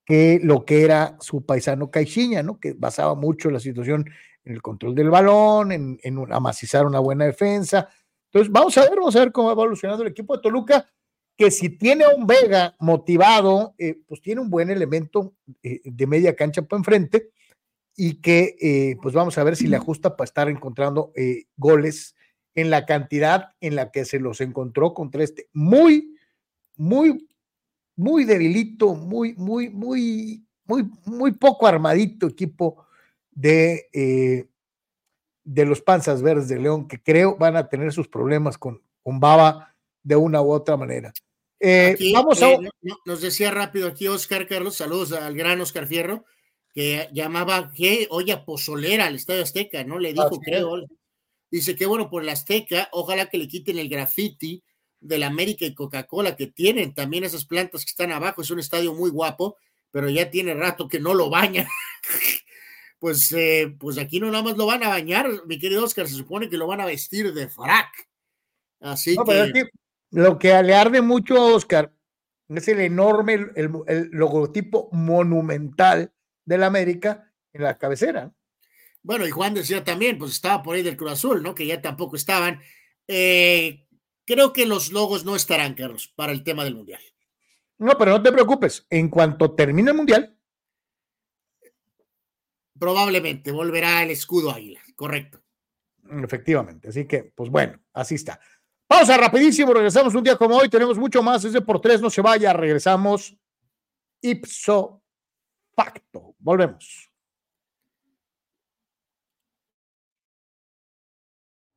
que lo que era su paisano Caixinha, ¿no? Que basaba mucho la situación en el control del balón, en, en un, amacizar una buena defensa. Entonces, vamos a ver, vamos a ver cómo va evolucionando el equipo de Toluca, que si tiene a un Vega motivado, eh, pues tiene un buen elemento eh, de media cancha para enfrente y que, pues vamos a ver si le ajusta para estar encontrando goles en la cantidad en la que se los encontró contra este muy, muy, muy debilito, muy, muy, muy, muy, muy poco armadito equipo de, eh, de los Panzas Verdes de León, que creo van a tener sus problemas con, con Baba de una u otra manera. Eh, aquí, vamos a... Eh, nos decía rápido aquí Oscar Carlos, saludos al gran Oscar Fierro, que llamaba que olla pozolera al Estadio Azteca, ¿no? Le dijo, creo, Dice que bueno, por la Azteca, ojalá que le quiten el graffiti de la América y Coca-Cola que tienen también esas plantas que están abajo. Es un estadio muy guapo, pero ya tiene rato que no lo bañan. *laughs* pues, eh, pues aquí no nada más lo van a bañar, mi querido Oscar, se supone que lo van a vestir de frac. Así no, que... Pero es que lo que le arde mucho a Oscar es el enorme, el, el logotipo monumental de la América en la cabecera. Bueno, y Juan decía también, pues estaba por ahí del Cruz Azul, ¿no? Que ya tampoco estaban. Eh, creo que los logos no estarán, Carlos, para el tema del Mundial. No, pero no te preocupes. En cuanto termine el Mundial. Probablemente volverá el escudo águila, correcto. Efectivamente. Así que, pues bueno, así está. Pausa rapidísimo, regresamos un día como hoy. Tenemos mucho más. Ese por tres, no se vaya. Regresamos ipso facto. Volvemos.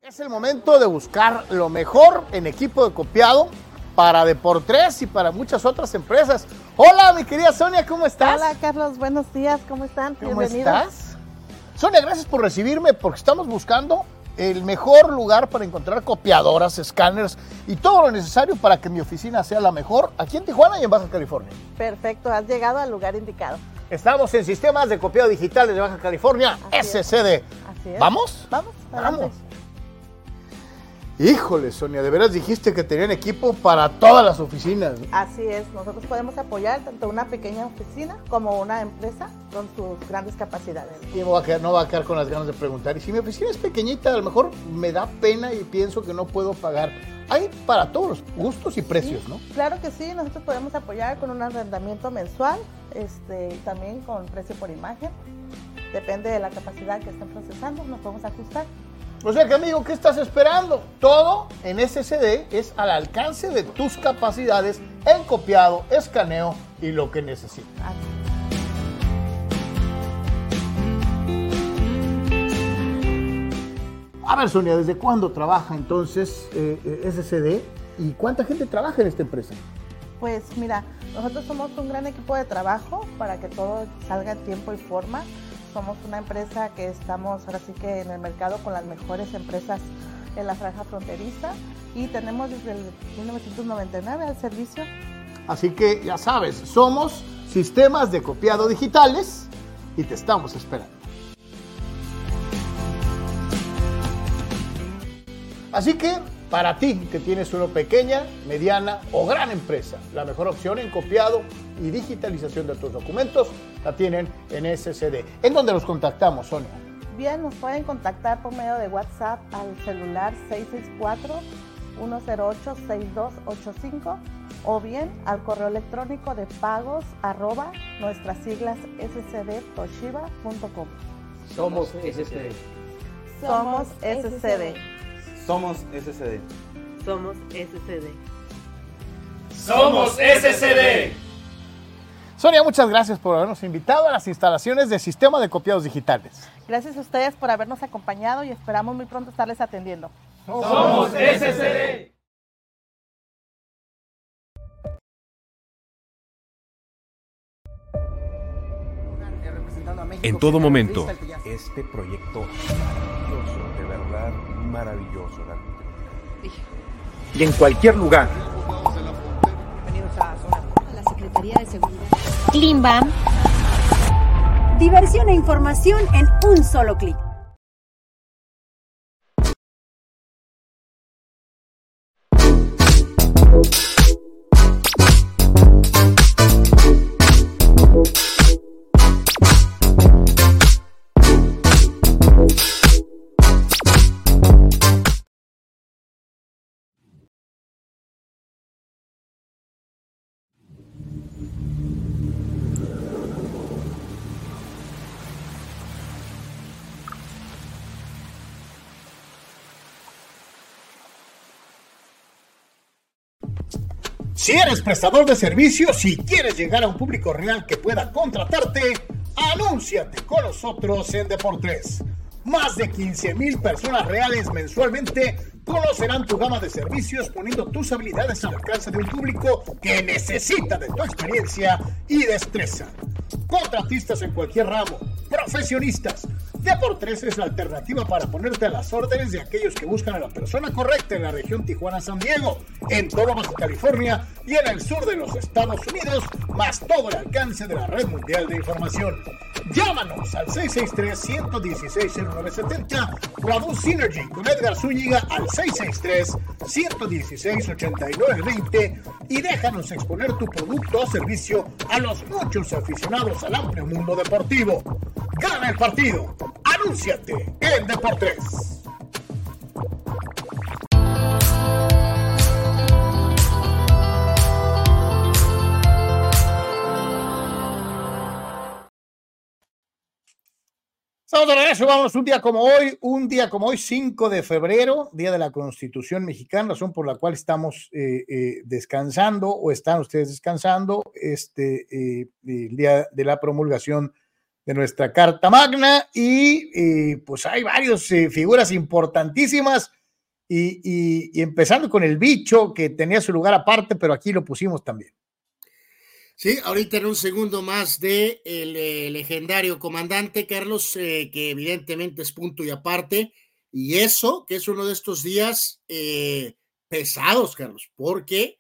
Es el momento de buscar lo mejor en equipo de copiado para Deportes y para muchas otras empresas. Hola, mi querida Sonia, ¿cómo estás? Hola, Carlos, buenos días, ¿cómo están? ¿Cómo estás? Sonia, gracias por recibirme porque estamos buscando el mejor lugar para encontrar copiadoras, escáneres y todo lo necesario para que mi oficina sea la mejor aquí en Tijuana y en Baja California. Perfecto, has llegado al lugar indicado. Estamos en sistemas de copiado digitales de Baja California, Así SCD. Es. Así es. ¿Vamos? Vamos, vamos. Híjole, Sonia, de veras dijiste que tenían equipo para todas las oficinas. Así es, nosotros podemos apoyar tanto una pequeña oficina como una empresa con sus grandes capacidades. Y no va, a quedar, no va a quedar con las ganas de preguntar. Y si mi oficina es pequeñita, a lo mejor me da pena y pienso que no puedo pagar. Hay para todos los gustos y precios, sí, ¿no? Claro que sí, nosotros podemos apoyar con un arrendamiento mensual, este, también con precio por imagen. Depende de la capacidad que estén procesando, nos podemos ajustar. O sea que amigo, ¿qué estás esperando? Todo en SSD es al alcance de tus capacidades en copiado, escaneo y lo que necesitas. A ver, Sonia, ¿desde cuándo trabaja entonces eh, eh, SSD y cuánta gente trabaja en esta empresa? Pues mira, nosotros somos un gran equipo de trabajo para que todo salga en tiempo y forma somos una empresa que estamos ahora sí que en el mercado con las mejores empresas en la franja fronteriza y tenemos desde el 1999 al servicio. Así que ya sabes, somos sistemas de copiado digitales y te estamos esperando. Así que para ti que tienes una pequeña, mediana o gran empresa, la mejor opción en copiado y digitalización de tus documentos la tienen en SCD. ¿En dónde los contactamos, Sonia? Bien, nos pueden contactar por medio de WhatsApp al celular 664-108-6285 o bien al correo electrónico de pagos arroba nuestras siglas scdtoshiba.com. Somos SCD. Somos SCD. Somos SCD. Somos SCD. Somos SCD. Sonia, muchas gracias por habernos invitado a las instalaciones de Sistema de Copiados Digitales. Gracias a ustedes por habernos acompañado y esperamos muy pronto estarles atendiendo. Somos SCD. En todo momento, este proyecto maravilloso, verdad maravilloso. Y en cualquier lugar. La Secretaría de Seguridad. Klimbam. Diversión e información en un solo clic. Si eres prestador de servicios y quieres llegar a un público real que pueda contratarte, anúnciate con nosotros en Deportes. Más de 15 mil personas reales mensualmente conocerán tu gama de servicios poniendo tus habilidades al alcance de un público que necesita de tu experiencia y destreza. Contratistas en cualquier ramo, profesionistas. Deportes es la alternativa para ponerte a las órdenes de aquellos que buscan a la persona correcta en la región Tijuana-San Diego, en todo Baja California y en el sur de los Estados Unidos, más todo el alcance de la red mundial de información. Llámanos al 663-116-0970 o a Bus Synergy con Edgar Zúñiga al 663-116-8920 y déjanos exponer tu producto o servicio a los muchos aficionados al amplio mundo deportivo. Gana el partido. Anúnciate en Deportes. Estamos de regreso, vamos un día como hoy, un día como hoy, 5 de febrero, Día de la Constitución Mexicana, razón por la cual estamos eh, eh, descansando o están ustedes descansando, este, eh, el día de la promulgación de nuestra Carta Magna y pues hay varias eh, figuras importantísimas y, y, empezando con el bicho que tenía su lugar aparte, pero aquí lo pusimos también. Sí, ahorita en un segundo más de el eh, legendario comandante Carlos, eh, que evidentemente es punto y aparte, y eso que es uno de estos días pesados, Carlos, porque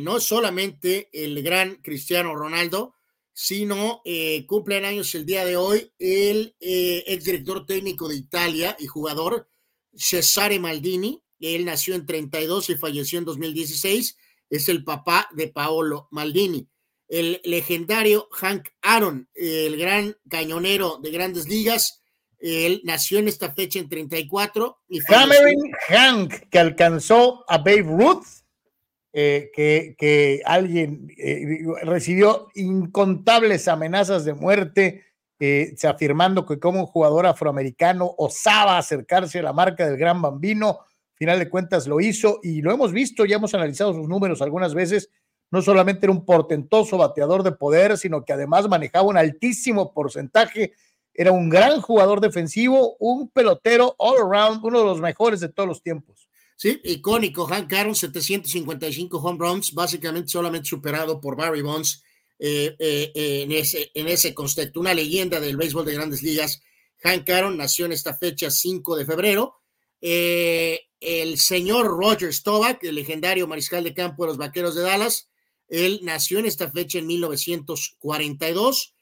no es solamente el gran Cristiano Ronaldo, sino eh, cumplen años el día de hoy el eh, exdirector técnico de Italia y jugador Cesare Maldini. Él nació en 32 y falleció en 2016. Es el papá de Paolo Maldini. El legendario Hank Aaron, el gran cañonero de grandes ligas, él nació en esta fecha en 34 y Cameron Hank, que alcanzó a Babe Ruth eh, que, alguien eh, recibió incontables amenazas de muerte, eh, afirmando que como un jugador afroamericano osaba acercarse a la marca del gran bambino. Final de cuentas lo hizo y lo hemos visto, ya hemos analizado sus números algunas veces. No solamente era un portentoso bateador de poder, sino que además manejaba un altísimo porcentaje. Era un gran jugador defensivo, un pelotero all around, uno de los mejores de todos los tiempos. Sí, icónico, Hank Aaron, 755 home runs, básicamente solamente superado por Barry Bonds eh, eh, eh, en, ese, en ese concepto, una leyenda del béisbol de grandes ligas. Hank Aaron nació en esta fecha 5 de febrero. el señor Roger Staubach, el legendario mariscal de campo de los Vaqueros de Dallas, él nació en esta fecha en 1942.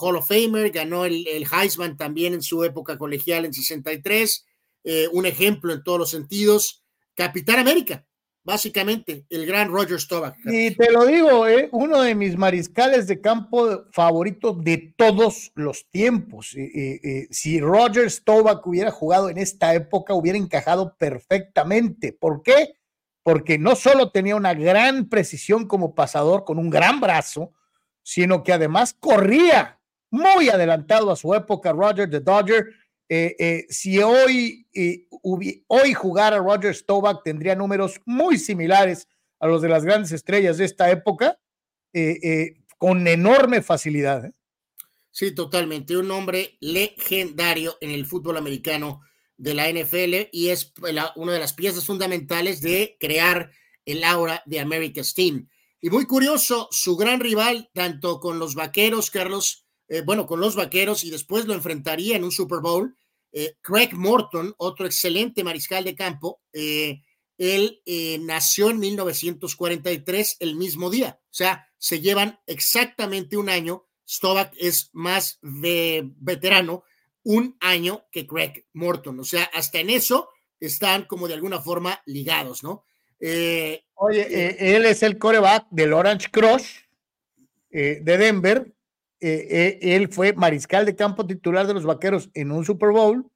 Hall of Famer, ganó el, el Heisman también en su época colegial en 63. un ejemplo en todos los sentidos. Capitán América, básicamente, el gran Roger Staubach. Y te lo digo, ¿eh? uno de mis mariscales de campo favoritos de todos los tiempos. Eh, eh, si Roger Staubach hubiera jugado en esta época, hubiera encajado perfectamente. ¿Por qué? Porque no solo tenía una gran precisión como pasador con un gran brazo, sino que además corría muy adelantado a su época, Roger the Dodger. Eh, eh, si hoy, eh, hoy jugara Roger Staubach tendría números muy similares a los de las grandes estrellas de esta época, con enorme facilidad. Sí, totalmente. Un hombre legendario en el fútbol americano de la NFL y es una de las piezas fundamentales de crear el aura de America's Team. Y muy curioso, su gran rival, tanto con los vaqueros, Carlos, eh, bueno, con los vaqueros y después lo enfrentaría en un Super Bowl, eh, Craig Morton, otro excelente mariscal de campo, eh, él nació en 1943, el mismo día, o sea, se llevan exactamente un año. Stovak es más veterano, un año que Craig Morton, o sea, hasta en eso están como de alguna forma ligados, ¿no? Eh, Oye, eh, él es el coreback del Orange Crush eh, de Denver. Él fue mariscal de campo titular de los vaqueros en un Super Bowl.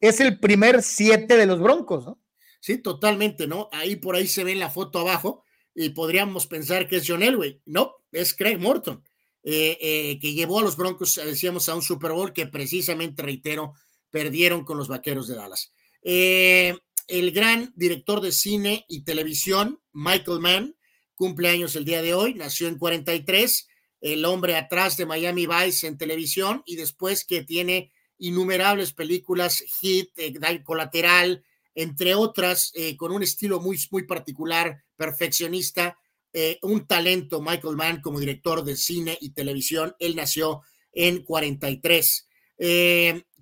Es el primer siete de los Broncos, ¿no? Sí, totalmente, ¿no? Ahí por ahí se ve la foto abajo y podríamos pensar que es John Elway. No, es Craig Morton, que llevó a los Broncos, decíamos, a un Super Bowl que precisamente, reitero, perdieron con los vaqueros de Dallas. Eh, el gran director de cine y televisión, Michael Mann, cumple años el día de hoy, nació en 43, el hombre atrás de Miami Vice en televisión y después que tiene innumerables películas, Hit, eh, Colateral, entre otras, eh, con un estilo muy, muy particular, perfeccionista, eh, un talento, Michael Mann, como director de cine y televisión. Él nació en 43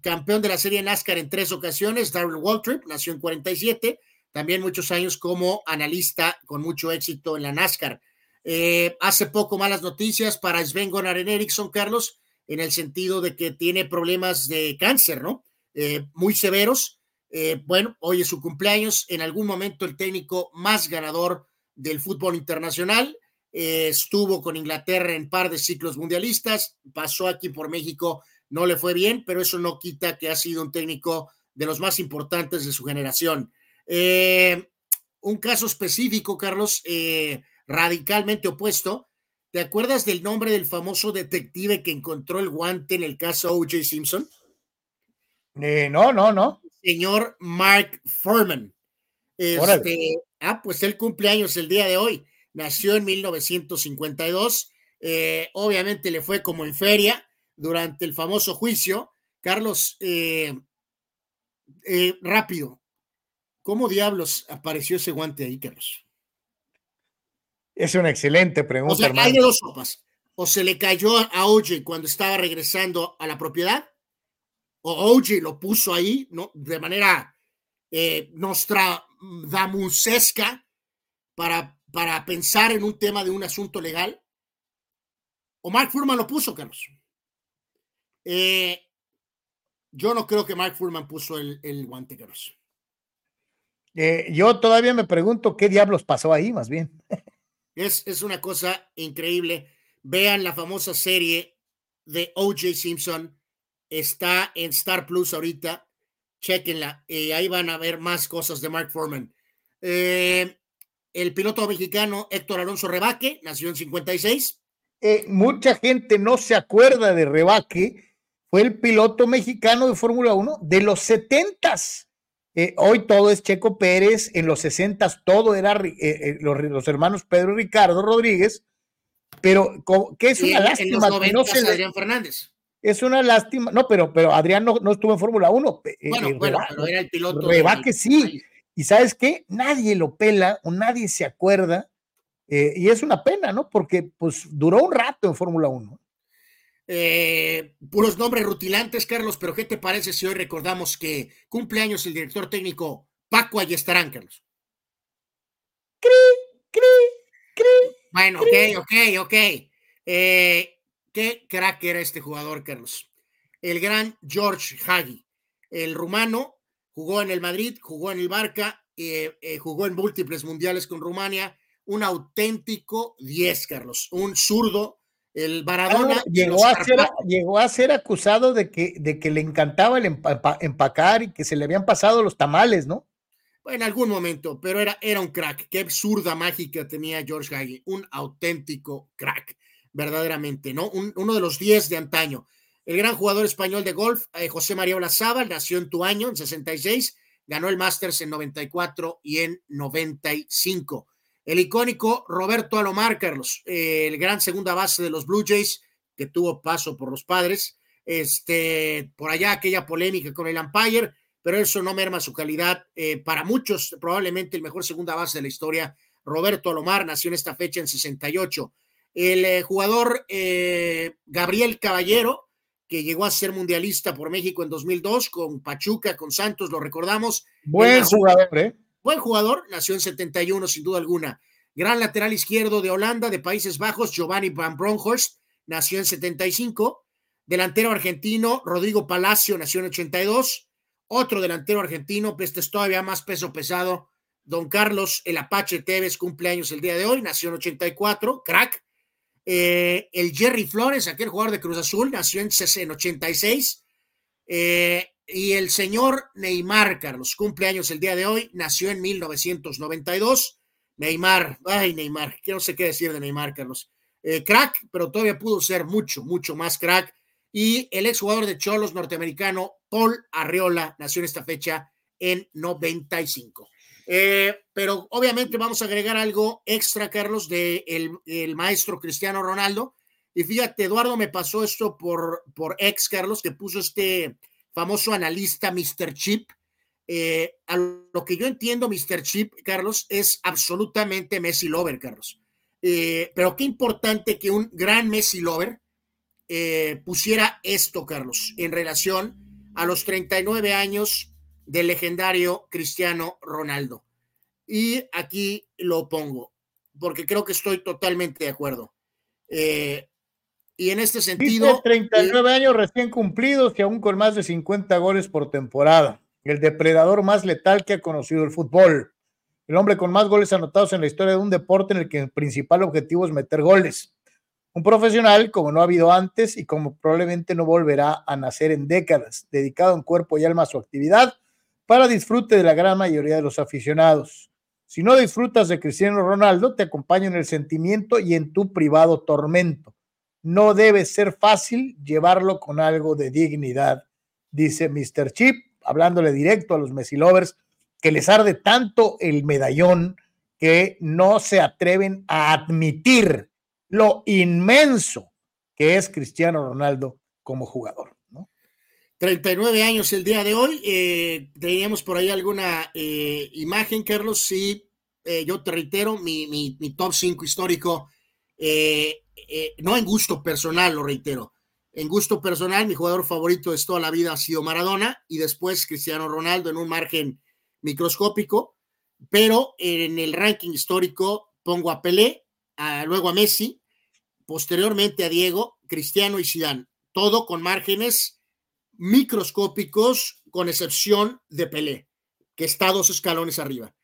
campeón de la serie NASCAR en tres ocasiones, Darrell Waltrip, nació en 47, también muchos años como analista con mucho éxito en la NASCAR. Eh, hace poco malas noticias para Sven Gunnar Eriksson, Carlos, en el sentido de que tiene problemas de cáncer, ¿no? Eh, muy severos. Eh, bueno, hoy es su cumpleaños, en algún momento el técnico más ganador del fútbol internacional. estuvo con Inglaterra en par de ciclos mundialistas, pasó aquí por México no le fue bien, pero eso no quita que ha sido un técnico de los más importantes de su generación. Eh, un caso específico, Carlos, eh, radicalmente opuesto. ¿Te acuerdas del nombre del famoso detective que encontró el guante en el caso O.J. Simpson? Eh, no, no, no. Señor Mark Furman. Este, ah, pues el cumpleaños el día de hoy. Nació en 1952. obviamente le fue como en feria durante el famoso juicio. Carlos, eh, eh, rápido, ¿cómo diablos apareció ese guante ahí, Carlos? Es una excelente pregunta. O sea, hay de dos sopas. O se le cayó a OJ cuando estaba regresando a la propiedad, o OJ lo puso ahí ¿no? de manera eh, nostradamusesca para, para pensar en un tema de un asunto legal. O Mark Furman lo puso, Carlos. Eh, yo no creo que Mark Fullman puso el, guante grosso. Eh, yo todavía me pregunto qué diablos pasó ahí, más bien. Es, es una cosa increíble. Vean la famosa serie de O.J. Simpson. Está en Star Plus ahorita. Chequenla. Eh, ahí van a ver más cosas de Mark Foreman. el piloto mexicano Héctor Alonso Rebaque nació en 56. mucha gente no se acuerda de Rebaque fue el piloto mexicano de Fórmula 1 de los 70 eh, hoy todo es Checo Pérez, en los 60 todo era eh, eh, los, hermanos Pedro y Ricardo Rodríguez, pero que es una lástima. En los no Adrián Fernández. Es una lástima, no, pero, pero Adrián no, estuvo en Fórmula 1. Bueno, bueno, pero era el piloto. que sí. Y sabes qué, nadie lo pela o nadie se acuerda. y es una pena, ¿no? Porque pues duró un rato en Fórmula 1. Eh, puros nombres rutilantes, Carlos, pero ¿qué te parece si hoy recordamos que cumple años el director técnico Paco Ayestarán, Carlos? Cri, cri, cri. Bueno, ok, ok, ok. Eh, ¿Qué crack era este jugador, Carlos? El gran George Hagi, el rumano, jugó en el Madrid, jugó en el Barca, eh, jugó en múltiples mundiales con Rumania, un auténtico 10, Carlos, un zurdo el Maradona llegó, a ser, llegó a ser acusado de que, de que le encantaba el empacar y que se le habían pasado los tamales, ¿no? En algún momento, pero era, era un crack. Qué absurda mágica tenía George Hagi. Un auténtico crack, verdaderamente, ¿no? uno de los 10 de antaño. El gran jugador español de golf, eh, José María Olazábal, nació en tu año, en 66, ganó el Masters en 94 y en 95. El icónico Roberto Alomar, Carlos, eh, el gran segunda base de los Blue Jays, que tuvo paso por los padres, este, por allá aquella polémica con el umpire, pero eso no merma su calidad. Eh, para muchos, probablemente el mejor segunda base de la historia, Roberto Alomar, nació en esta fecha en 68. El eh, jugador eh, Gabriel Caballero, que llegó a ser mundialista por México en 2002 con Pachuca, con Santos, lo recordamos. Buen jugador, ¿eh? Buen jugador, nació en 71 sin duda alguna. Gran lateral izquierdo de Holanda, de Países Bajos, Giovanni Van Bronckhorst, nació en 75. Delantero argentino, Rodrigo Palacio, nació en 82. Otro delantero argentino, pues este es todavía más peso pesado, Don Carlos El Apache Tevez, cumpleaños el día de hoy, nació en 84, crack. Eh, el Jerry Flores, aquel jugador de Cruz Azul, nació en, en 86. Eh, y el señor Neymar, Carlos, cumpleaños el día de hoy, nació en 1992. Neymar, ay Neymar, que no sé qué decir de Neymar, Carlos. Eh, crack, pero todavía pudo ser mucho, mucho más crack. Y el exjugador de Cholos norteamericano, Paul Arreola, nació en esta fecha en 95. Eh, pero obviamente vamos a agregar algo extra, Carlos, de el, maestro Cristiano Ronaldo. Y fíjate, Eduardo me pasó esto por, por ex, Carlos, que puso este famoso analista, Mr. Chip. Eh, a lo que yo entiendo, Mr. Chip, Carlos, es absolutamente Messi Lover, Carlos. Eh, pero qué importante que un gran Messi Lover pusiera esto, Carlos, en relación a los 39 años del legendario Cristiano Ronaldo. Y aquí lo pongo, porque creo que estoy totalmente de acuerdo. Eh, y en este sentido... 39 años recién cumplidos y aún con más de 50 goles por temporada. El depredador más letal que ha conocido el fútbol. El hombre con más goles anotados en la historia de un deporte en el que el principal objetivo es meter goles. Un profesional como no ha habido antes y como probablemente no volverá a nacer en décadas, dedicado en cuerpo y alma a su actividad para disfrute de la gran mayoría de los aficionados. Si no disfrutas de Cristiano Ronaldo, te acompaño en el sentimiento y en tu privado tormento. No debe ser fácil llevarlo con algo de dignidad, dice Mr. Chip, hablándole directo a los Messi lovers, que les arde tanto el medallón que no se atreven a admitir lo inmenso que es Cristiano Ronaldo como jugador. 39 años el día de hoy. Eh, teníamos por ahí alguna eh, imagen, Carlos. Sí, eh, yo te reitero, mi, mi, top 5 histórico, no en gusto personal, lo reitero. En gusto personal, mi jugador favorito de toda la vida ha sido Maradona y después Cristiano Ronaldo en un margen microscópico. Pero en el ranking histórico pongo a Pelé, luego a Messi, posteriormente a Diego, Cristiano y Zidane. Todo con márgenes microscópicos, con excepción de Pelé, que está dos escalones arriba.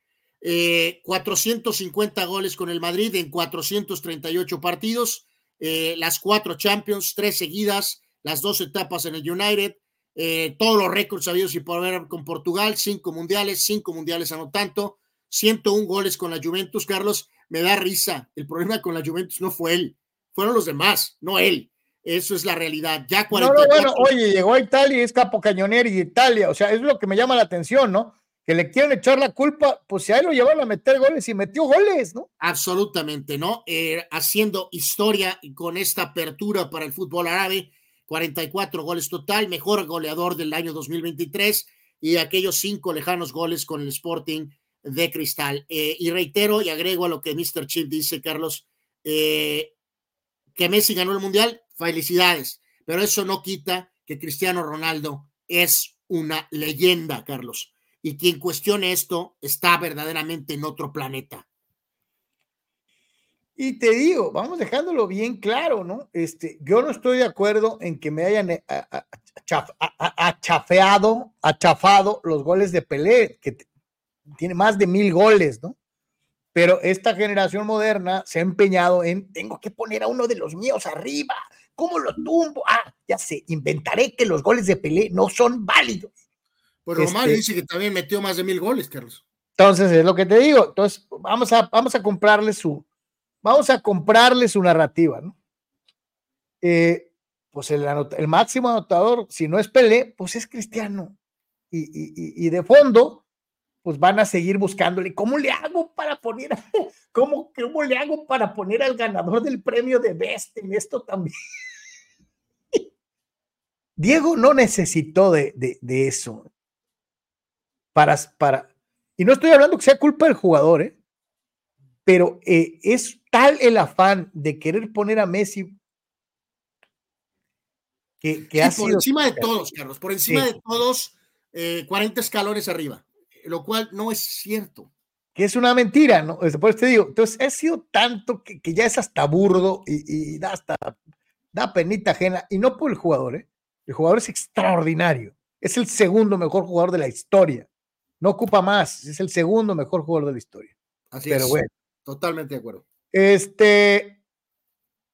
450 eh, goles con el Madrid en 438 partidos, eh, las cuatro Champions, tres seguidas, las dos etapas en el United, eh, todos los récords habidos y por ver con Portugal, cinco mundiales, cinco mundiales a no tanto, 101 goles con la Juventus, Carlos, me da risa. El problema con la Juventus no fue él, fueron los demás, no él. Eso es la realidad. Ya 44... bueno, oye, llegó a Italia y es capo cañonero y Italia. O sea, es lo que me llama la atención, ¿no? Que le quieren echar la culpa, pues si a él lo llevaron a meter goles y metió goles, ¿no? Absolutamente, ¿no? Eh, haciendo historia con esta apertura para el fútbol árabe, 44 goles total, mejor goleador del año 2023 y aquellos cinco lejanos goles con el Sporting de Cristal. Eh, y reitero y agrego a lo que Mr. Chip dice, Carlos, eh, que Messi ganó el Mundial, felicidades, pero eso no quita que Cristiano Ronaldo es una leyenda, Carlos. Y quien cuestione esto está verdaderamente en otro planeta. Y te digo, vamos dejándolo bien claro, ¿no? Este, yo no estoy de acuerdo en que me hayan eh, achafeado, achafado los goles de Pelé, que tiene más de mil goles, ¿no? Pero esta generación moderna se ha empeñado en, tengo que poner a uno de los míos arriba, ¿Cómo lo tumbo? Ah, ya sé, inventaré que los goles de Pelé no son válidos. Pues Romario este dice que también metió más de mil goles, Carlos. Entonces, es lo que te digo. Entonces, vamos a, vamos a comprarle su, vamos a comprarle su narrativa, ¿no? Eh, pues el, el, máximo anotador, si no es Pelé, pues es Cristiano. Y, y, y, de fondo, pues van a seguir buscándole. ¿Cómo le hago para poner, *laughs* cómo, cómo le hago para poner al ganador del premio de Best en esto también? *laughs* Diego no necesitó de, de, de eso. Para, para, y no estoy hablando que sea culpa del jugador, ¿eh? pero eh, es tal el afán de querer poner a Messi que, que ha por encima de todos, Carlos, por encima de todos, eh, 40 escalones arriba, lo cual no es cierto. Que es una mentira, ¿no? Después te digo, entonces ha sido tanto que, que ya es hasta burdo y, y, da hasta, da penita ajena, y no por el jugador, ¿eh? El jugador es extraordinario, es el segundo mejor jugador de la historia, no ocupa más, es el segundo mejor jugador de la historia. Así Pero es. bueno. Totalmente de acuerdo. Este,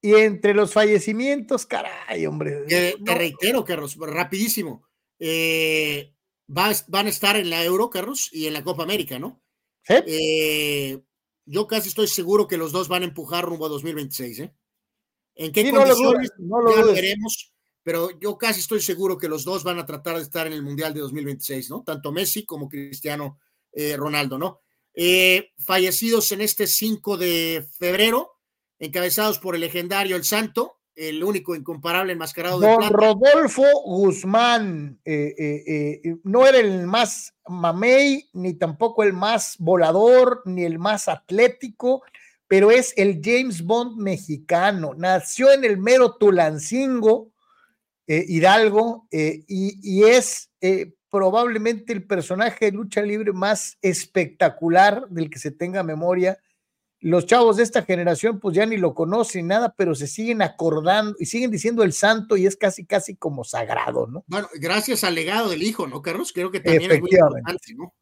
y entre los fallecimientos, caray, hombre. Eh, no. Te reitero, Carlos, rapidísimo. Eh, va, van a estar en la Euro, Carlos, y en la Copa América, ¿no? ¿Sí? Eh, yo casi estoy seguro que los dos van a empujar rumbo a 2026, ¿eh? ¿En qué Sí, no lo condiciones? dudes, no lo ya veremos, pero yo casi estoy seguro que los dos van a tratar de estar en el Mundial de 2026, ¿no? Tanto Messi como Cristiano eh, Ronaldo, ¿no? Eh, fallecidos en este 5 de febrero, encabezados por el legendario El Santo, el único incomparable enmascarado de Don plata. Rodolfo Guzmán eh, no era el más mamey, ni tampoco el más volador, ni el más atlético, pero es el James Bond mexicano. Nació en el mero Tulancingo, eh, Hidalgo, eh, y, y, es eh, probablemente el personaje de lucha libre más espectacular del que se tenga memoria. Los chavos de esta generación pues ya ni lo conocen nada, pero se siguen acordando y siguen diciendo el santo y es casi, casi como sagrado, ¿no? Bueno, gracias al legado del hijo, ¿no, Carlos? Creo que también es muy importante, ¿no?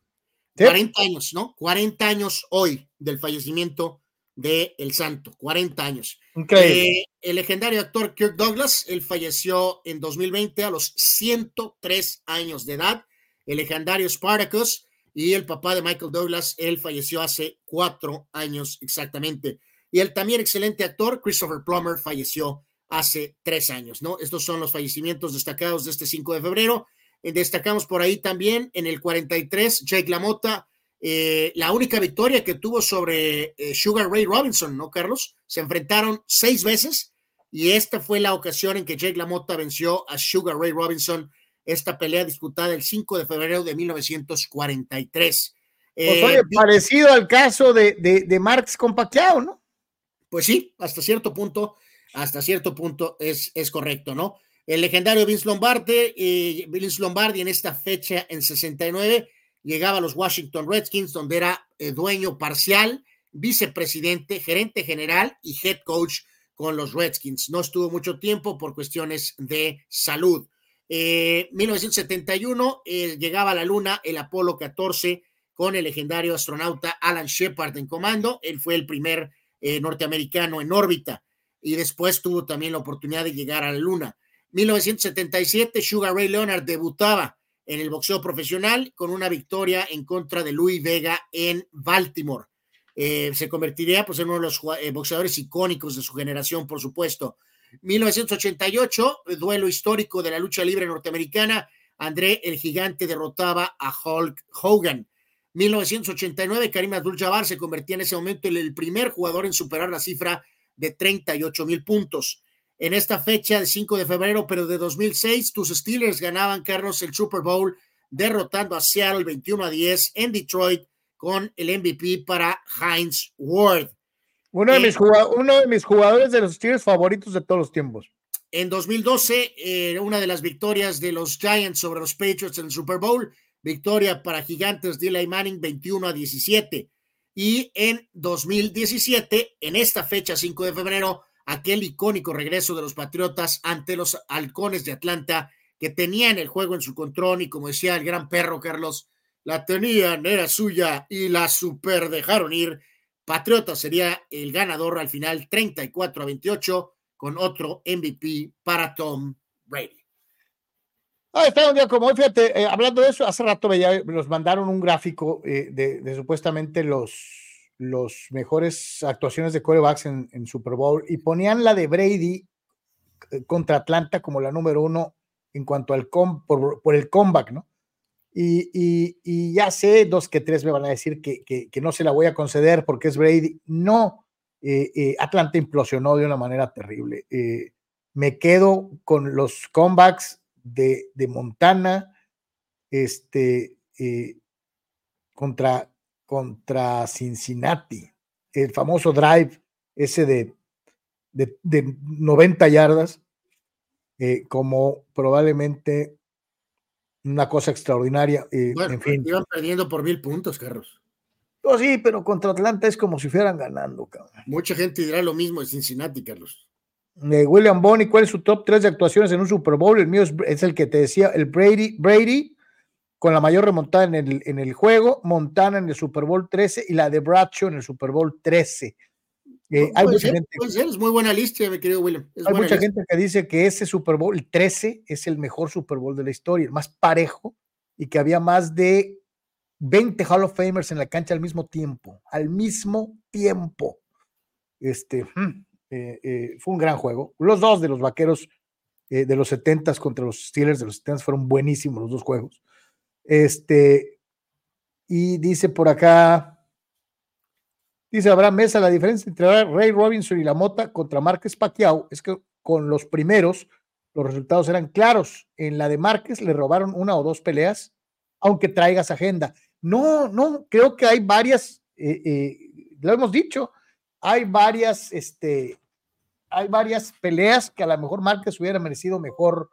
¿Sí? 40 años, ¿no? 40 años hoy del fallecimiento de El Santo, 40 años. Eh, el legendario actor Kirk Douglas, él falleció en 2020 a los 103 años de edad. El legendario Spartacus y el papá de Michael Douglas, él falleció hace cuatro años exactamente. Y el también excelente actor Christopher Plummer falleció hace tres años, ¿no? Estos son los fallecimientos destacados de este 5 de febrero. Eh, destacamos por ahí también en el 43, Jake LaMotta, eh, la única victoria que tuvo sobre eh, Sugar Ray Robinson, ¿no, Carlos? Se enfrentaron seis veces y esta fue la ocasión en que Jake LaMotta venció a Sugar Ray Robinson, esta pelea disputada el 5 de febrero de 1943. Pues, oye, parecido al caso de, de, de Marx con Pacquiao, ¿no? Pues sí, hasta cierto punto, hasta cierto punto es, es correcto, ¿no? El legendario Vince Lombardi, eh, Vince Lombardi en esta fecha en 69 llegaba a los Washington Redskins, donde era eh, dueño parcial, vicepresidente, gerente general y head coach con los Redskins. No estuvo mucho tiempo por cuestiones de salud. Eh, 1971 eh, llegaba a la Luna el Apolo 14 con el legendario astronauta Alan Shepard en comando. Él fue el primer eh, norteamericano en órbita y después tuvo también la oportunidad de llegar a la Luna. 1977, Sugar Ray Leonard debutaba en el boxeo profesional con una victoria en contra de Louis Vega en Baltimore. Eh, se convertiría pues, en uno de los eh, boxeadores icónicos de su generación, por supuesto. 1988, duelo histórico de la lucha libre norteamericana, André el Gigante derrotaba a Hulk Hogan. 1989, Karim Abdul-Jabbar se convertía en ese momento en el primer jugador en superar la cifra de 38 mil puntos. En esta fecha, el 5 de febrero, pero de 2006, tus Steelers ganaban, Carlos, el Super Bowl, derrotando a Seattle 21 a 10 en Detroit con el MVP para Heinz Ward. Uno de, eh, mis, uno de mis jugadores de los Steelers favoritos de todos los tiempos. En 2012, eh, una de las victorias de los Giants sobre los Patriots en el Super Bowl, victoria para Gigantes de Eli Manning 21 a 17. Y en 2017, en esta fecha, 5 de febrero, aquel icónico regreso de los Patriotas ante los Halcones de Atlanta, que tenían el juego en su control y como decía el gran perro Carlos, la tenían, era suya y la super dejaron ir. Patriotas sería el ganador al final 34 a 28 con otro MVP para Tom Brady. Ah, está un día como hoy, fíjate, eh, hablando de eso, hace rato veía, nos mandaron un gráfico eh, de, de, supuestamente los, los mejores actuaciones de corebacks en, en, Super Bowl y ponían la de Brady contra Atlanta como la número uno en cuanto al com, por, el comeback, ¿no? Y, ya sé, dos que tres me van a decir que, que, no se la voy a conceder porque es Brady. No, eh, eh, Atlanta implosionó de una manera terrible. Eh, me quedo con los comebacks de, de Montana este, contra, contra Cincinnati, el famoso drive ese de, de, de 90 yardas, como probablemente una cosa extraordinaria. bueno, en fin. Iban perdiendo por mil puntos, Carlos. Oh, sí, pero contra Atlanta es como si fueran ganando, cabrón. Mucha gente dirá lo mismo de Cincinnati, Carlos. Eh, William Bonney, ¿cuál es su top 3 de actuaciones en un Super Bowl? El mío es, es, el que te decía, el Brady, Brady, con la mayor remontada en el, en el juego, Montana en el Super Bowl 13 y la de Bradshaw en el Super Bowl 13. Eh, hay mucha ser, gente, ser, es muy buena lista, mi querido William. Es hay mucha lista. gente que dice que ese Super Bowl 13 es el mejor Super Bowl de la historia, el más parejo y que había más de 20 Hall of Famers en la cancha al mismo tiempo, al mismo tiempo. Este eh, eh, fue un gran juego. Los dos de los vaqueros eh, de los 70 contra los Steelers de los 70 fueron buenísimos los dos juegos. Este, y dice por acá, dice Abraham Mesa, la diferencia entre Ray Robinson y la Mota contra Márquez Pacquiao es que con los primeros los resultados eran claros. En la de Márquez le robaron una o dos peleas, aunque traigas agenda. No, no, creo que hay varias, eh, eh, lo hemos dicho, hay varias, este, hay varias peleas que a lo mejor Márquez hubiera merecido mejor,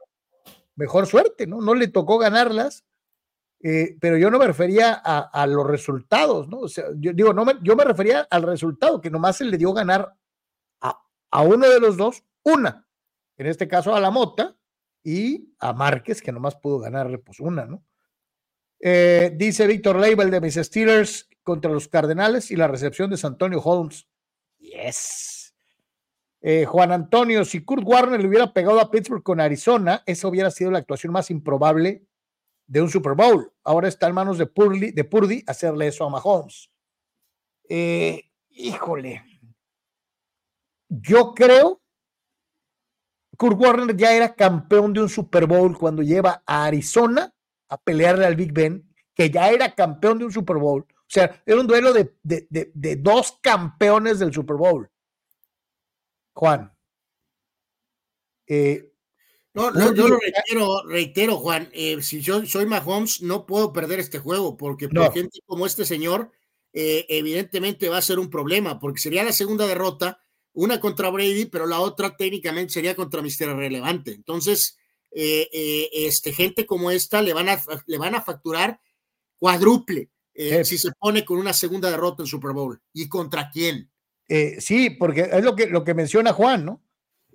mejor suerte, ¿no? No le tocó ganarlas, eh, pero yo no me refería a, los resultados, ¿no? O sea, yo digo, no me, yo me refería al resultado, que nomás se le dio ganar a, a uno de los dos, una, en este caso a la Mota, y a Márquez, que nomás pudo ganarle pues una, ¿no? Eh, dice Víctor Label de mis Steelers contra los Cardenales y la recepción de San Antonio Holmes. Yes. Eh, Juan Antonio, si Kurt Warner le hubiera pegado a Pittsburgh con Arizona, esa hubiera sido la actuación más improbable de un Super Bowl. Ahora está en manos de Purdy, de Purdy hacerle eso a Mahomes. Eh, híjole. Yo creo Kurt Warner ya era campeón de un Super Bowl cuando lleva a Arizona a pelearle al Big Ben, que ya era campeón de un Super Bowl. O sea, era un duelo de, de, dos campeones del Super Bowl. Juan. Eh, no, no, yo lo reitero, reitero Juan. Eh, si yo soy Mahomes, no puedo perder este juego, porque por no. gente como este señor, eh, evidentemente va a ser un problema, porque sería la segunda derrota, una contra Brady, pero la otra técnicamente sería contra Mister Relevante. Entonces, eh, este, gente como esta le van a, le van a facturar cuádruple si se pone con una segunda derrota en Super Bowl. ¿Y contra quién? sí, porque es lo que, lo que menciona Juan, ¿no?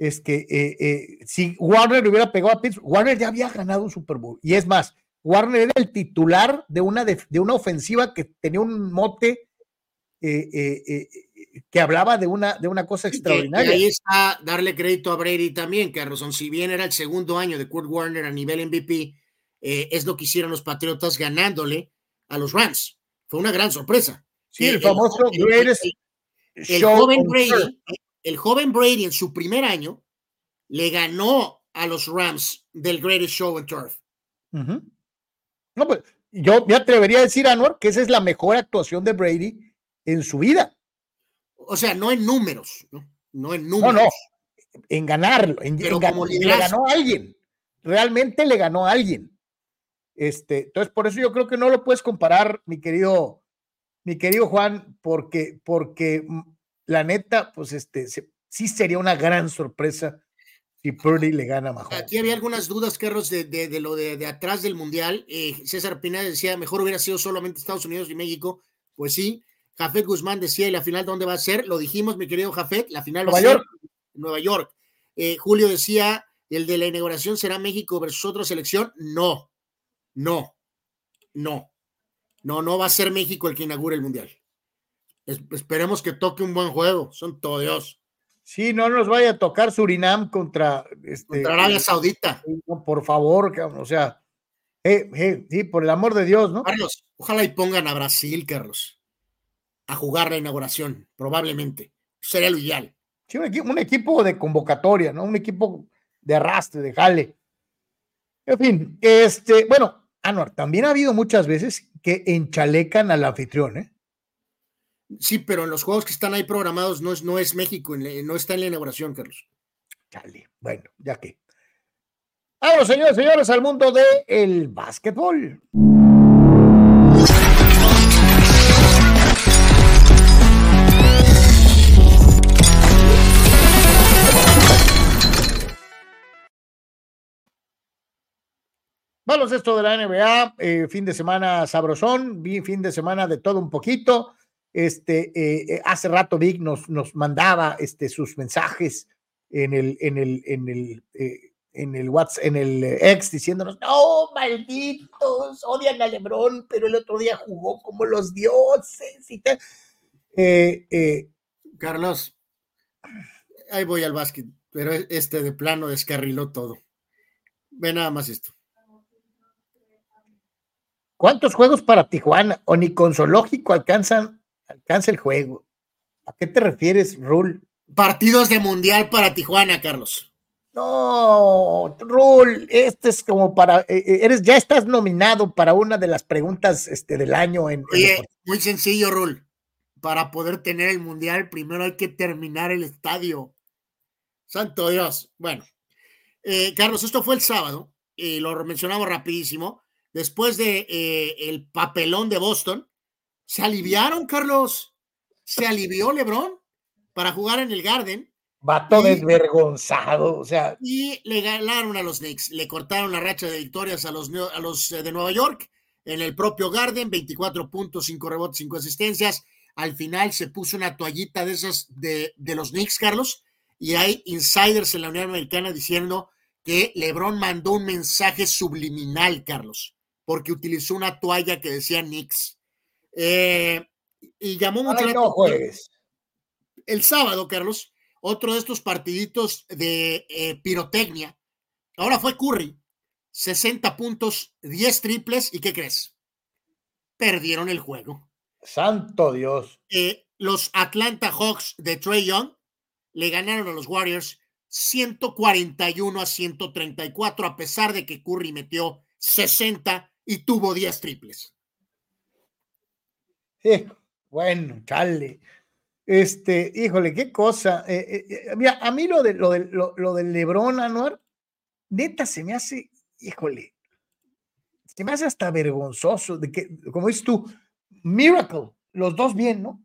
Es que si Warner le hubiera pegado a Pittsburgh, Warner ya había ganado un Super Bowl. Y es más, Warner era el titular de una, de, de una ofensiva que tenía un mote que hablaba de una, de una cosa extraordinaria. Y ahí está darle crédito a Brady también, Carlson. Si bien era el segundo año de Kurt Warner a nivel MVP, eh, es lo que hicieron los Patriotas ganándole a los Rams. Fue una gran sorpresa. Sí, el, el famoso el, greatest el joven Brady, el joven Brady en su primer año le ganó a los Rams del Greatest Show on Turf. Uh -huh. No, pues yo me atrevería a decir, Anwar, que esa es la mejor actuación de Brady en su vida. O sea, no en números, ¿no? No en números. No, no, en ganarlo, en, Pero en como le ganó a alguien. Realmente le ganó a alguien. Este, entonces, por eso yo creo que no lo puedes comparar, mi querido, mi querido Juan, porque, porque la neta, pues este, se, sí sería una gran sorpresa si Purdy le gana a Mahomes. Aquí había algunas dudas, Carlos, de, de, de lo de, de, atrás del Mundial. Eh, César Pineda decía, mejor hubiera sido solamente Estados Unidos y México. Pues sí, Jafet Guzmán decía, ¿y la final dónde va a ser? Lo dijimos, mi querido Jafet, la final Nueva va a ser York. Nueva York. Eh, Julio decía, ¿el de la inauguración será México versus otra selección? No, no, no, no, no va a ser México el que inaugure el Mundial. Es, esperemos que toque un buen juego, son todo Dios. Sí, no nos vaya a tocar Surinam contra, este, contra Arabia Saudita. No, por favor, o sea, eh, eh, sí, por el amor de Dios, ¿no? Carlos, ojalá y pongan a Brasil, Carlos a jugar la inauguración, probablemente. Sería lo ideal. Sí, un equipo, un equipo, de convocatoria, ¿no? Un equipo de arrastre, de jale. En fin, este, bueno, Anuar, también ha habido muchas veces que enchalecan al anfitrión, ¿eh? Sí, pero en los juegos que están ahí programados no es, no es México, no está en la inauguración, Carlos. Chale, bueno, ya que. Vamos, señores, señores, al mundo del el básquetbol. Vamos esto de la NBA, eh, fin de semana sabrosón, fin de semana de todo un poquito. Este, eh, eh, hace rato Vic nos, nos mandaba este, sus mensajes en el, en el, en el, en el WhatsApp, en el ex, diciéndonos, no, malditos, odian a Lebron, pero el otro día jugó como los dioses y tal. Carlos, ahí voy al básquet, pero este de plano descarriló todo. Ve nada más esto. ¿Cuántos juegos para Tijuana o ni con zoológico alcanzan, alcanza el juego? ¿A qué te refieres, Rul? Partidos de mundial para Tijuana, Carlos. No, Rul, este es como para, eh, eh, eres, ya estás nominado para una de las preguntas este, del año en. Oye, muy sencillo, Rul. Para poder tener el mundial, primero hay que terminar el estadio. Santo Dios. Bueno, eh, Carlos, esto fue el sábado y lo mencionamos rapidísimo después de eh, el papelón de Boston, se aliviaron, Carlos. Se alivió LeBron para jugar en el Garden. Vato desvergonzado, o sea. Y le ganaron a los Knicks, le cortaron la racha de victorias a los, a los eh, de Nueva York en el propio Garden, 24 puntos, 5 rebotes, 5 asistencias. Al final se puso una toallita de esas de, de los Knicks, Carlos, y hay insiders en la Unión Americana diciendo que LeBron mandó un mensaje subliminal, Carlos porque utilizó una toalla que decía Knicks. Eh, y llamó mucho El sábado, Carlos, otro de estos partiditos de eh, pirotecnia. Ahora fue Curry. 60 puntos, 10 triples. ¿Y qué crees? Perdieron el juego. Santo Dios. Eh, los Atlanta Hawks de Trey Young le ganaron a los Warriors 141 a 134, a pesar de que Curry metió 60 y tuvo 10 triples. Bueno, chale. Este, híjole, qué cosa. Eh, eh, eh, mira, a mí lo, de, lo, de, lo, del Lebron Anuar, neta se me hace, híjole, se me hace hasta vergonzoso de que, como dices tú, Miracle, los dos bien, ¿no?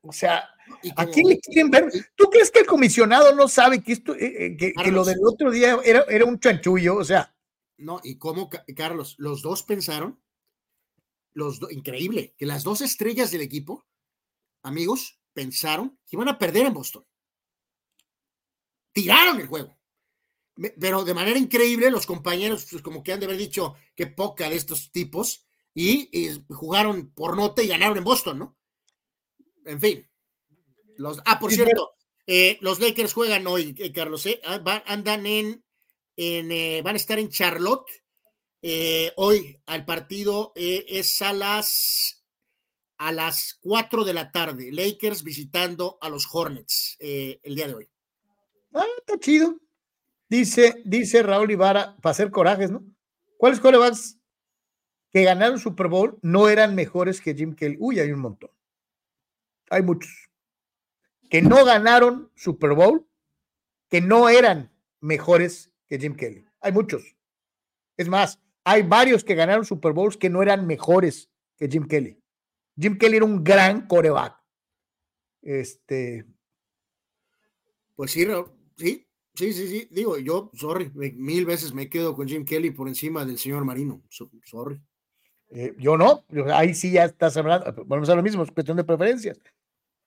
O sea, ¿a quién le quieren ver? ¿Tú crees que el comisionado no sabe que esto, que, lo del otro día era, era un chanchullo? O sea, no, y cómo, Carlos, los dos pensaron, los increíble, que las dos estrellas del equipo, amigos, pensaron que iban a perder en Boston. Tiraron el juego. Pero de manera increíble, los compañeros, pues, como que han de haber dicho que poca de estos tipos, y, jugaron por nota y ganaron en Boston, ¿no? En fin. Los, ah, por cierto, eh, los Lakers juegan hoy, eh, Carlos, ¿eh? Ah, andan en eh, van a estar en Charlotte. Eh, hoy al partido eh, es a las a las 4 de la tarde. Lakers visitando a los Hornets el día de hoy. Ah, está chido. Dice, dice Raúl Ibarra, para hacer corajes, ¿no? ¿Cuáles corebacks que ganaron Super Bowl no eran mejores que Jim Kelly? Uy, hay un montón. Hay muchos. Que no ganaron Super Bowl, que no eran mejores que Jim Kelly. Hay muchos. Es más, hay varios que ganaron Super Bowls que no eran mejores que Jim Kelly. Jim Kelly era un gran coreback. Este. Pues sí, sí, sí, sí, sí. Digo, yo, sorry, mil veces me quedo con Jim Kelly por encima del señor Marino. sorry. Eh, yo no, ahí sí ya estás hablando, vamos a lo mismo, es cuestión de preferencias.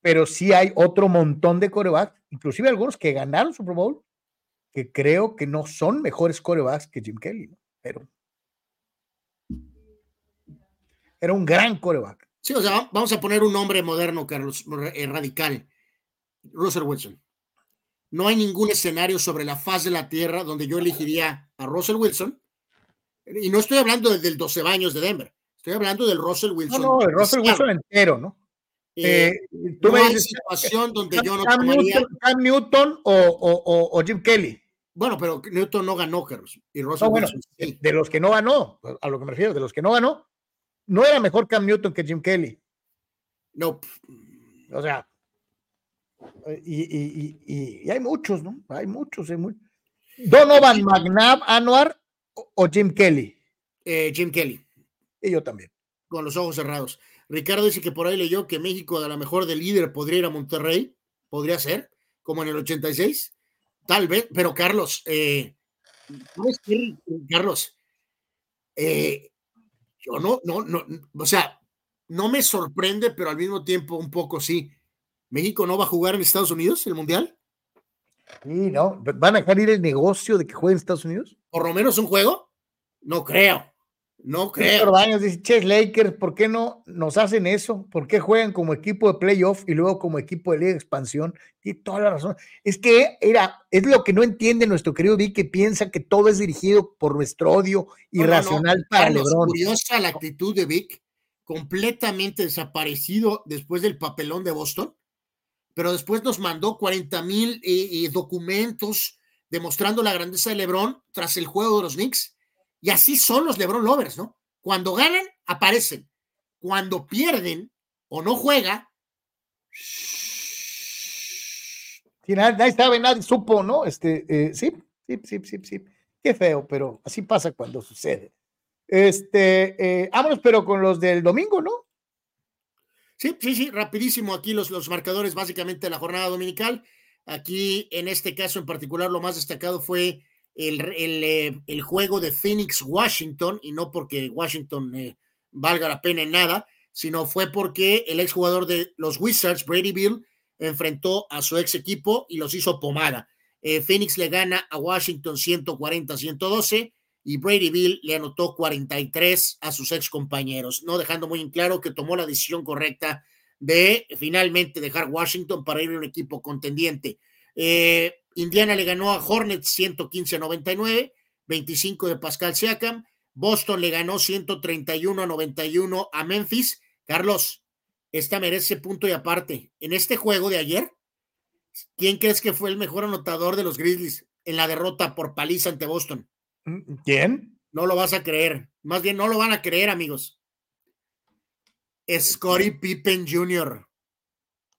Pero sí hay otro montón de corebacks, inclusive algunos que ganaron Super Bowl que creo que no son mejores corebacks que Jim Kelly, pero era un gran coreback. Sí, o sea, vamos a poner un nombre moderno, Carlos, eh, radical. Russell Wilson. No hay ningún escenario sobre la faz de la tierra donde yo elegiría a Russell Wilson. Y no estoy hablando del 12 baños de Denver. Estoy hablando del Russell Wilson. No, no, el Russell Wilson entero, ¿no? Eh, tú no hay situación donde yo no Cam. Newton, Cam Newton o, o, o, o Jim Kelly. Bueno, pero Newton no ganó, Carlos. Y Russell No, bueno, Wilson sí. de los que no ganó, a lo que me refiero, de los que no ganó, no era mejor Cam Newton que Jim Kelly. No. O sea, y, y, y, y hay muchos, ¿no? Hay muchos, hay muchos. Donovan McNabb, Anuar o, o Jim Kelly. Eh, Jim Kelly. Y yo también. Con los ojos cerrados. Ricardo dice que por ahí leyó que México a lo mejor de líder podría ir a Monterrey. Podría ser, como en el 86. Tal vez, pero Carlos, eh, ¿sabes qué, Carlos? Eh, yo no, no, no, o sea, no me sorprende, pero al mismo tiempo un poco sí. ¿México no va a jugar en Estados Unidos el Mundial? Sí, ¿no? ¿Van a dejar ir el negocio de que juegue en Estados Unidos? ¿Por lo menos un juego? No creo. No creo. Baños dice, Ches Lakers, ¿por qué no nos hacen eso? ¿Por qué juegan como equipo de playoff y luego como equipo de liga de expansión? Tiene toda la razón. Es que era, es lo que no entiende nuestro querido Vic, que piensa que todo es dirigido por nuestro odio irracional no, no. para Lebron. Curiosa la actitud de Vic, completamente desaparecido después del papelón de Boston, pero después nos mandó 40 mil eh, eh, documentos demostrando la grandeza de Lebron tras el juego de los Knicks. Y así son los LeBron Lovers, ¿no? Cuando ganan, aparecen. Cuando pierden o no juega. Sí, nadie, nadie sabe, nadie supo, ¿no? Este, eh, sí, sí, sí, sí, sí. Qué feo, pero así pasa cuando sucede. Este, eh, vámonos, pero con los del domingo, ¿no? Sí, sí, sí, rapidísimo aquí los, los marcadores básicamente de la jornada dominical. Aquí, en este caso en particular, lo más destacado fue el, el, eh, el, juego de Phoenix Washington, y no porque Washington eh, valga la pena en nada, sino fue porque el exjugador de los Wizards, Brady Bill, enfrentó a su ex equipo y los hizo pomada. Eh, Phoenix le gana a Washington 140-112 y Brady Bill le anotó 43 a sus ex compañeros, no dejando muy en claro que tomó la decisión correcta de finalmente dejar Washington para ir a un equipo contendiente. Eh, Indiana le ganó a Hornets 115 a 99, 25 de Pascal Siakam. Boston le ganó 131 a 91 a Memphis. Carlos, esta merece punto y aparte. En este juego de ayer, ¿quién crees que fue el mejor anotador de los Grizzlies en la derrota por paliza ante Boston? ¿Quién? No lo vas a creer. Más bien, no lo van a creer, amigos. Scottie Pippen Jr.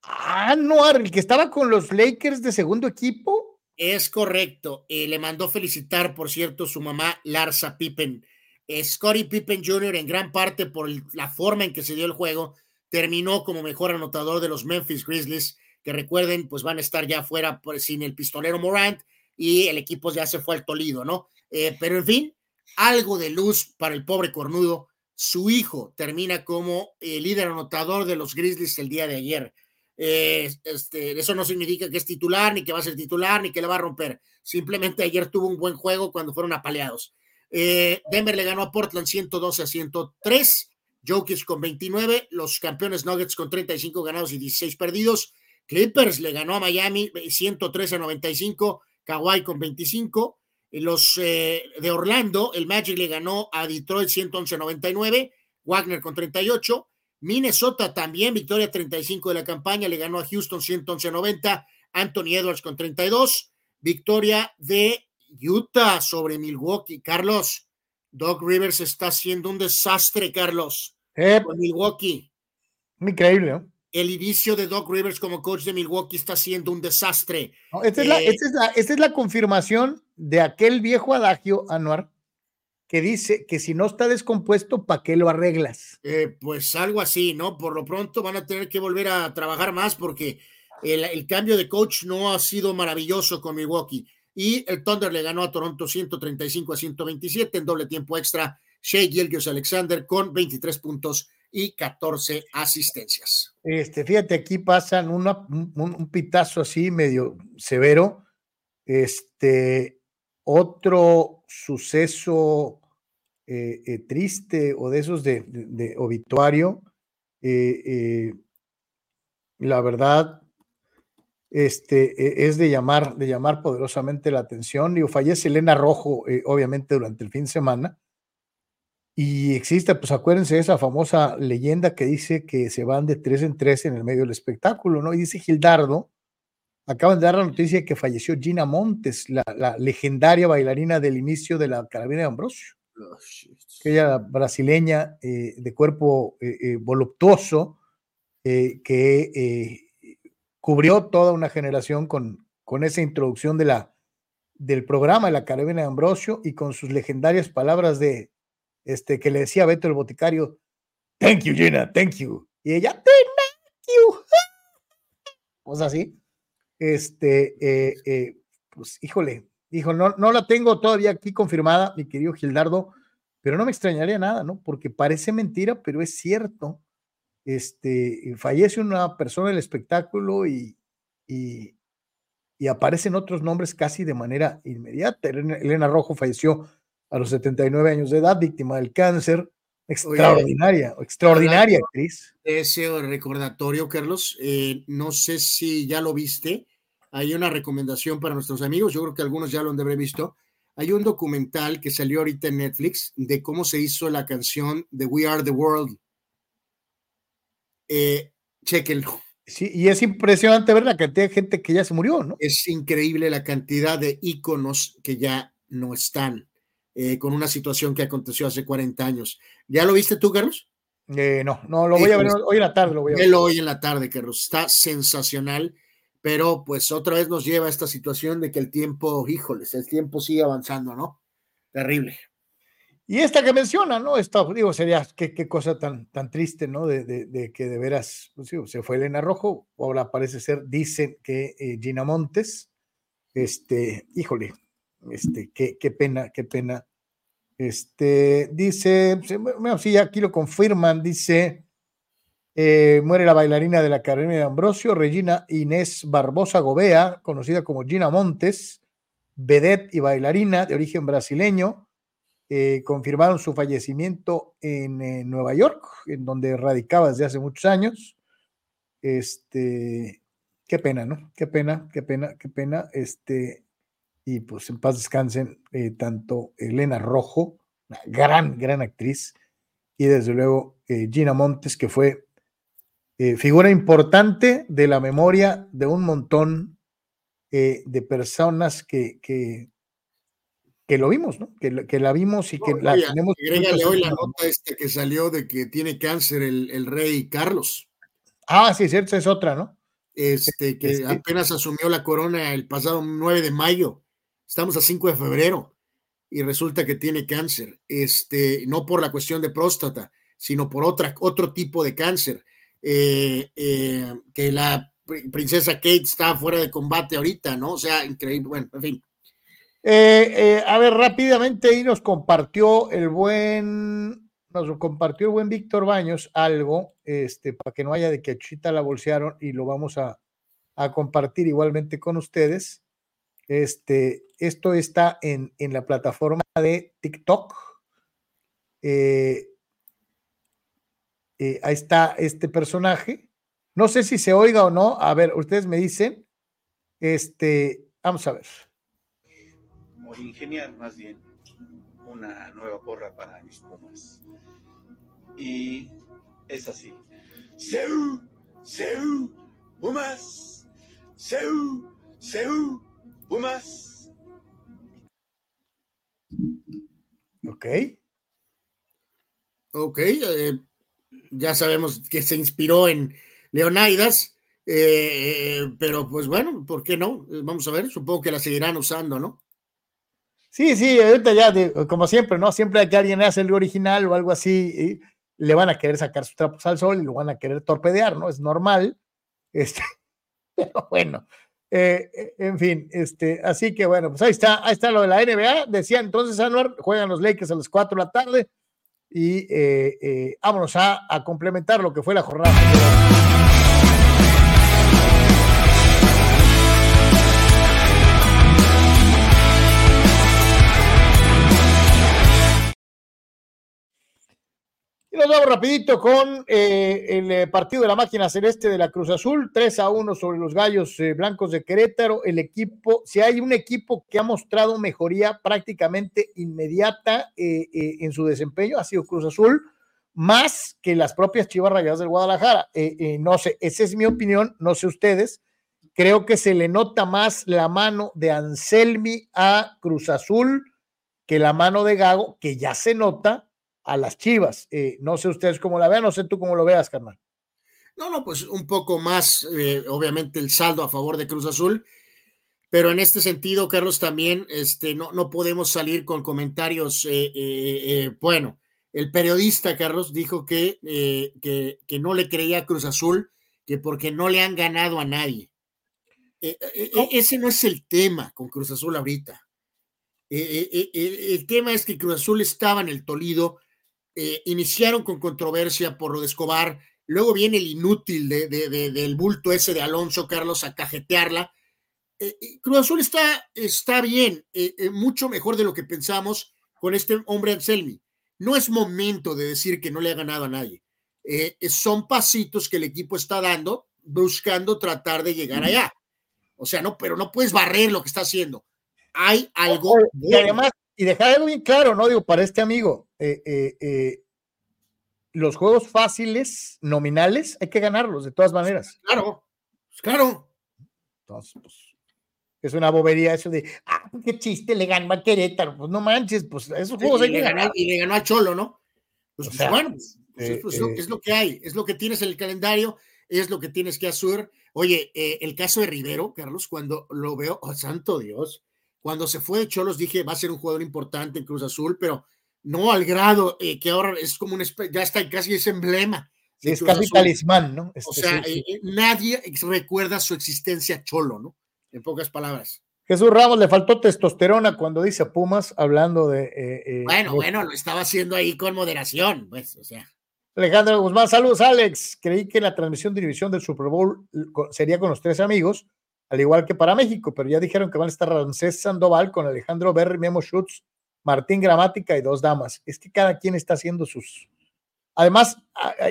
Ah, no, el que estaba con los Lakers de segundo equipo. Es correcto. Eh, le mandó felicitar, por cierto, su mamá Larsa Pippen. Eh, Scottie Pippen Jr., en gran parte por la forma en que se dio el juego, terminó como mejor anotador de los Memphis Grizzlies, que recuerden, pues van a estar ya fuera por, sin el pistolero Morant y el equipo ya se fue al Tolido, ¿no? Eh, pero en fin, algo de luz para el pobre cornudo. Su hijo termina como eh, líder anotador de los Grizzlies el día de ayer. Eh, eso no significa que es titular, ni que va a ser titular, ni que le va a romper. Simplemente ayer tuvo un buen juego cuando fueron apaleados. Eh, Denver le ganó a Portland 112 a 103. Jokic con 29. Los campeones Nuggets con 35 ganados y 16 perdidos. Clippers le ganó a Miami 113 a 95. Kawhi con 25. Los eh, de Orlando, el Magic le ganó a Detroit 111 a 99. Wagner con 38. Minnesota también, victoria 35 de la campaña, le ganó a Houston 111 a 90. Anthony Edwards con 32. Victoria de Utah sobre Milwaukee. Carlos, Doc Rivers está haciendo un desastre, Carlos. Eh, con Milwaukee. Increíble, ¿no? El inicio de Doc Rivers como coach de Milwaukee está siendo un desastre. No, esta, es la, Eh, esta, es la, esta es la confirmación de aquel viejo adagio, Anuar, que dice que si no está descompuesto, ¿para qué lo arreglas? Eh, pues algo así, ¿no? Por lo pronto van a tener que volver a trabajar más porque el, el, cambio de coach no ha sido maravilloso con Milwaukee. Y el Thunder le ganó a Toronto 135 a 127 en doble tiempo extra. Shea Gilgios Alexander con 23 puntos y 14 asistencias. Este, fíjate, aquí pasan una, un, un, pitazo así medio severo. Este, otro suceso eh, eh, triste o de esos de, de, de obituario. Eh, la verdad, este, es de llamar, de llamar poderosamente la atención. Digo, fallece Elena Rojo, obviamente, durante el fin de semana. Y existe, pues acuérdense de esa famosa leyenda que dice que se van de tres en tres en el medio del espectáculo, ¿no? Y dice Gildardo, acaban de dar la noticia de que falleció Gina Montes, la, la legendaria bailarina del inicio de la Carabina de Ambrosio. Oh, aquella brasileña eh, de cuerpo eh, eh, voluptuoso que cubrió toda una generación con, con esa introducción de la, del programa de la Carabina de Ambrosio y con sus legendarias palabras de este, que le decía a Beto el boticario, thank you, Gina, thank you. Y ella, thank you. *laughs* Pues así. Este, pues híjole, dijo, no, no la tengo todavía aquí confirmada, mi querido Gildardo, pero no me extrañaría nada, ¿no? Porque parece mentira, pero es cierto. Este, fallece una persona del espectáculo y, y, aparecen otros nombres casi de manera inmediata. Elena, Rojo falleció a los 79 años de edad, víctima del cáncer. Extraordinaria, extraordinaria actriz. Ese recordatorio, Carlos, eh, no sé si ya lo viste. Hay una recomendación para nuestros amigos, yo creo que algunos ya lo han de haber visto hay un documental que salió ahorita en Netflix de cómo se hizo la canción de We Are the World. Eh, chequenlo. Sí, y es impresionante ver la cantidad de gente que ya se murió, ¿no? Es increíble la cantidad de íconos que ya no están eh, con una situación que aconteció hace 40 años. ¿Ya lo viste tú, Carlos? Eh, no, no, lo voy a ver hoy en la tarde. Lo voy a ver. hoy en la tarde, Carlos. Está sensacional pero pues otra vez nos lleva a esta situación de que el tiempo, híjoles, el tiempo sigue avanzando, ¿no? Terrible. Y esta que menciona, ¿no? Esta, digo, sería qué, qué cosa tan, tan triste, ¿no? De, de, que de veras, pues, se fue Elena Rojo, ahora parece ser, dicen que eh, Gina Montes, este, híjole, este, qué, qué pena, qué pena. Este, dice, bueno, sí, aquí lo confirman, dice, eh, muere la bailarina de la Academia de Ambrosio, Regina Inés Barbosa Gobea, conocida como Gina Montes, vedette y bailarina de origen brasileño. Eh, confirmaron su fallecimiento en, eh, Nueva York, en donde radicaba desde hace muchos años. Este, qué pena, ¿no? Qué pena, qué pena, qué pena. Este, y pues en paz descansen tanto Elena Rojo, una gran, gran actriz, y desde luego Gina Montes, que fue eh, figura importante de la memoria de un montón eh, de personas que, que, que, lo vimos, ¿no? Que, que la vimos y que la tenemos. Agrégale hoy la nota este que salió de que tiene cáncer el, el rey Carlos. Ah, sí, cierto, es otra, ¿no? Este, que apenas asumió la corona el pasado 9 de mayo. Estamos a 5 de febrero y resulta que tiene cáncer. Este, no por la cuestión de próstata, sino por otra, otro tipo de cáncer eh, eh, que la princesa Kate está fuera de combate ahorita, ¿no? O sea, increíble, bueno, en fin. Eh, a ver, rápidamente ahí nos compartió el buen, nos compartió el buen Víctor Baños algo, este, para que no haya de que Chita la bolsearon y lo vamos a, a compartir igualmente con ustedes. Este, esto está en, en la plataforma de TikTok. Eh, eh, ahí está este personaje. No sé si se oiga o no. A ver, ustedes me dicen. Este, vamos a ver. Como ingeniar más bien una nueva porra para mis pumas. Y es así. Seu, Seu, Pumas, Seu, Seu, Pumas. Ok. Ok, eh, ya sabemos que se inspiró en Leonidas, eh, pero pues bueno, ¿por qué no? Vamos a ver, supongo que la seguirán usando, ¿no? Sí, sí, ahorita ya, como siempre, ¿no? Siempre que alguien hace el original o algo así, le van a querer sacar sus trapos al sol y lo van a querer torpedear, ¿no? Es normal. Este, *laughs* pero bueno, eh, eh, en fin, este, así que bueno, pues ahí está, ahí está lo de la NBA. Decía entonces Anuar, juegan los Lakers a las 4 de la tarde y eh, vámonos a, complementar lo que fue la jornada. Nos vamos rapidito con eh, el eh, partido de la máquina celeste de la Cruz Azul, 3 a 1 sobre los Gallos eh, Blancos de Querétaro. El equipo, si hay un equipo que ha mostrado mejoría prácticamente inmediata en su desempeño, ha sido Cruz Azul, más que las propias Chivas Rayadas del Guadalajara. no sé, esa es mi opinión, no sé ustedes. Creo que se le nota más la mano de Anselmi a Cruz Azul que la mano de Gago, que ya se nota a las Chivas. Eh, no sé ustedes cómo la vean, no sé tú cómo lo veas, carnal. No, no, pues un poco más, eh, obviamente, el saldo a favor de Cruz Azul, pero en este sentido, Carlos, también este, no, no podemos salir con comentarios, eh, bueno, el periodista, Carlos, dijo que, que, que, no le creía a Cruz Azul, que porque no le han ganado a nadie. Ese no es el tema con Cruz Azul ahorita. el tema es que Cruz Azul estaba en el Tolido eh, iniciaron con controversia por lo de Escobar, luego viene el inútil de, del bulto ese de Alonso Carlos a cajetearla. Eh, eh, Cruz Azul está, está bien, mucho mejor de lo que pensamos con este hombre Anselmi. No es momento de decir que no le ha ganado a nadie. son pasitos que el equipo está dando, buscando tratar de llegar allá. O sea, no, pero no puedes barrer lo que está haciendo. Hay algo. Y además, y dejar algo bien claro, ¿no? Digo, para este amigo, eh, eh, eh, los juegos fáciles, nominales, hay que ganarlos de todas maneras. Claro, claro. Entonces, pues, es una bobería eso de, ah, qué chiste, le ganó a Querétaro. Pues no manches, pues esos juegos hay que ganar. Y le ganó a Cholo, ¿no? Pues, pues bueno, pues, pues es lo que hay, es lo que tienes en el calendario, es lo que tienes que hacer. Oye, el caso de Rivero, Carlos, cuando lo veo, oh, santo Dios, cuando se fue de Cholos dije, va a ser un jugador importante en Cruz Azul, pero no al grado eh, que ahora es como un, ya está casi ese emblema. es casi talismán, ¿no? o este, sea, eh, eh, nadie recuerda su existencia Cholo, ¿no? En pocas palabras. Jesús Ramos le faltó testosterona cuando dice Pumas, hablando de. bueno, bueno, lo estaba haciendo ahí con moderación, pues, o sea. Alejandro Guzmán, saludos, Alex. Creí que la transmisión de división del Super Bowl sería con los tres amigos, al igual que para México, pero ya dijeron que van a estar Ramsés Sandoval con Alejandro Berry, Memo Schutz, Martín Gramática y dos damas. Es que cada quien está haciendo sus. Además,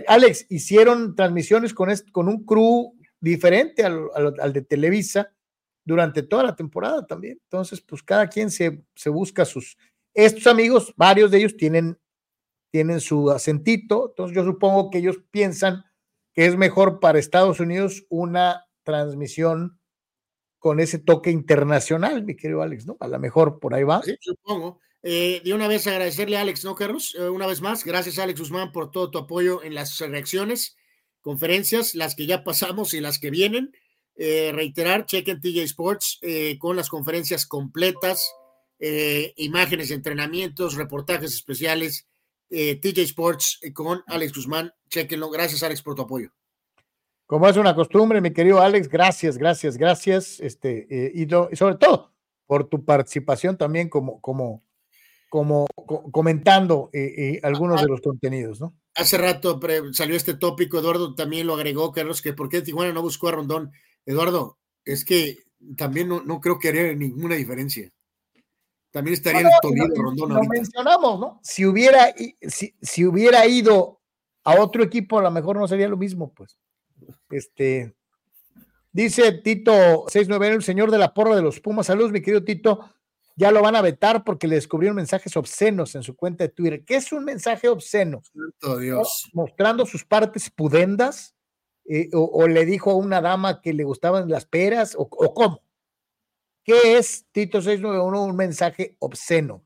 Alex, hicieron transmisiones con, con un crew diferente al, de Televisa durante toda la temporada también. Entonces, pues cada quien se, se busca sus. Estos amigos, varios de ellos tienen, tienen su acentito, entonces yo supongo que ellos piensan que es mejor para Estados Unidos una transmisión con ese toque internacional, mi querido Alex, ¿no? A lo mejor por ahí va. Sí, supongo. Eh, de una vez agradecerle a Alex, ¿no, Carlos? Eh, una vez más, gracias Alex Guzmán por todo tu apoyo en las reacciones, conferencias, las que ya pasamos y las que vienen. Eh, reiterar, chequen TJ Sports con las conferencias completas, imágenes entrenamientos, reportajes especiales. TJ Sports con Alex Guzmán, chequenlo. Gracias Alex por tu apoyo. Como es una costumbre, mi querido Alex, gracias, gracias, gracias. Este, eh, y, sobre todo por tu participación también como, como, como comentando eh, eh, algunos de los contenidos, ¿no? Hace rato salió este tópico, Eduardo también lo agregó, Carlos, que por qué Tijuana no buscó a Rondón. Eduardo, es que también no, no creo que haría ninguna diferencia. También estaría en el Toledo Rondón. Lo mencionamos, ¿no? Si hubiera, si, si hubiera ido a otro equipo, a lo mejor no sería lo mismo, pues. Este, dice Tito 691, el señor de la porra de los Pumas. Saludos, mi querido Tito. Ya lo van a vetar porque le descubrieron mensajes obscenos en su cuenta de Twitter. ¿Qué es un mensaje obsceno? Dios. Mostrando sus partes pudendas. Eh, o, le dijo a una dama que le gustaban las peras, o, cómo. ¿Qué es Tito 691 un mensaje obsceno?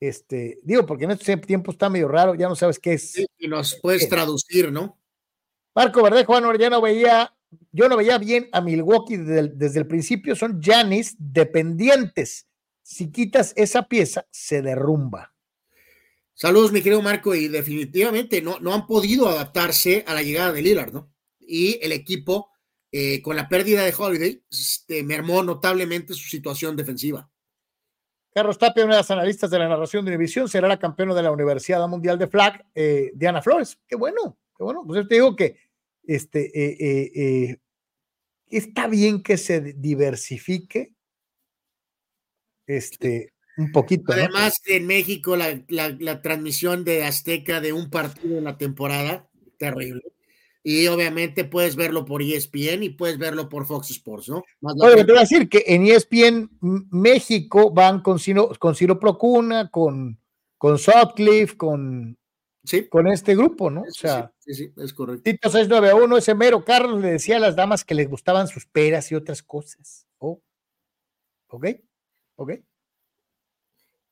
Este, digo, porque en este tiempo está medio raro, ya no sabes qué es. y nos puedes traducir, ¿no? Marco Verdejo, bueno, ya no veía, yo no veía bien a Milwaukee desde el, principio, son Janis dependientes. Si quitas esa pieza, se derrumba. Saludos, mi querido Marco, y definitivamente no, no han podido adaptarse a la llegada de Lillard, ¿no? Y el equipo, eh, con la pérdida de Holiday, este, mermó notablemente su situación defensiva. Carlos Tapia, una de las analistas de la narración de Univisión, será la campeona de la Universidad Mundial de Flag, eh, Diana Flores. Qué bueno, bueno, pues yo te digo que este, eh, eh, eh, está bien que se diversifique. Este, Un poquito. Además, en México, la, la, la, transmisión de Azteca de un partido en la temporada, terrible. Y obviamente puedes verlo por ESPN y puedes verlo por Fox Sports, ¿no? Más Oye, te voy a decir que en ESPN México van con Ciro, con Ciro Procuna, con, con Sutcliffe, con, sí. con este grupo, ¿no? O sea, sí, sí, sí es correcto. Tito 691, ese mero Carlos le decía a las damas que les gustaban sus peras y otras cosas. Oh. ¿Ok? ¿Ok?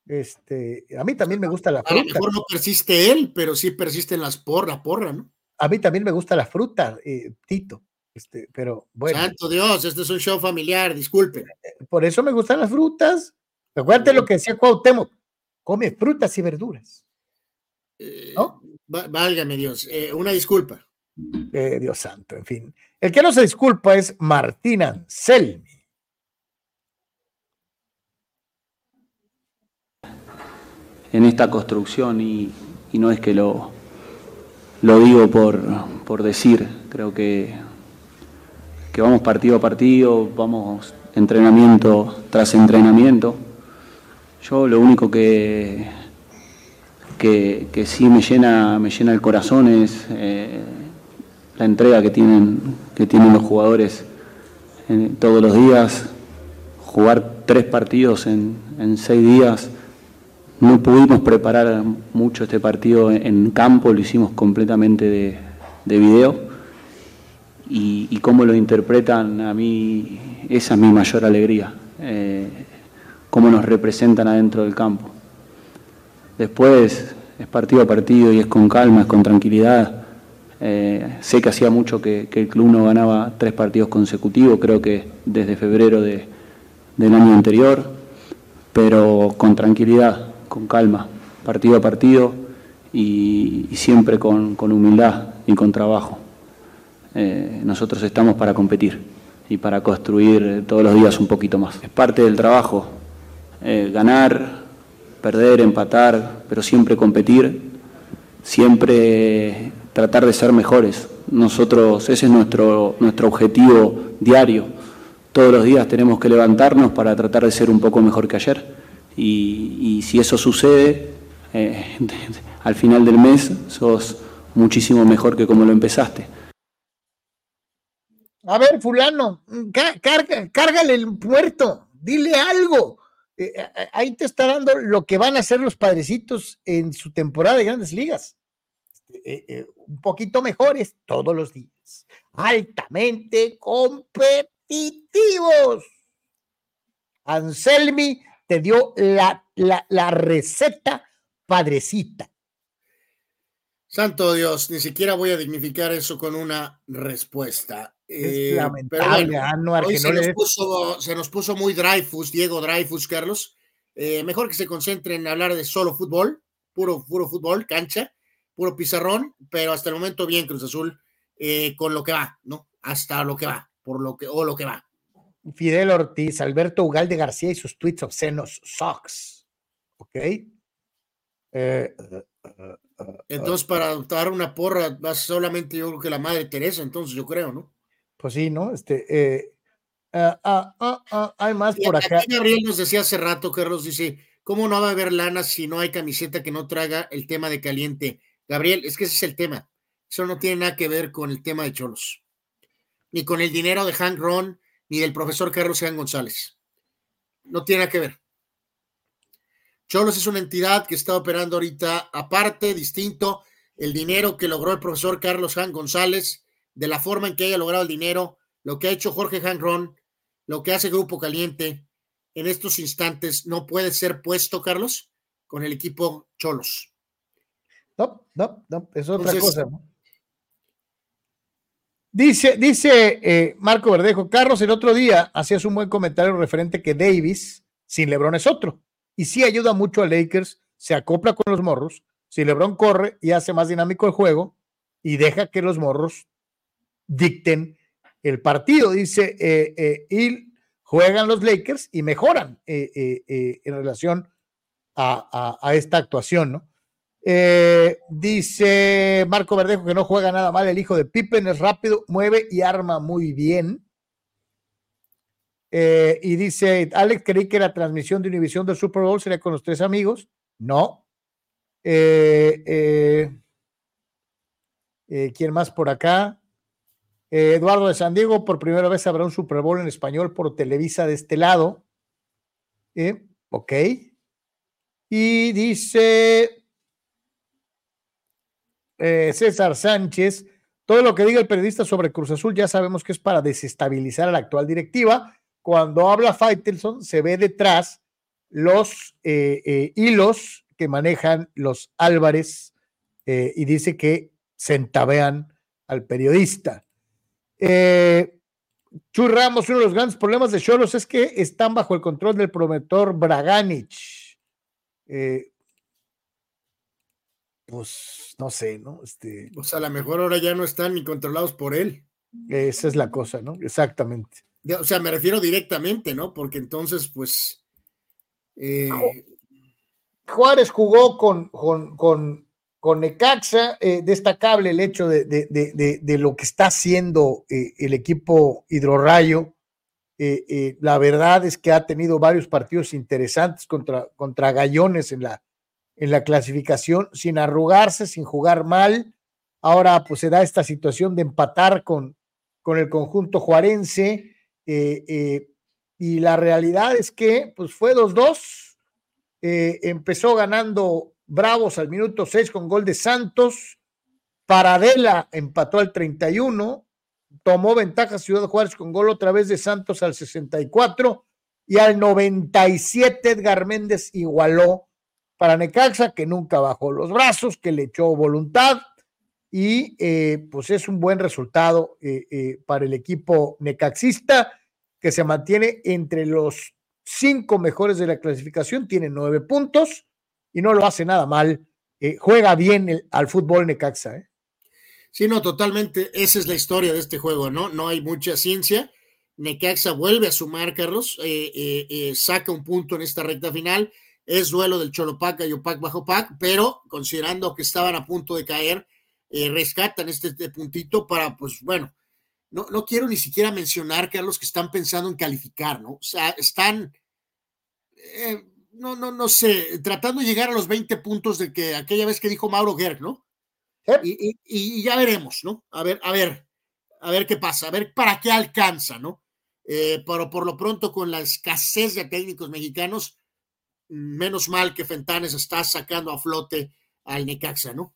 Este, a mí también me gusta la fruta. A lo mejor no persiste él, pero sí persiste en las porra, porra, ¿no? A mí también me gusta la fruta, eh, Tito. Este, pero bueno. Santo Dios, este es un show familiar, disculpe. Por eso me gustan las frutas. Recuerda lo que decía Cuauhtémoc, come frutas y verduras. ¿No? Eh, válgame Dios, eh, una disculpa. Eh, Dios santo, en fin. El que no se disculpa es Martín Anselmi. En esta construcción y, y no es que lo, lo digo por, por decir, creo que, que vamos partido a partido, vamos entrenamiento tras entrenamiento. Yo lo único que, que, sí me llena, me llena el corazón es eh, la entrega que tienen, que tienen los jugadores en, todos los días, jugar tres partidos en, seis días. No pudimos preparar mucho este partido en campo, lo hicimos completamente de, de video. Y, y, cómo lo interpretan a mí, esa es mi mayor alegría, eh, cómo nos representan adentro del campo. Después es partido a partido y es con calma, es con tranquilidad. Eh, sé que hacía mucho que, el club no ganaba tres partidos consecutivos, creo que desde febrero de, del año anterior, pero con tranquilidad con calma, partido a partido y, y siempre con, con, humildad y con trabajo. Eh, nosotros estamos para competir y para construir todos los días un poquito más. Es parte del trabajo, eh, ganar, perder, empatar, pero siempre competir, siempre tratar de ser mejores. Nosotros, ese es nuestro, nuestro objetivo diario. Todos los días tenemos que levantarnos para tratar de ser un poco mejor que ayer y, si eso sucede, eh, *laughs* al final del mes sos muchísimo mejor que como lo empezaste. A ver, fulano, cárgale el puerto, dile algo. Eh, ahí te está dando lo que van a hacer los padrecitos en su temporada de grandes ligas. Eh, eh, un poquito mejores todos los días. Altamente competitivos. Anselmi te dio la, la, la receta padrecita. Santo Dios, ni siquiera voy a dignificar eso con una respuesta. Es eh, lamentable, bueno, Anuar, hoy que se, no nos puso, se nos puso muy Dreyfus, Diego Dreyfus, Carlos. Eh, mejor que se concentre en hablar de solo fútbol, puro, puro fútbol, cancha, puro pizarrón, pero hasta el momento bien Cruz Azul eh, con lo que va, ¿no? Hasta lo que va, por lo que, o lo que va. Fidel Ortiz, Alberto Ugalde García y sus tweets obscenos, socks. ¿Ok? Eh, Entonces, para dar una porra, va solamente yo creo que la madre Teresa, entonces yo creo, ¿no? Pues sí, ¿no? Este, eh, hay más y por acá. Gabriel nos decía hace rato, Carlos dice, ¿cómo no va a haber lana si no hay camiseta que no traiga el tema de caliente? Gabriel, es que ese es el tema. Eso no tiene nada que ver con el tema de Cholos, ni con el dinero de Hank Ron, ni del profesor Carlos Jean González. No tiene nada que ver. Cholos es una entidad que está operando ahorita aparte, distinto. El dinero que logró el profesor Carlos Jean González, de la forma en que haya logrado el dinero, lo que ha hecho Jorge Ron, lo que hace Grupo Caliente en estos instantes, no puede ser puesto, Carlos, con el equipo Cholos. No, no, no, es otra Entonces, cosa. ¿no? Dice, dice eh, Marco Verdejo, Carlos, el otro día hacías un buen comentario referente que Davis sin Lebron es otro. Y sí ayuda mucho a Lakers, se acopla con los morros. Si Lebron corre y hace más dinámico el juego y deja que los morros dicten el partido. Dice, eh, eh, y juegan los Lakers y mejoran eh, en relación a, esta actuación, ¿no? Eh, dice Marco Verdejo que no juega nada mal el hijo de Pippen, es rápido, mueve y arma muy bien. Eh, y dice, Alex, creí que la transmisión de Univisión del Super Bowl sería con los tres amigos. No. Eh, eh, ¿Quién más por acá? Eduardo de San Diego, por primera vez habrá un Super Bowl en español por Televisa de este lado. ok. Y dice César Sánchez, todo lo que diga el periodista sobre Cruz Azul ya sabemos que es para desestabilizar a la actual directiva cuando habla Faitelson, se ve detrás los eh, eh, hilos que manejan los Álvarez eh, y dice que centavean al periodista. Chu Ramos, uno de los grandes problemas de Cholos es que están bajo el control del promotor Braganich. pues no sé, ¿no? Este, pues a lo mejor ahora ya no están ni controlados por él. Esa es la cosa, ¿no? Exactamente. O sea, me refiero directamente, ¿no? Porque entonces, pues. Eh, Juárez jugó con, con, con, con Necaxa, eh, destacable el hecho de, de, de, de, lo que está haciendo eh, el equipo Hidrorrayo. la verdad es que ha tenido varios partidos interesantes contra, contra Gallones en la, en la clasificación, sin arrugarse, sin jugar mal. Ahora, pues se da esta situación de empatar con, con el conjunto juarense. Eh, eh, y la realidad es que pues fue 2-2. Eh, empezó ganando Bravos al minuto 6 con gol de Santos. Paradela empató al 31. Tomó ventaja Ciudad Juárez con gol otra vez de Santos al 64. Y al 97 Edgar Méndez igualó para Necaxa, que nunca bajó los brazos, que le echó voluntad. Y pues es un buen resultado para el equipo necaxista que se mantiene entre los cinco mejores de la clasificación, tiene nueve puntos y no lo hace nada mal. Eh, juega bien al fútbol Necaxa. ¿eh? Sí, no, totalmente. Esa es la historia de este juego, ¿no? No hay mucha ciencia. Necaxa vuelve a sumar, Carlos, eh, eh, saca un punto en esta recta final. Es duelo del Cholopac y Opac bajo Pac, pero considerando que estaban a punto de caer, rescatan este, este puntito para, pues bueno, no, no quiero ni siquiera mencionar, Carlos, que están pensando en calificar, ¿no? O sea, están, no, no, no sé, tratando de llegar a los 20 puntos de que aquella vez que dijo Mauro Gerg, ¿no? Y, ya veremos, ¿no? A ver, a ver, a ver qué pasa, a ver para qué alcanza, ¿no? Eh, pero por lo pronto, con la escasez de técnicos mexicanos, menos mal que Fentanes está sacando a flote al Necaxa, ¿no?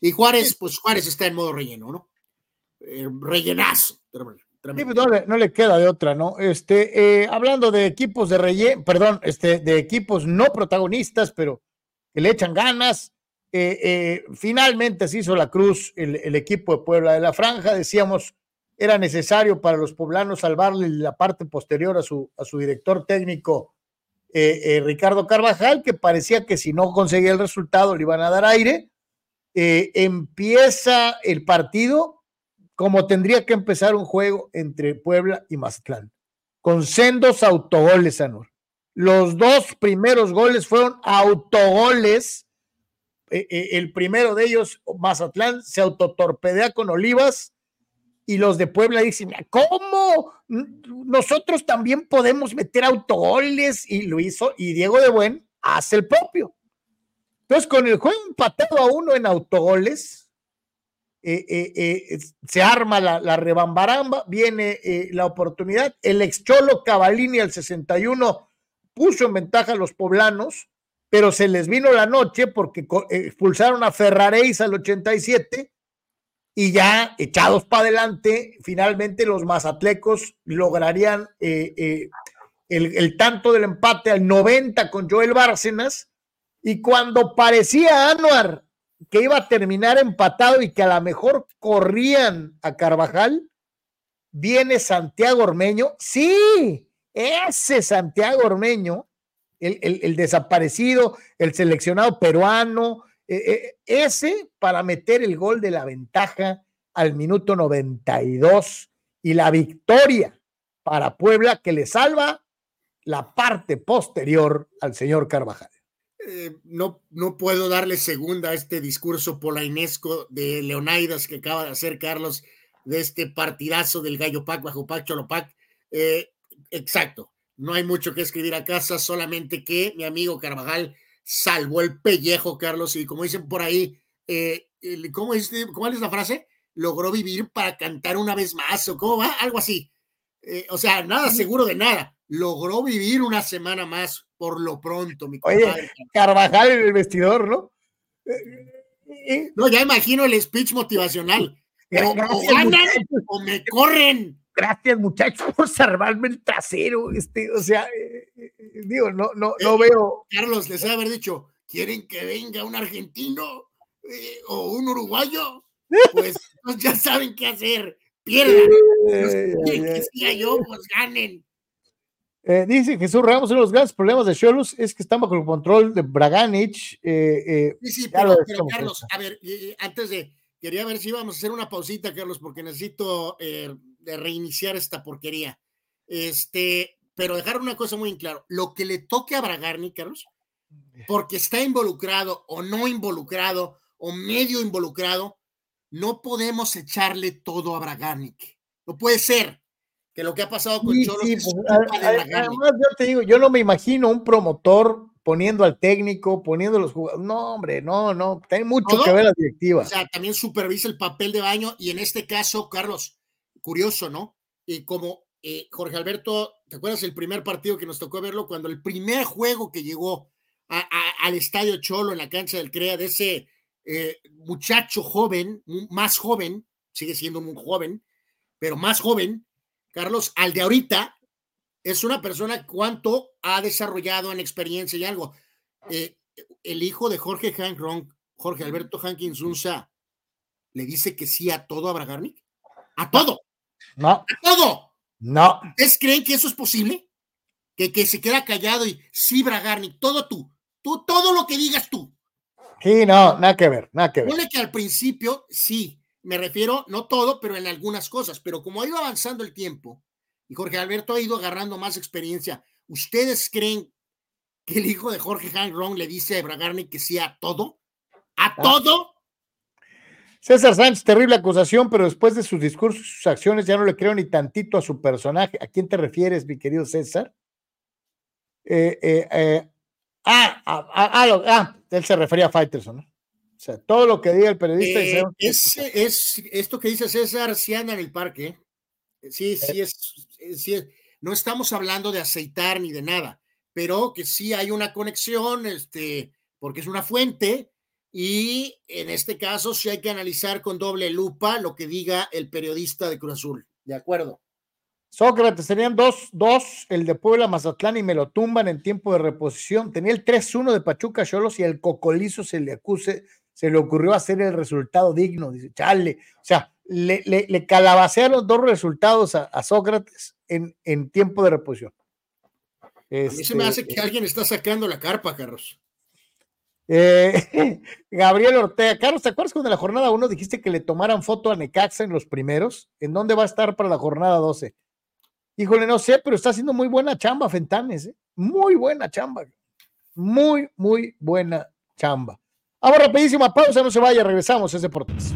Y Juárez, pues Juárez está en modo relleno, ¿no? Eh, rellenazo. Pues, no, le, queda de otra, ¿no? Este, eh, hablando de equipos de relleno, perdón, este, de equipos no protagonistas, pero que le echan ganas. Eh, finalmente se hizo la cruz el, equipo de Puebla de la Franja. Decíamos, era necesario para los poblanos salvarle la parte posterior a su, a su director técnico, Ricardo Carvajal, que parecía que si no conseguía el resultado le iban a dar aire. empieza el partido como tendría que empezar un juego entre Puebla y Mazatlán, con sendos autogoles, Anor. Los dos primeros goles fueron autogoles. Eh, eh, el primero de ellos, Mazatlán, se autotorpedea con Olivas y los de Puebla dicen, ¿cómo? Nosotros también podemos meter autogoles y lo hizo y Diego de Buen hace el propio. Entonces, con el juego empatado a uno en autogoles, eh, eh, eh, se arma la, rebambaramba, viene la oportunidad. El ex Cholo Cavalini al 61 puso en ventaja a los poblanos, pero se les vino la noche porque expulsaron a Ferraréis al 87 y ya echados para adelante, finalmente los mazatlecos lograrían el, el, tanto del empate al 90 con Joel Bárcenas. Y cuando parecía Anuar que iba a terminar empatado y que a lo mejor corrían a Carvajal, viene Santiago Ormeño, sí, ese Santiago Ormeño, el, desaparecido, el seleccionado peruano, eh, eh, ese para meter el gol de la ventaja al minuto 92 y la victoria para Puebla que le salva la parte posterior al señor Carvajal. Eh, no, no puedo darle segunda a este discurso polainesco de Leonidas que acaba de hacer Carlos de este partidazo del Gallo Pac bajo Pac Cholopac. Eh, exacto. No hay mucho que escribir a casa, solamente que mi amigo Carvajal salvó el pellejo, Carlos, y como dicen por ahí, eh, ¿cómo, es, ¿cómo es la frase? Logró vivir para cantar una vez más, o cómo va, algo así. Eh, o sea, nada seguro de nada. Logró vivir una semana más por lo pronto, mi compadre. Oye, Carvajal en el vestidor, ¿no? No, ya imagino el speech motivacional. O, ganan o me corren. Gracias, muchachos, por salvarme el trasero. Este, o sea, eh, eh, digo, no, no, no veo. Carlos, les ha haber dicho, ¿quieren que venga un argentino eh, o un uruguayo? Pues, *laughs* ya saben qué hacer. Pierdan. *laughs* que siga yo, pues ganen. Dice Jesús Ramos, uno de los grandes problemas de Cholos es que están bajo el control de Braganich. sí, sí, pero, pero Carlos, a ver, antes de, quería ver si íbamos a hacer una pausita, Carlos, porque necesito de reiniciar esta porquería. Este, pero dejar una cosa muy en claro, lo que le toque a Bragarni, Carlos, porque está involucrado o no involucrado o medio involucrado, no podemos echarle todo a Bragarnik. No puede ser que lo que ha pasado con Cholos pues, Además, yo te digo, yo no me imagino un promotor poniendo al técnico, poniendo los jugadores. No, hombre, no, no, tiene mucho que ver la directiva. O sea, también supervisa el papel de baño y en este caso, Carlos, curioso, ¿no? Y como eh, Jorge Alberto, ¿te acuerdas el primer partido que nos tocó verlo? Cuando el primer juego que llegó al Estadio Cholo en la cancha del CREA, de ese eh, muchacho joven, más joven, sigue siendo muy joven, pero más joven, Carlos, al de ahorita, es una persona cuánto ha desarrollado en experiencia y algo. Eh, el hijo de Jorge Hank Jorge Alberto Hankins Unza, le dice que sí a todo a Bragarnik. A todo. No. todo. No. ¿Ustedes creen que eso es posible? Que, que se queda callado y sí, Bragarni, todo tú. Tú, todo lo que digas tú. Sí, no, nada que ver, nada que ver. Que al principio, sí, me refiero, no todo, pero en algunas cosas, pero como ha ido avanzando el tiempo y Jorge Alberto ha ido agarrando más experiencia, ¿ustedes creen que el hijo de Jorge Hank le dice a Bragarni que sí a todo? ¿A ah. todo? César Sánchez, terrible acusación, pero después de sus discursos y sus acciones ya no le creo ni tantito a su personaje. ¿A quién te refieres, mi querido César? Eh, eh, eh, ah, ah, él se refería a Fighterson, ¿no? O sea, todo lo que diga el periodista. es, es, esto que dice César, si anda en el parque. Sí, sí es, sí es, No estamos hablando de aceitar ni de nada, pero que sí hay una conexión, este, porque es una fuente y en este caso sí hay que analizar con doble lupa lo que diga el periodista de Cruz Azul. ¿De acuerdo? Sócrates, tenían dos, dos, el de Puebla, Mazatlán y me lo tumban en tiempo de reposición. Tenía el 3-1 de Pachuca Cholos y el Cocolizo se le acuse, se le ocurrió hacer el resultado digno. Dice, chale. O sea, le, le, le calabacearon dos resultados a, Sócrates en, en, tiempo de reposición. a mí se me hace este, que alguien está sacando la carpa, Carlos. Eh, *laughs* Gabriel Ortega, Carlos, ¿te acuerdas cuando en la jornada 1 dijiste que le tomaran foto a Necaxa en los primeros? ¿En dónde va a estar para la jornada 12? Híjole, no sé, pero está haciendo muy buena chamba Fentanes, ¿eh? muy buena chamba. Muy, muy buena chamba. Ahora, rapidísima pausa, no se vaya, regresamos a Deportes.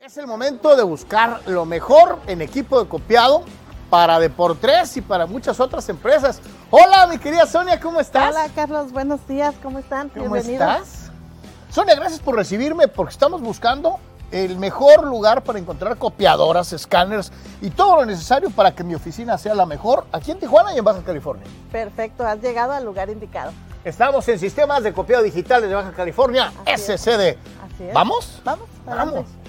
Es el momento de buscar lo mejor en equipo de copiado para Deportes y para muchas otras empresas. Hola, mi querida Sonia, ¿cómo estás? Hola, Carlos, buenos días, ¿cómo están? ¿Cómo estás? Sonia, gracias por recibirme porque estamos buscando el mejor lugar para encontrar copiadoras, escáneres y todo lo necesario para que mi oficina sea la mejor aquí en Tijuana y en Baja California. Perfecto, has llegado al lugar indicado. Estamos en Sistemas de Copiado Digital de Baja California, SCD. Así es. ¿Vamos? Vamos, vamos.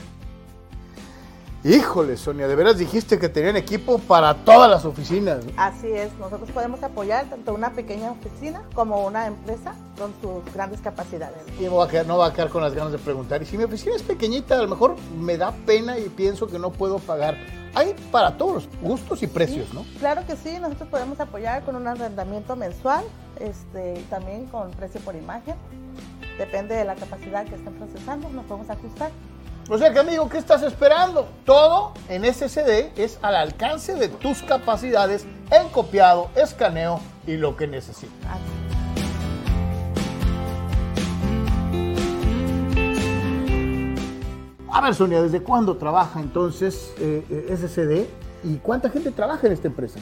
Híjole, Sonia, de veras dijiste que tenían equipo para todas las oficinas. Así es, nosotros podemos apoyar tanto una pequeña oficina como una empresa con sus grandes capacidades. Y no va, a quedar, no va a quedar con las ganas de preguntar. Y si mi oficina es pequeñita, a lo mejor me da pena y pienso que no puedo pagar. Hay para todos los gustos y precios, ¿no? Claro que sí, nosotros podemos apoyar con un arrendamiento mensual, este, también con precio por imagen. Depende de la capacidad que estén procesando, nos podemos ajustar. O sea que amigo, ¿qué estás esperando? Todo en SSD es al alcance de tus capacidades en copiado, escaneo y lo que necesitas. A ver, Sonia, ¿desde cuándo trabaja entonces eh, eh, SSD y cuánta gente trabaja en esta empresa?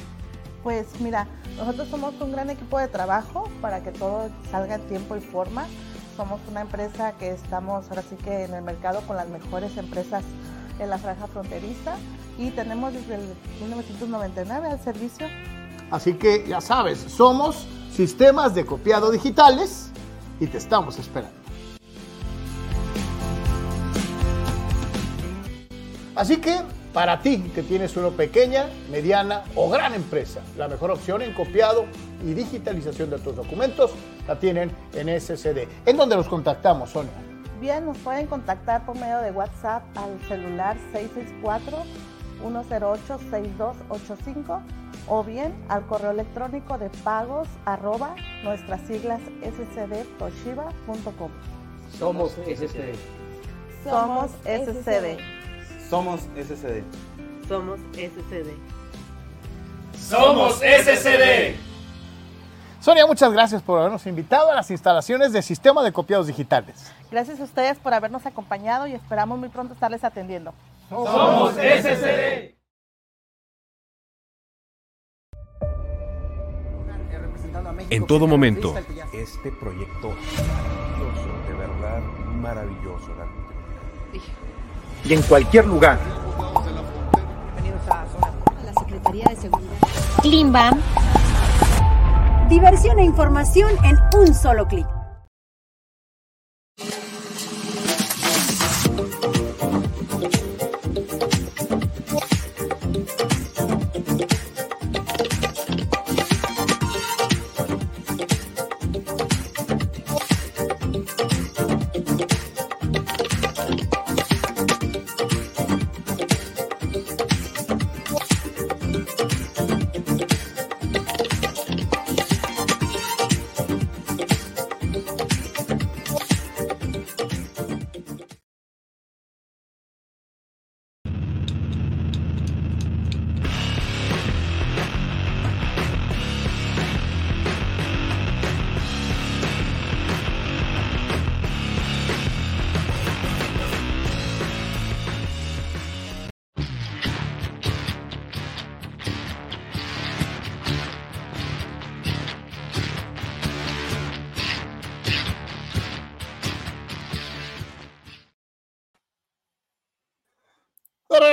Pues mira, nosotros somos un gran equipo de trabajo para que todo salga en tiempo y forma. Somos una empresa que estamos ahora sí que en el mercado con las mejores empresas en la franja fronteriza y tenemos desde el 1999 al servicio. Así que ya sabes, somos sistemas de copiado digitales y te estamos esperando. Así que para ti que tienes una pequeña, mediana o gran empresa, la mejor opción en copiado y digitalización de tus documentos la tienen en SCD. ¿En dónde los contactamos, Sonia? Bien, nos pueden contactar por medio de WhatsApp al celular 664-108-6285 o bien al correo electrónico de pagos arroba nuestras siglas scdtoshiba.com. Somos SCD. Somos SCD. Somos SCD. Somos SCD. Somos SCD. Sonia, muchas gracias por habernos invitado a las instalaciones de Sistema de Copiados Digitales. Gracias a ustedes por habernos acompañado y esperamos muy pronto estarles atendiendo. Somos SCD. En todo momento, este proyecto maravilloso, de verdad maravilloso. Y en cualquier lugar. La. Klimbam. Diversión e información en un solo clic.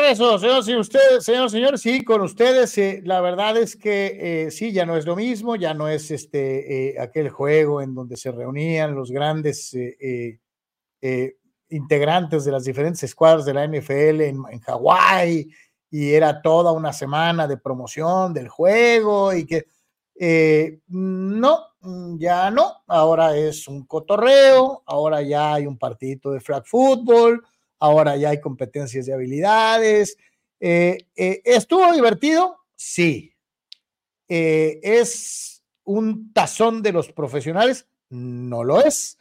Regreso, señores y ustedes, señores, señores, sí, con ustedes, eh, la verdad es que eh, sí, ya no es lo mismo, ya no es este eh, aquel juego en donde se reunían los grandes integrantes de las diferentes escuadras de la NFL en, en Hawái y era toda una semana de promoción del juego y que no, ya no, ahora es un cotorreo, ahora ya hay un partidito de flag football, ahora ya hay competencias de habilidades. Eh, eh, ¿Estuvo divertido? Sí. Eh, ¿Es un tazón de los profesionales? No lo es.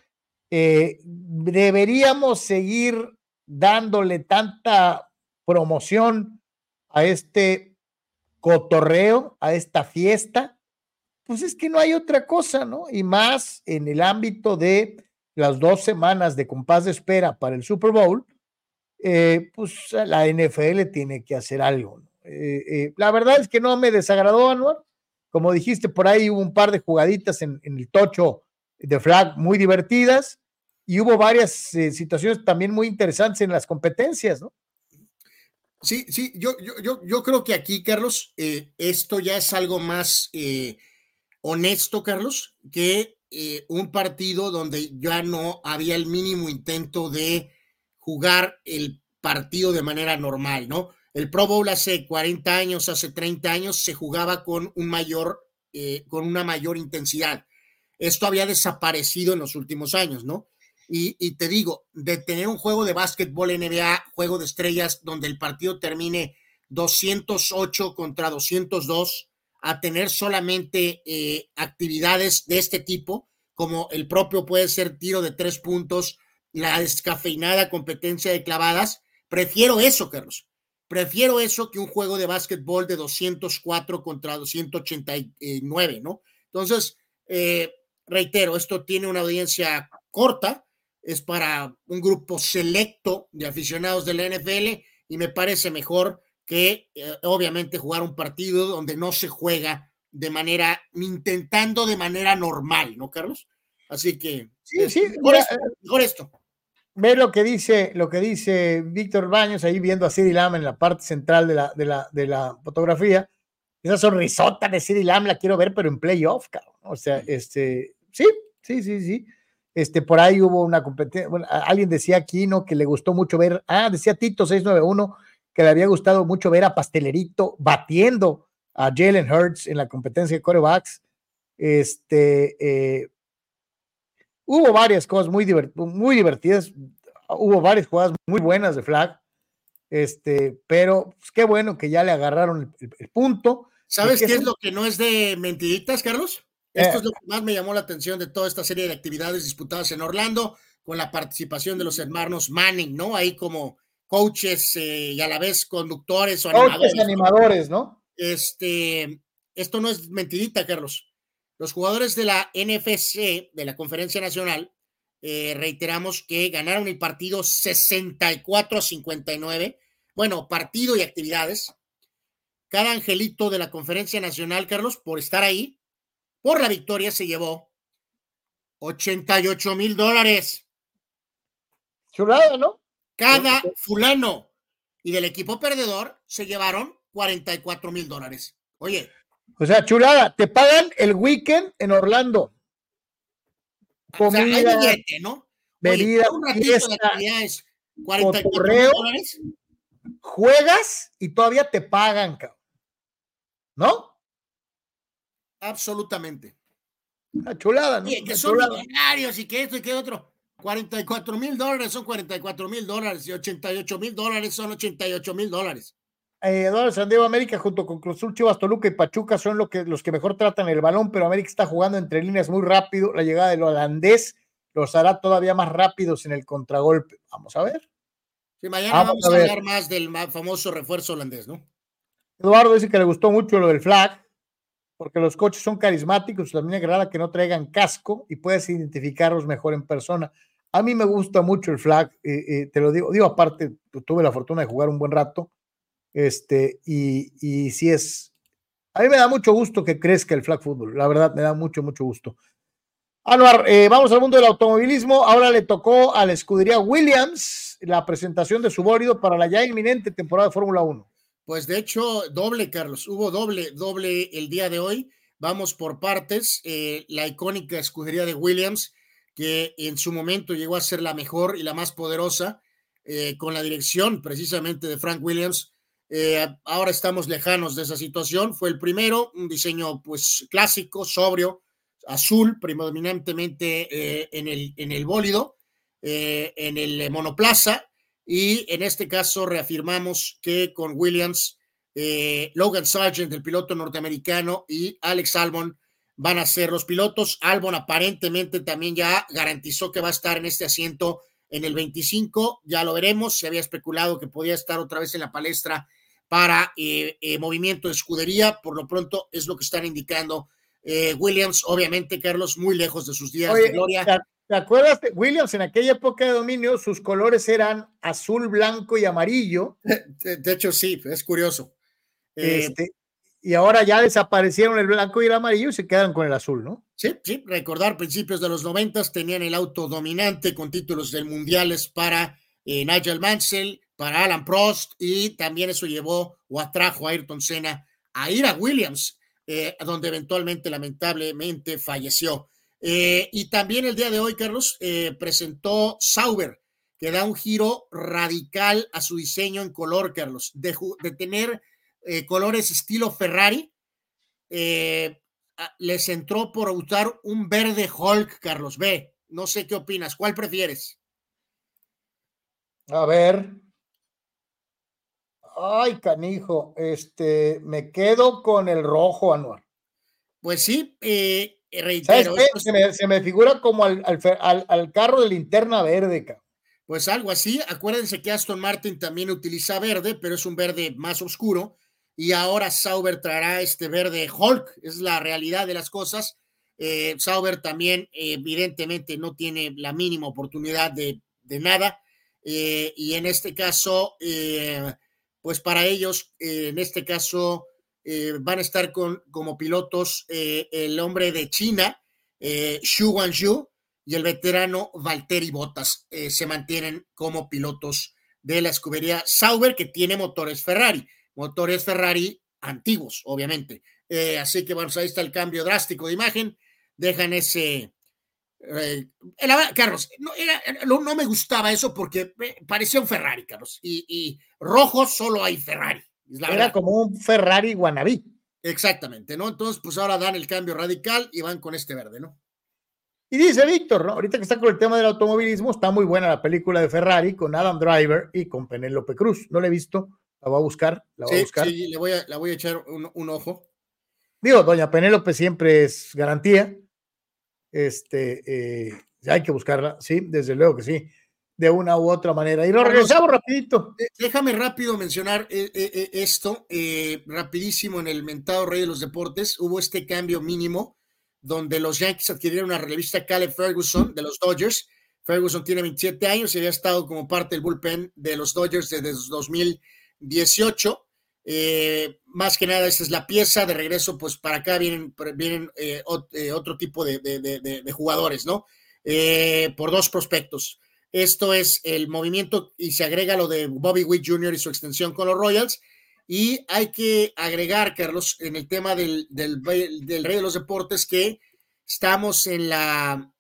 ¿Deberíamos seguir dándole tanta promoción a este cotorreo, a esta fiesta? Pues es que no hay otra cosa, ¿no? Y más en el ámbito de las dos semanas de compás de espera para el Super Bowl, eh, pues la NFL tiene que hacer algo. ¿no? Eh, eh, la verdad es que no me desagradó, Anuar. Como dijiste, por ahí hubo un par de jugaditas en, en el tocho de flag muy divertidas y hubo varias eh, situaciones también muy interesantes en las competencias, ¿no? Sí, sí, yo, yo, yo, yo creo que aquí, Carlos, eh, esto ya es algo más eh, honesto, Carlos, que un partido donde ya no había el mínimo intento de jugar el partido de manera normal, ¿no? El Pro Bowl hace 40 años, hace 30 años, se jugaba con un mayor, eh, con una mayor intensidad. Esto había desaparecido en los últimos años, ¿no? Y, te digo, de tener un juego de básquetbol NBA, juego de estrellas, donde el partido termine 208 contra 202, a tener solamente eh, actividades de este tipo, como el propio puede ser tiro de tres puntos, la descafeinada competencia de clavadas. Prefiero eso, Carlos. Prefiero eso que un juego de básquetbol de 204 contra 289, ¿no? Entonces, eh, reitero, esto tiene una audiencia corta, es para un grupo selecto de aficionados de la NFL y me parece mejor que eh, obviamente jugar un partido donde no se juega de manera, intentando de manera normal, ¿no, Carlos? Así que, sí, sí, mejor, esto, mejor esto. Ve lo que dice, lo que dice Víctor Baños ahí viendo a Siri Lam en la parte central de la, de la, de la fotografía. Esa sonrisota de Siri Lam la quiero ver, pero en playoff, cabrón. O sea, este, sí, sí, sí, sí. Este, por ahí hubo una competencia, bueno, alguien decía aquí, ¿no? Que le gustó mucho ver, ah, decía Tito 691, que le había gustado mucho ver a Pastelerito batiendo a Jalen Hurts en la competencia de corebacks. Este, eh, hubo varias cosas muy, divert muy divertidas, hubo varias jugadas muy buenas de flag, este, pero pues, qué bueno que ya le agarraron el, el, el punto. ¿Sabes qué es lo que no es de mentiritas, Carlos? Esto es lo que más me llamó la atención de toda esta serie de actividades disputadas en Orlando, con la participación de los hermanos Manning, ¿no? Ahí como coaches eh, y a la vez conductores o animadores. Coaches, animadores, ¿no? Este, esto no es mentirita, Carlos. Los jugadores de la NFC, de la Conferencia Nacional, eh, reiteramos que ganaron el partido 64 a 59. Bueno, partido y actividades. Cada angelito de la Conferencia Nacional, Carlos, por estar ahí, por la victoria se llevó 88 mil dólares. Chulada, ¿no? Cada fulano. Y del equipo perdedor se llevaron 44 mil dólares. Oye. O sea, chulada, te pagan el weekend en Orlando. Comida, o sea, hay billete, ¿no? Bebida, Oye, un ratito fiesta, de actividades, 44 cotorreo, dólares. juegas y todavía te pagan, cabrón. ¿No? Absolutamente. Una chulada, ¿no? Oye, que son millonarios y que esto y que otro. 44 mil dólares son 44 mil dólares y 88 mil dólares son 88 mil dólares. Eh, Eduardo San Diego América junto con Cruz Azul, Chivas, Toluca y Pachuca son lo que, los que mejor tratan el balón, pero América está jugando entre líneas muy rápido. La llegada del holandés los hará todavía más rápidos en el contragolpe. Vamos a ver. Sí, mañana Vamos vamos, a hablar más del famoso refuerzo holandés, ¿no? Eduardo dice que le gustó mucho lo del flag, porque los coches son carismáticos, también agrada que no traigan casco y puedes identificarlos mejor en persona. A mí me gusta mucho el flag, eh, eh, te lo digo, digo aparte, tu- tuve la fortuna de jugar un buen rato, este, y, y sí es, a mí me da mucho gusto que crezca el flag fútbol, la verdad, me da mucho, mucho gusto. Anuar, eh, vamos al mundo del automovilismo. Ahora le tocó a la escudería Williams la presentación de su bólido para la ya inminente temporada de Fórmula 1. Pues de hecho, doble, Carlos, hubo doble, doble el día de hoy. Vamos por partes. Eh, la icónica escudería de Williams, que en su momento llegó a ser la mejor y la más poderosa, eh, con la dirección precisamente de Frank Williams. Eh, ahora estamos lejanos de esa situación. Fue el primero, un diseño pues clásico, sobrio, azul, predominantemente eh, en, el, en el bólido, eh, en el monoplaza. Y en este caso reafirmamos que con Williams, eh, Logan Sargent, el piloto norteamericano, y Alex Albon van a ser los pilotos. Albon aparentemente también ya garantizó que va a estar en este asiento en el 25, ya lo veremos. Se había especulado que podía estar otra vez en la palestra para eh, eh, movimiento de escudería. Por lo pronto es lo que están indicando eh, Williams. Obviamente, Carlos, muy lejos de sus días Oye, de gloria. ¿te, te acuerdas? de Williams en aquella época de dominio, sus colores eran azul, blanco y amarillo. *laughs* De, de hecho, sí, es curioso. Eh, Este, y ahora ya desaparecieron el blanco y el amarillo y se quedan con el azul, ¿no? Sí, sí, recordar principios de los noventas tenían el auto dominante con títulos del mundiales para eh, Nigel Mansell, para Alan Prost y también eso llevó o atrajo a Ayrton Senna a ir a Williams, eh, donde eventualmente lamentablemente falleció. Eh, y también el día de hoy, Carlos, presentó Sauber, que da un giro radical a su diseño en color, Carlos, de, de tener eh, colores estilo Ferrari. eh, les entró por usar un verde Hulk, Carlos B. No sé qué opinas. ¿Cuál prefieres? A ver. Ay, canijo, este, me quedo con el rojo, Anuar. Pues sí, eh, ¿Sabes reitero. qué? esto es- Se me, se me figura como al, al- al carro de linterna verde, cabrón. Pues algo así. Acuérdense que Aston Martin también utiliza verde, pero es un verde más oscuro. Y ahora Sauber traerá este verde Hulk. Es la realidad de las cosas. Eh, Sauber también, evidentemente, no tiene la mínima oportunidad de, de nada. Eh, y en este caso, eh, pues para ellos, en este caso, van a estar con, como pilotos el hombre de China, Xu Guangzhou, y el veterano Valtteri Bottas. se mantienen como pilotos de la escudería Sauber, que tiene motores Ferrari, motores Ferrari antiguos, obviamente. así que, bueno, pues ahí está el cambio drástico de imagen. Dejan ese, eh, Carlos, no, no, me gustaba eso porque parecía un Ferrari, Carlos. Y, y rojo solo hay Ferrari. era como un Ferrari guanabí. Exactamente, ¿no? Entonces, pues ahora dan el cambio radical y van con este verde, ¿no? Y dice Víctor, ¿no? Ahorita que está con el tema del automovilismo, está muy buena la película de Ferrari con Adam Driver y con Penélope Cruz. No la he visto, la voy a buscar, la voy a buscar. Sí, le voy a, la voy a echar un, un ojo. Digo, doña Penélope siempre es garantía este, eh, hay que buscarla, sí, desde luego que sí, de una u otra manera. Y lo regresamos rapidito. Déjame rápido mencionar eh, eh, esto, rapidísimo en el mentado Rey de los Deportes, hubo este cambio mínimo donde los Yankees adquirieron una revista Caleb Ferguson de los Dodgers. Ferguson tiene 27 años y había estado como parte del bullpen de los Dodgers desde 2018. Eh, más que nada, esta es la pieza. De regreso, pues para acá vienen, vienen eh, eh, otro tipo de, jugadores, ¿no? por dos prospectos. Esto es el movimiento y se agrega lo de Bobby Witt Jr. y su extensión con los Royals. Y hay que agregar, Carlos, en el tema del, del Rey de los Deportes, que estamos en la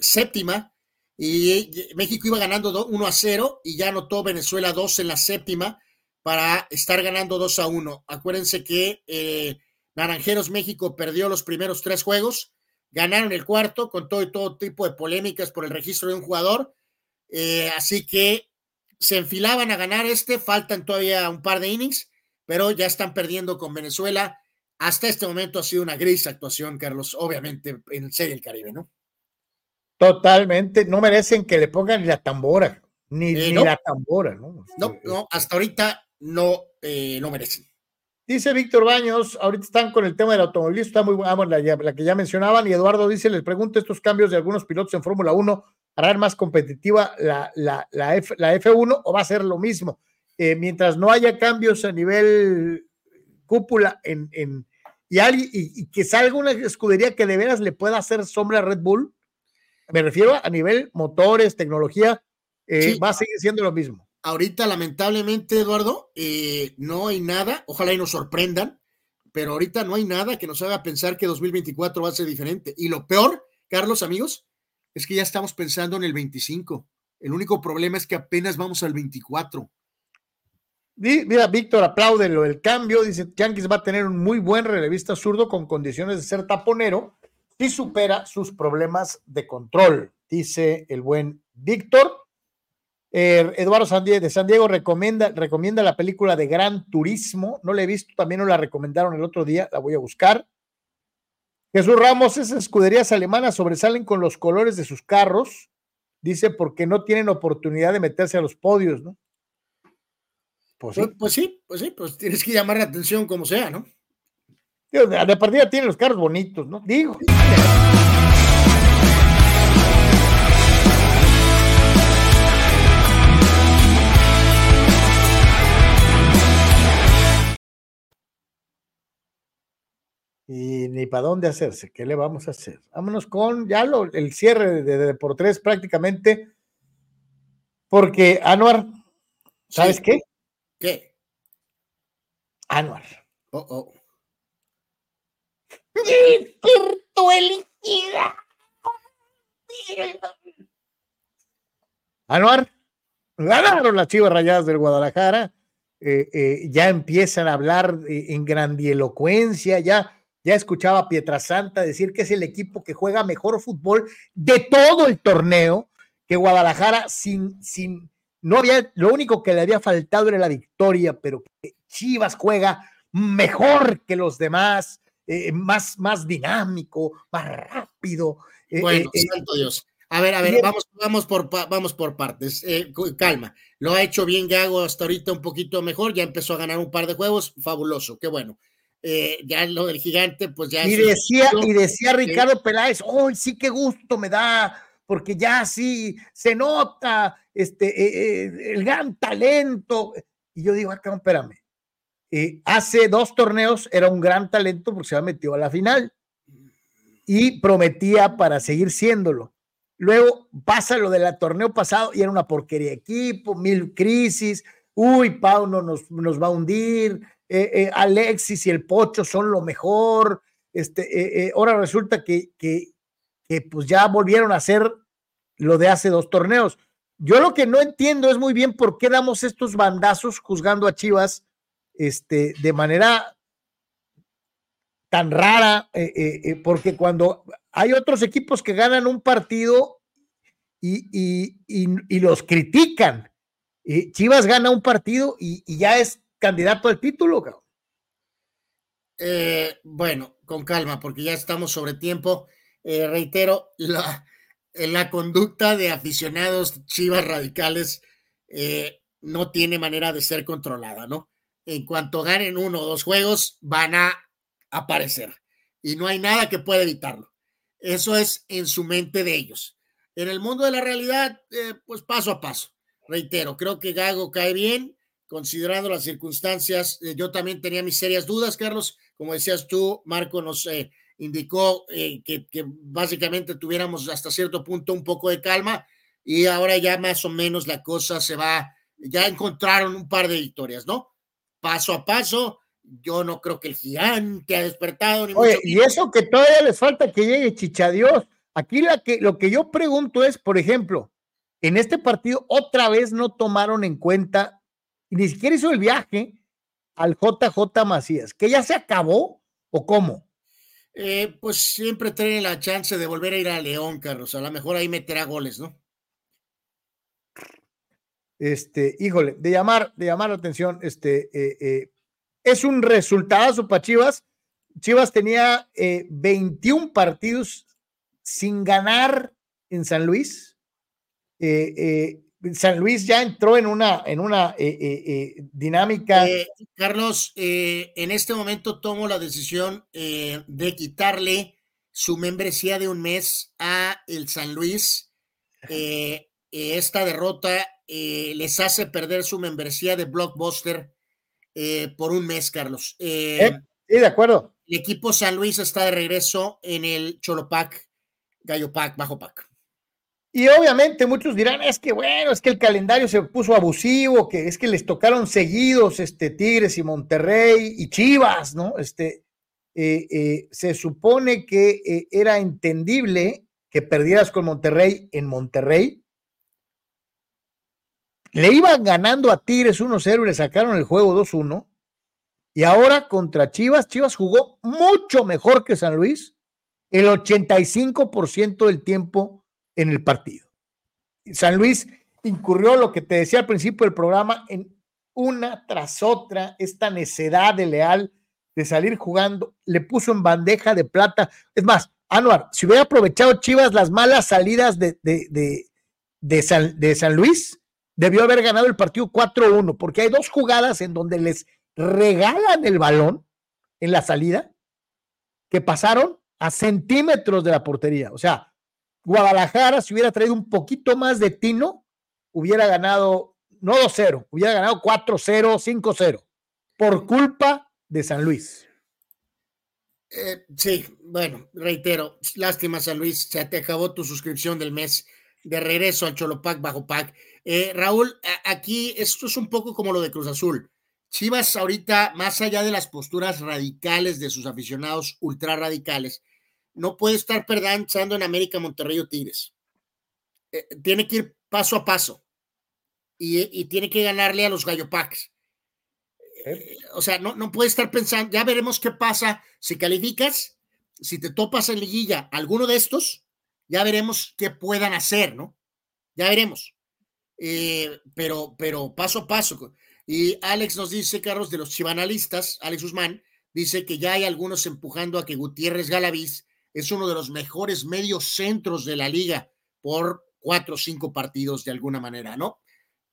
séptima y México iba ganando 1 a 0 y ya anotó Venezuela 2 en la séptima para estar ganando 2 a 1. Acuérdense que eh, Naranjeros México perdió los primeros tres juegos, ganaron el cuarto con todo y todo tipo de polémicas por el registro de un jugador. Eh, así que se enfilaban a ganar este, faltan todavía un par de innings, pero ya están perdiendo con Venezuela. Hasta este momento ha sido una gris actuación, Carlos, obviamente en Serie del Caribe, ¿no? Totalmente, no merecen que le pongan ni la tambora, ni, eh, ni la tambora, ¿no? No, no, hasta ahorita no, eh, no merecen. Dice Víctor Baños, ahorita están con el tema del automovilismo, está muy buena, la, la, que ya mencionaban, y Eduardo dice, les pregunto, estos cambios de algunos pilotos en Fórmula 1 harán más competitiva la, la, la, F, la F1 o va a ser lo mismo. Eh, mientras no haya cambios a nivel cúpula en, en y, alguien, y, que salga una escudería que de veras le pueda hacer sombra a Red Bull, me refiero a nivel motores, tecnología, eh, va a seguir siendo lo mismo ahorita lamentablemente, Eduardo, eh, no hay nada, ojalá y nos sorprendan, pero ahorita no hay nada que nos haga pensar que 2024 va a ser diferente. Y lo peor, Carlos, amigos, es que ya estamos pensando en el 25. El único problema es que apenas vamos al 24. Mira, Víctor, aplaude lo del cambio. Dice, Yankees va a tener un muy buen relevista zurdo con condiciones de ser taponero si supera sus problemas de control, dice el buen Víctor. Eh, Eduardo de San Diego recomienda, recomienda la película de Gran Turismo. No la he visto, también nos la recomendaron el otro día, la voy a buscar. Jesús Ramos, esas escuderías alemanas sobresalen con los colores de sus carros, dice, porque no tienen oportunidad de meterse a los podios, ¿no? Pues sí, pues, pues sí, pues, sí, pues tienes que llamar la atención como sea, ¿no? De partida tienen los carros bonitos, ¿no? Digo. y ni para dónde hacerse. ¿Qué le vamos a hacer? Vámonos con ya lo, el cierre de, de, por tres prácticamente, porque Anuar, ¿sabes qué? ¿Qué? Anuar. Oh, oh. Anuar, ganaron las chivas rayadas del Guadalajara. Eh, eh, ya empiezan a hablar en grandielocuencia, ya ya escuchaba a Pietrasanta decir que es el equipo que juega mejor fútbol de todo el torneo, que Guadalajara sin, sin, no había, lo único que le había faltado era la victoria, pero que Chivas juega mejor que los demás, eh, más, más dinámico, más rápido. Eh, bueno, eh, santo Dios. A ver, a ver, vamos, vamos, por, vamos por partes. Eh, calma. Lo ha hecho bien Gago hasta ahorita un poquito mejor. Ya empezó a ganar un par de juegos. Fabuloso, qué bueno. Eh, ya lo del gigante, pues ya. Y decía, y decía Ricardo Peláez, ¡oh, sí, qué gusto me da! Porque ya sí se nota este, el gran talento. Y yo digo, acá, ah, espérame. hace dos torneos era un gran talento porque se ha metido a la final y prometía para seguir siéndolo Luego pasa lo del torneo pasado y era una porquería de equipo, mil crisis. Uy, Pauno nos, nos va a hundir. Eh, eh, Alexis y el Pocho son lo mejor. Este, eh, ahora resulta que, que, que, pues ya volvieron a hacer lo de hace dos torneos. Yo lo que no entiendo es muy bien por qué damos estos bandazos juzgando a Chivas este, de manera tan rara, porque cuando hay otros equipos que ganan un partido y, los critican. Chivas gana un partido y, ya es candidato al título. Eh, bueno, con calma, porque ya estamos sobre tiempo. Eh, reitero, la, la, conducta de aficionados chivas radicales eh, no tiene manera de ser controlada, ¿no? En cuanto ganen uno o dos juegos, van a aparecer y no hay nada que pueda evitarlo. Eso es en su mente de ellos. En el mundo de la realidad, eh, pues paso a paso. Reitero, creo que Gago cae bien, considerando las circunstancias. Eh, yo también tenía mis serias dudas, Carlos. Como decías tú, Marco nos eh, indicó que, que, básicamente tuviéramos hasta cierto punto un poco de calma y ahora ya más o menos la cosa se va, ya encontraron un par de victorias, ¿no? Paso a paso, yo no creo que el gigante ha despertado. Ni Oye, y eso que todavía les falta que llegue Chichadios. Aquí la que, lo que yo pregunto es, por ejemplo, en este partido otra vez no tomaron en cuenta, ni siquiera hizo el viaje al JJ Macías, que ya se acabó o cómo. Eh, pues siempre tiene la chance de volver a ir a León, Carlos. A lo mejor ahí meterá goles, ¿no? Este, híjole, de llamar, de llamar la atención, este, eh, eh, es un resultado para Chivas. Chivas tenía 21 eh, partidos sin ganar en San Luis. Eh, San Luis ya entró en una, en una dinámica. Carlos, en este momento tomo la decisión de quitarle su membresía de un mes a el San Luis. Esta derrota les hace perder su membresía de Blockbuster eh, por un mes, Carlos. Eh, eh, sí, de acuerdo. El equipo San Luis está de regreso en el Cholopac, Gallo Pac, Bajo Pac. Y obviamente muchos dirán, es que bueno, es que el calendario se puso abusivo, que es que les tocaron seguidos este Tigres y Monterrey y Chivas, ¿no? Este, se supone que era entendible que perdieras con Monterrey en Monterrey, le iban ganando a Tigres 1-0 y le sacaron el juego 2-1. Y ahora contra Chivas, Chivas jugó mucho mejor que San Luis el 85% del tiempo en el partido. San Luis incurrió lo que te decía al principio del programa en una tras otra esta necedad de Leal de salir jugando, le puso en bandeja de plata. Es más, Anuar, si hubiera aprovechado Chivas las malas salidas de, de, de San Luis, debió haber ganado el partido 4-1, porque hay dos jugadas en donde les regalan el balón en la salida que pasaron a centímetros de la portería. O sea, Guadalajara, si hubiera traído un poquito más de tino, hubiera ganado, no 2-0, hubiera ganado 4-0, 5-0, por culpa de San Luis. Eh, sí, bueno, reitero, lástima San Luis, se te acabó tu suscripción del mes de regreso al Cholopac bajo pack. Eh, Raúl, aquí esto es un poco como lo de Cruz Azul. Chivas ahorita, más allá de las posturas radicales de sus aficionados ultra radicales, no puede estar pensando en América, Monterrey o Tigres. Eh, tiene que ir paso a paso y, tiene que ganarle a los Gallo Packs. Eh, o sea, no, no puede estar pensando, ya veremos qué pasa si calificas, si te topas en liguilla alguno de estos, ya veremos qué puedan hacer, ¿no? Ya veremos. Eh, pero, pero paso a paso. Y Alex nos dice, Carlos, de los chivanalistas, Alex Guzmán, dice que ya hay algunos empujando a que Gutiérrez Galaviz es uno de los mejores medios centros de la liga. por cuatro o cinco partidos de alguna manera, ¿no?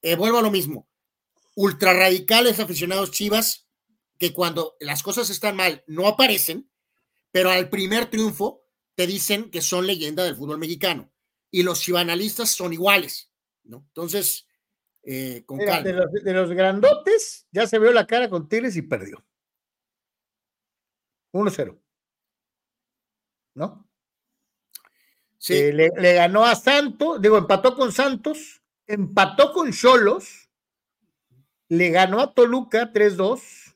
Eh, vuelvo a lo mismo. Ultra radicales aficionados chivas que cuando las cosas están mal no aparecen, pero al primer triunfo te dicen que son leyenda del fútbol mexicano y los chivanalistas son iguales, ¿no? Entonces, eh, con Mira, calma. de, los, de los grandotes, ya se vio la cara con Tigres y perdió. 1-0. ¿No? Sí. Eh, le, le ganó a Santos, digo, empató con Santos, empató con Cholos, le ganó a Toluca 3-2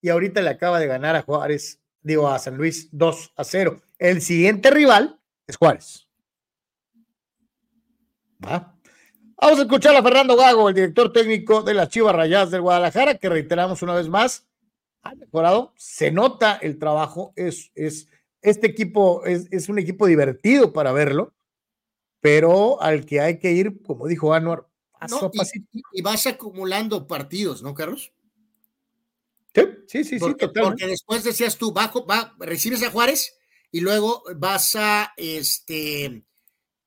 y ahorita le acaba de ganar a Juárez, digo, a San Luis 2-0. El siguiente rival es Juárez. ¿Va? Vamos a escuchar a Fernando Gago, el director técnico de las Chivas Rayadas del Guadalajara, que reiteramos una vez más, ha mejorado, se nota el trabajo, es, es, este equipo es, es un equipo divertido para verlo, pero al que hay que ir, como dijo Anuar, paso No, a y- pasito. y, y vas acumulando partidos, ¿no, Carlos? Sí, sí, sí, porque, totalmente. porque después decías tú, bajo, va, recibes a Juárez y luego vas a este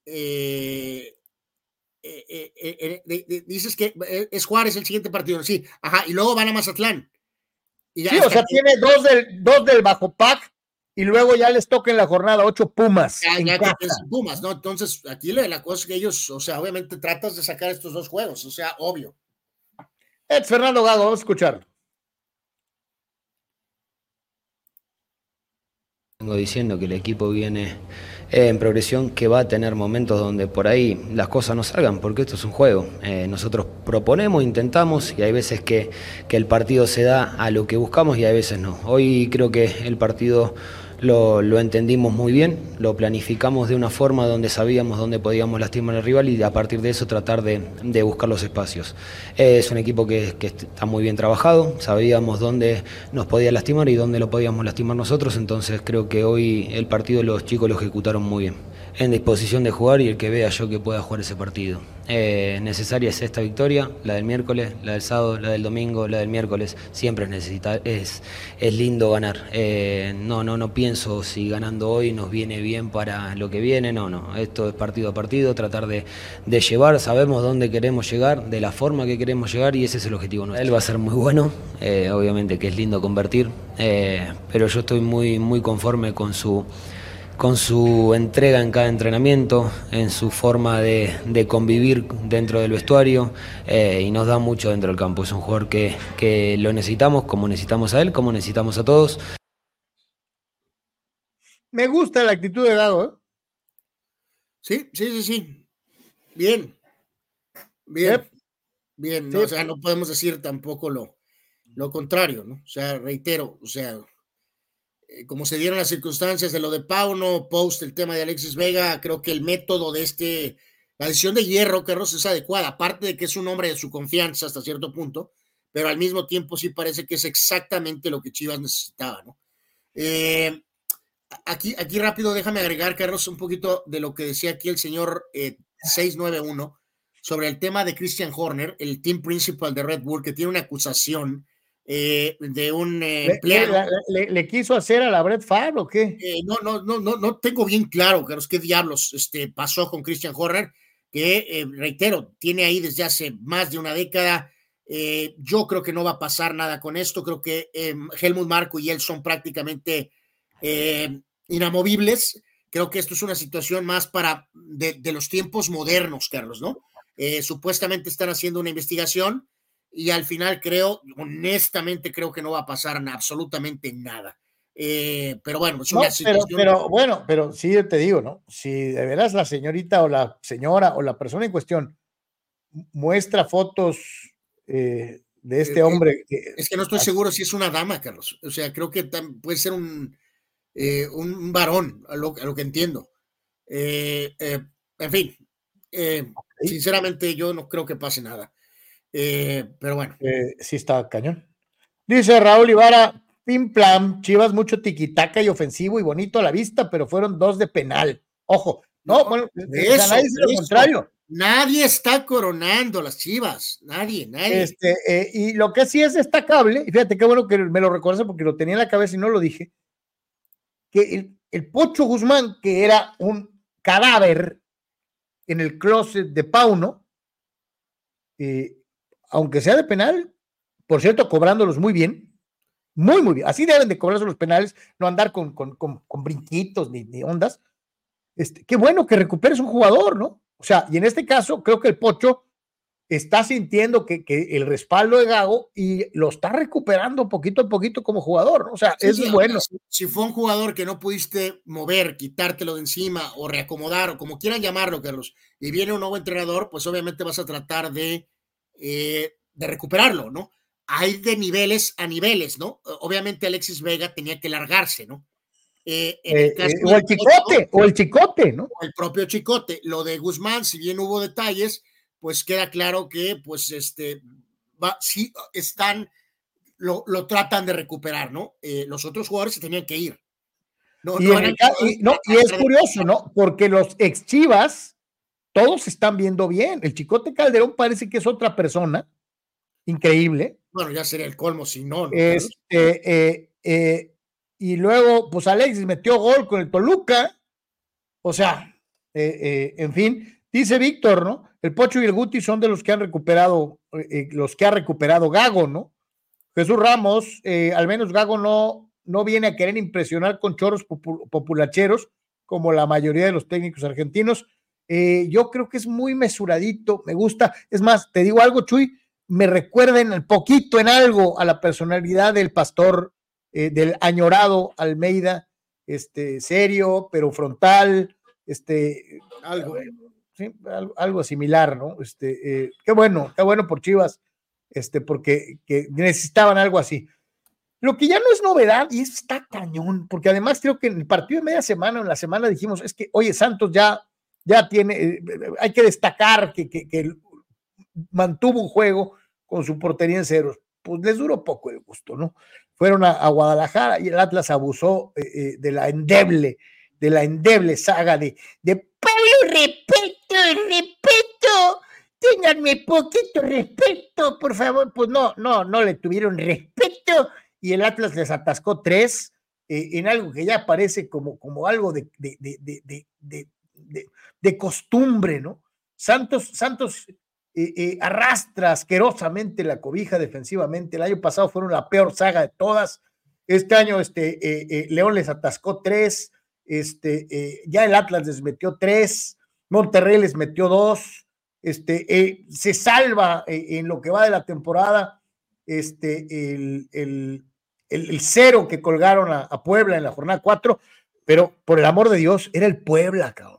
eh, eh, eh, eh, de- de- dices que es Juárez el siguiente partido, sí, ajá, y luego van a Mazatlán. Y ya Sí, o sea, tiene dos del, dos del Bajo Pac y luego ya les toca en la jornada ocho Pumas. ya- en ya que casa. es Pumas, ¿no? Entonces, aquí la, la cosa es que ellos, o sea, obviamente tratas de sacar estos dos juegos, o sea, obvio. Es Fernando Gago, vamos a escucharlo. Vengo diciendo que el equipo viene en progresión, que va a tener momentos donde por ahí las cosas no salgan, porque esto es un juego. Eh, nosotros proponemos, intentamos y hay veces que, que el partido se da a lo que buscamos y hay veces no. Hoy creo que el partido lo, entendimos muy bien, lo planificamos de una forma donde sabíamos dónde podíamos lastimar al rival y a partir de eso tratar de, buscar los espacios. Eh, es un equipo que está muy bien trabajado, sabíamos dónde nos podía lastimar y dónde lo podíamos lastimar nosotros, entonces creo que hoy el partido los chicos lo ejecutaron muy bien. En disposición de jugar y el que vea yo que pueda jugar ese partido. Eh, necesaria es esta victoria, la del miércoles, la del sábado, la del domingo, la del miércoles. Siempre es, necesita, es, es lindo ganar. Eh, no, no, no pienso si ganando hoy nos viene bien para lo que viene. No, no. Esto es partido a partido, tratar de, de llevar. Sabemos dónde queremos llegar, de la forma que queremos llegar y ese es el objetivo. nuestro. Él va a ser muy bueno. eh, obviamente que es lindo convertir, pero yo estoy muy, muy conforme con su con su entrega en cada entrenamiento, en su forma de, de convivir dentro del vestuario eh, y nos da mucho dentro del campo. Es un jugador que, que lo necesitamos como necesitamos a él, como necesitamos a todos. Me gusta la actitud de Gago, ¿eh? Sí, sí, sí, sí. Bien. Bien. Bien, ¿no? Sí. o sea, no podemos decir tampoco lo, lo contrario, ¿no? O sea, reitero, o sea, como se dieron las circunstancias de lo de Pauno, post el tema de Alexis Vega, creo que el método de este, la decisión de Hierro, Carlos, es adecuada, aparte de que es un hombre de su confianza hasta cierto punto, pero al mismo tiempo sí parece que es exactamente lo que Chivas necesitaba, ¿no? Eh, aquí, aquí rápido, déjame agregar, Carlos, un poquito de lo que decía aquí el señor eh, 691 sobre el tema de Christian Horner, el team principal de Red Bull, que tiene una acusación eh, de un eh, ¿Le, empleado. le- le- le quiso hacer a la Brett Favre o qué? Eh, no, no, no, no, no tengo bien claro, Carlos, qué diablos este, pasó con Christian Horner, que eh, reitero, tiene ahí desde hace más de una década. Eh, yo creo que no va a pasar nada con esto. Creo que eh, Helmut Marco y él son prácticamente eh, inamovibles. Creo que esto es una situación más para de, de los tiempos modernos, Carlos, ¿no? Eh, supuestamente están haciendo una investigación y al final creo, honestamente creo que no va a pasar absolutamente nada. Eh, pero bueno, es una situación. pero bueno, pero sí yo te digo, ¿no? Si de veras la señorita o la señora o la persona en cuestión muestra fotos eh, de este Eh, hombre. Es que no estoy seguro si es una dama, Carlos. O sea, creo que puede ser un, un, varón, a lo, a lo que entiendo. En fin, sinceramente yo no creo que pase nada. Eh, pero bueno. eh, sí está cañón. Dice Raúl Ibarra, pim plam, Chivas mucho tiquitaca y ofensivo y bonito a la vista, pero fueron dos de penal. Ojo, no, bueno, De sea, eso, nadie dice lo de eso. contrario. Nadie está coronando las chivas. Nadie, nadie. Este, eh, y lo que sí es destacable, y fíjate qué bueno que me lo recuerdas porque lo tenía en la cabeza y no lo dije, que el, el Pocho Guzmán, que era un cadáver, en el closet de Pauno, eh, aunque sea de penal, por cierto, cobrándolos muy bien, muy, muy bien. Así deben de cobrarse los penales, no andar con, con, con, brinquitos ni, ni ondas. Este, qué bueno que recuperes un jugador, ¿no? O sea, y en este caso, creo que el Pocho está sintiendo que, que, el respaldo de Gago y lo está recuperando poquito a poquito como jugador, ¿no? O sea, es bueno. Si, fue un jugador que no pudiste mover, quitártelo de encima o reacomodar o como quieran llamarlo, Carlos, y viene un nuevo entrenador, pues obviamente vas a tratar de, eh, de recuperarlo, ¿no? Hay de niveles a niveles, ¿no? Obviamente Alexis Vega tenía que largarse, ¿no? Eh, eh, o el chicote, o el chicote, ¿no? O el propio chicote. Lo de Guzmán, si bien hubo detalles, pues queda claro que, pues, este, va, sí están, lo, lo tratan de recuperar, ¿no? Los otros jugadores se tenían que ir. No, y, es curioso, ¿no? Porque los ex Chivas, todos están viendo bien. El Chicote Calderón parece que es otra persona. Increíble. Bueno, ya sería el colmo si no. Este, eh, eh, y luego, pues Alexis metió gol con el Toluca. O sea, en fin, dice Víctor, ¿no? El Pocho y el Guti son de los que han recuperado, eh, eh, los que ha recuperado Gago, ¿no? Jesús Ramos, eh, al menos Gago no, no viene a querer impresionar con choros populacheros, como la mayoría de los técnicos argentinos. Yo creo que es muy mesuradito, me gusta. Es más, te digo algo, Chuy, me recuerden un poquito en algo a la personalidad del pastor, del añorado Almeida, este, serio, pero frontal, este, algo algo similar, ¿no? Este, eh, qué bueno, qué bueno por Chivas, este, porque necesitaban algo así. Lo que ya no es novedad y está cañón, porque además creo que en el partido de media semana, en la semana dijimos, es que, oye, Santos ya, ya tiene, eh, hay que destacar que, que, mantuvo un juego con su portería en ceros. Pues les duró poco el gusto, ¿no? Fueron a, Guadalajara y el Atlas abusó eh, de la endeble, de la endeble saga de, de Pablo respeto, tenganme poquito respeto, por favor. Pues no, no, no le tuvieron respeto y el Atlas les atascó tres eh, en algo que ya parece como, como algo de costumbre, ¿no? Santos, Santos eh, eh, arrastra asquerosamente la cobija defensivamente. El año pasado fueron la peor saga de todas. Este año este, León les atascó tres, este, ya el Atlas les metió tres, Monterrey les metió dos, este, eh, se salva eh, en lo que va de la temporada este, el, el, el, cero que colgaron a, Puebla en la jornada cuatro, pero por el amor de Dios, era el Puebla, cabrón.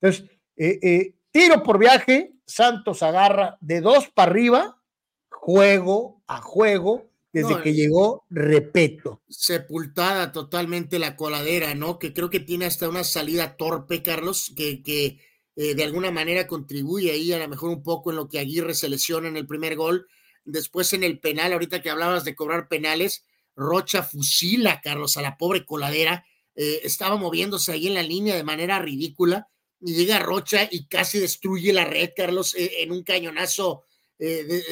Entonces, eh, tiro por viaje, Santos agarra de dos para arriba, juego a juego, desde que llegó Repeto. Sepultada totalmente la coladera, ¿no? Que creo que tiene hasta una salida torpe, Carlos, que, que eh, de alguna manera contribuye ahí a lo mejor un poco en lo que Aguirre se lesiona en el primer gol. Después en el penal, ahorita que hablabas de cobrar penales, Rocha fusila, Carlos, a la pobre coladera. Eh, estaba moviéndose ahí en la línea de manera ridícula llega Rocha y casi destruye la red, Carlos, eh, en un cañonazo. de, de,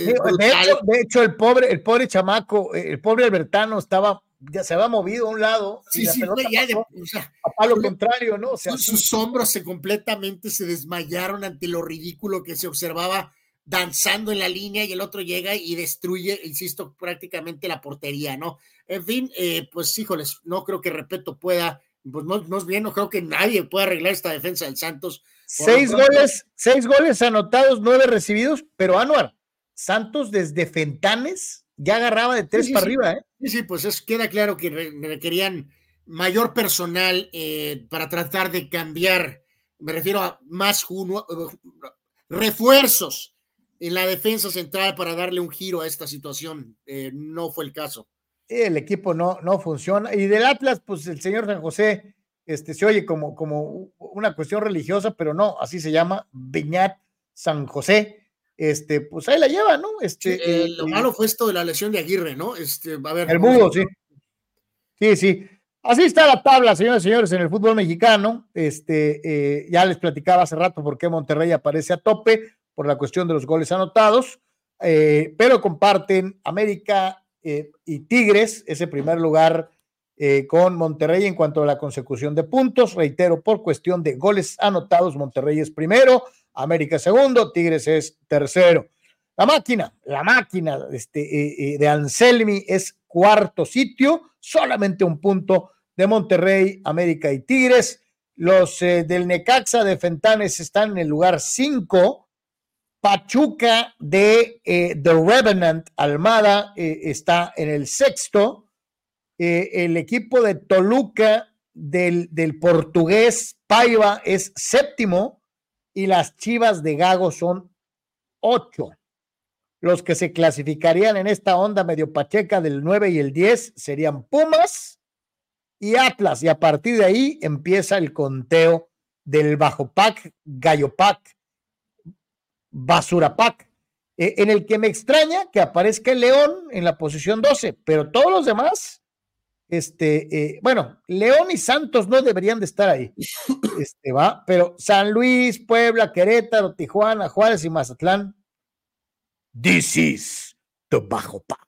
hecho, el pobre, el pobre chamaco, el pobre Albertano estaba ya se había movido a un lado. Sí, sí, ya de, o sea, a lo contrario, ¿no? O sea, sus hombros se completamente se desmayaron ante lo ridículo que se observaba danzando en la línea y el otro llega y destruye, insisto, prácticamente la portería, ¿no? En fin, eh, pues híjoles, no creo que Repeto pueda, pues no, no bien, no creo que nadie pueda arreglar esta defensa del Santos. Seis goles, seis goles anotados, nueve recibidos, pero Anuar, Santos desde Fentanes ya agarraba de tres para arriba, ¿eh? Sí, sí, pues es, queda claro que requerían mayor personal eh, para tratar de cambiar, me refiero a más refuerzos en la defensa central para darle un giro a esta situación. Eh, no fue el caso. El equipo no, no funciona. Y del Atlas, pues el señor San José este, se oye como, como una cuestión religiosa, pero no, así se llama, Beñat San José este, pues ahí la lleva, ¿no? Este, eh, lo malo fue esto de la lesión de Aguirre, ¿no? Este, a ver. El mudo, sí. Sí, sí. Así está la tabla, señores y señores, en el fútbol mexicano. Este, eh, ya les platicaba hace rato por qué Monterrey aparece a tope por la cuestión de los goles anotados, eh, pero comparten América y Tigres ese primer lugar con Monterrey en cuanto a la consecución de puntos. Reitero, por cuestión de goles anotados, Monterrey es primero, América segundo, Tigres es tercero. La máquina, la máquina este, eh, eh, de Anselmi es cuarto sitio, solamente un punto de Monterrey, América y Tigres. Los eh, del Necaxa de Fentanes están en el lugar cinco. Pachuca de The Revenant Almada está en el sexto. el equipo de Toluca del, del portugués Paiva es séptimo y las Chivas de Gago son ocho. Los que se clasificarían en esta onda medio pacheca del 9 y el 10 serían Pumas y Atlas. Y a partir de ahí empieza el conteo del Bajo Pac, Gallo Basura Pac, eh, en el que me extraña que aparezca el León en la posición 12, pero todos los demás este, eh, bueno, León y Santos no deberían de estar ahí, *laughs* este, va, pero San Luis, Puebla, Querétaro, Tijuana, Juárez y Mazatlán, this is the Bajo Pack.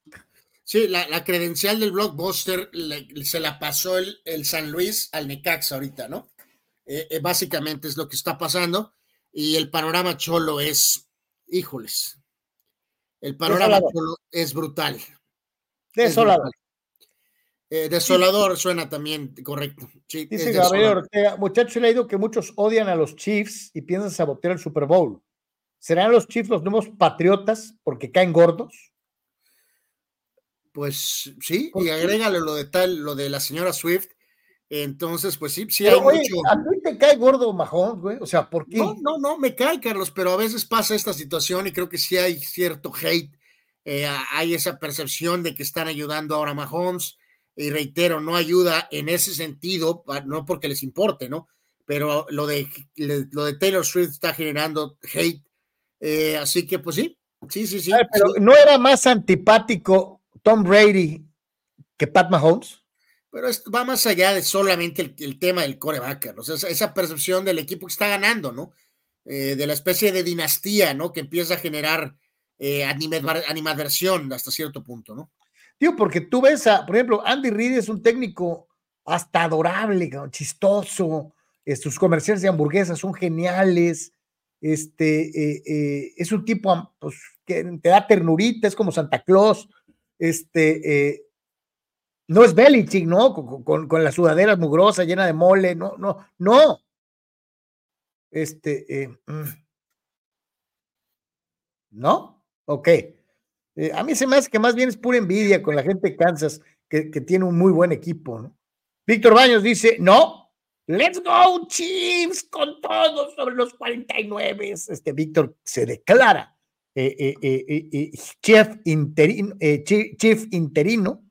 Sí, la, credencial del blockbuster se la pasó el, San Luis al Necaxa ahorita, ¿no? Eh, básicamente es lo que está pasando y el panorama cholo es, híjoles, el panorama cholo es brutal. Desolado. Eh, desolador suena también correcto. Dice Gabriel Ortega, muchachos, he leído que muchos odian a los Chiefs y piensan sabotear el Super Bowl. ¿Serán los Chiefs los nuevos patriotas porque caen gordos? Pues sí, y agrégale lo de tal, lo de la señora Swift. Entonces, pues sí, sí hay mucho. ¿A ti te cae gordo Majón, güey? O sea, ¿por qué? No, no, no, me cae, Carlos, pero a veces pasa esta situación y creo que sí hay cierto hate. Eh, hay esa percepción de que están ayudando ahora a Mahomes y reitero, no ayuda en ese sentido, no porque les importe, ¿no? Pero lo de, lo de Taylor Swift está generando hate. Eh, así que, pues sí, sí, sí, sí. pero ¿no era más antipático Tom Brady que Pat Mahomes? Pero va más allá de solamente el, tema del coreback, ¿no? esa, esa, percepción del equipo que está ganando, ¿no? Eh, de la especie de dinastía, ¿no? Que empieza a generar eh, animadversión hasta cierto punto, ¿no? Digo, porque tú ves por ejemplo, Andy Reid es un técnico hasta adorable, chistoso, eh, sus comerciales de hamburguesas son geniales, este, eh, es un tipo pues, que te da ternurita, es como Santa Claus, este, no es Belichick, ¿no? Con, con, la sudadera mugrosa, llena de mole, no, no, no. Este, mm. ¿no? Ok. Eh, a mí se me hace que más bien es pura envidia con la gente de Kansas, que, tiene un muy buen equipo. ¿no? Víctor Baños dice, no, let's go Chiefs con todos sobre los 49. Este Víctor se declara eh, eh, chief, interino.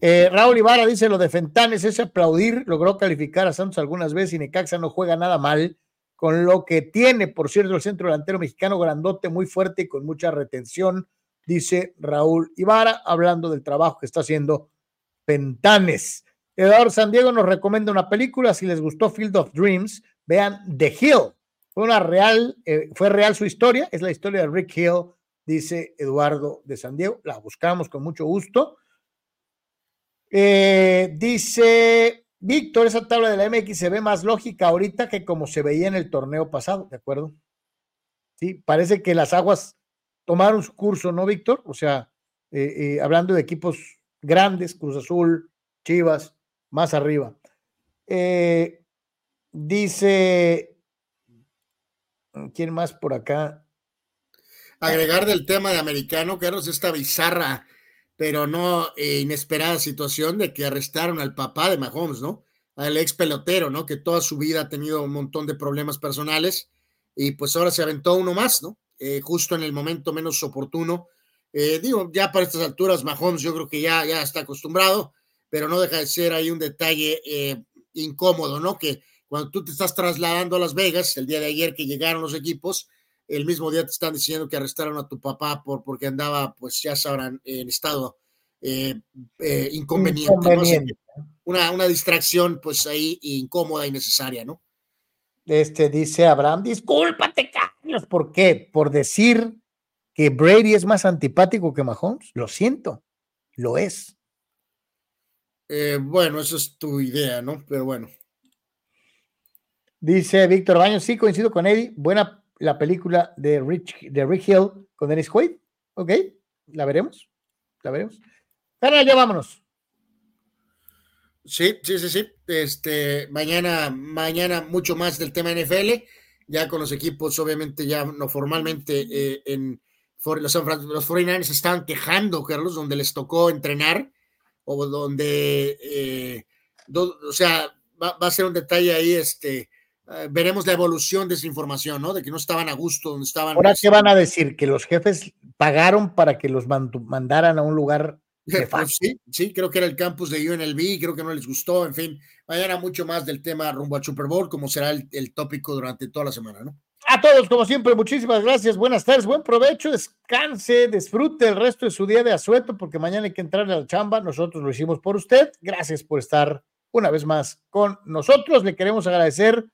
Raúl Ibarra dice, lo de Fentanes es aplaudir, logró calificar a Santos algunas veces y Necaxa no juega nada mal con lo que tiene, por cierto, el centro delantero mexicano grandote, muy fuerte y con mucha retención dice Raúl Ibarra, hablando del trabajo que está haciendo Pentanes. Eduardo San Diego nos recomienda una película, si les gustó Field of Dreams, vean The Hill. Fue una real, eh, fue real su historia, es la historia de Rick Hill, dice Eduardo de San Diego. La buscamos con mucho gusto. Eh, dice Víctor, esa tabla de la MX se ve más lógica ahorita que como se veía en el torneo pasado, ¿de acuerdo? Sí, parece que las aguas tomaron su curso, ¿no, Víctor? O sea, eh, eh, hablando de equipos grandes, Cruz Azul, Chivas, más arriba. Dice, ¿quién más por acá? Agregar del tema de americano, Carlos, esta bizarra, pero no inesperada situación de que arrestaron al papá de Mahomes, ¿no? Al ex pelotero, ¿no? Que toda su vida ha tenido un montón de problemas personales y pues ahora se aventó uno más, ¿no? Eh, justo en el momento menos oportuno. Eh, digo, ya para estas alturas, Mahomes yo creo que ya, ya está acostumbrado, pero no deja de ser ahí un detalle eh, incómodo, ¿no? Que cuando tú te estás trasladando a Las Vegas, el día de ayer que llegaron los equipos, el mismo día te están diciendo que arrestaron a tu papá por, porque andaba, pues ya sabrán, en estado inconveniente. Una, una distracción, pues ahí incómoda y necesaria, ¿no? Este dice Abraham, discúlpate, Carlos. ¿Por qué? Por decir que Brady es más antipático que Mahomes. Lo siento, lo es. Eh, bueno, eso es tu idea, ¿no? Pero bueno. Dice Víctor Baños, sí, coincido con Eddie. Buena, la película de, Rich, de Rick Hill con Dennis Quaid. ¿Ok? La veremos. La veremos. Carnal, ya vámonos. Sí, sí, sí, sí. Este, mañana, mañana mucho más del tema NFL, ya con los equipos, obviamente, ya no formalmente eh, en los, los 49ers están quejando, Carlos, donde les tocó entrenar, o donde, eh, o sea, va, a ser un detalle ahí, este, eh, veremos la evolución de esa información, ¿no? De que no estaban a gusto donde estaban. Ahora, ¿qué van a decir? ¿Que los jefes pagaron para que los mandaran a un lugar *laughs* pues sí, sí, creo que era el campus de UNLV, creo que no les gustó, en fin, mañana mucho más del tema rumbo al Super Bowl, como será el, el tópico durante toda la semana, ¿no? A todos, como siempre, muchísimas gracias, buenas tardes, buen provecho, descanse, disfrute el resto de su día de asueto, porque mañana hay que entrar a la chamba, nosotros lo hicimos por usted, gracias por estar una vez más con nosotros, le queremos agradecer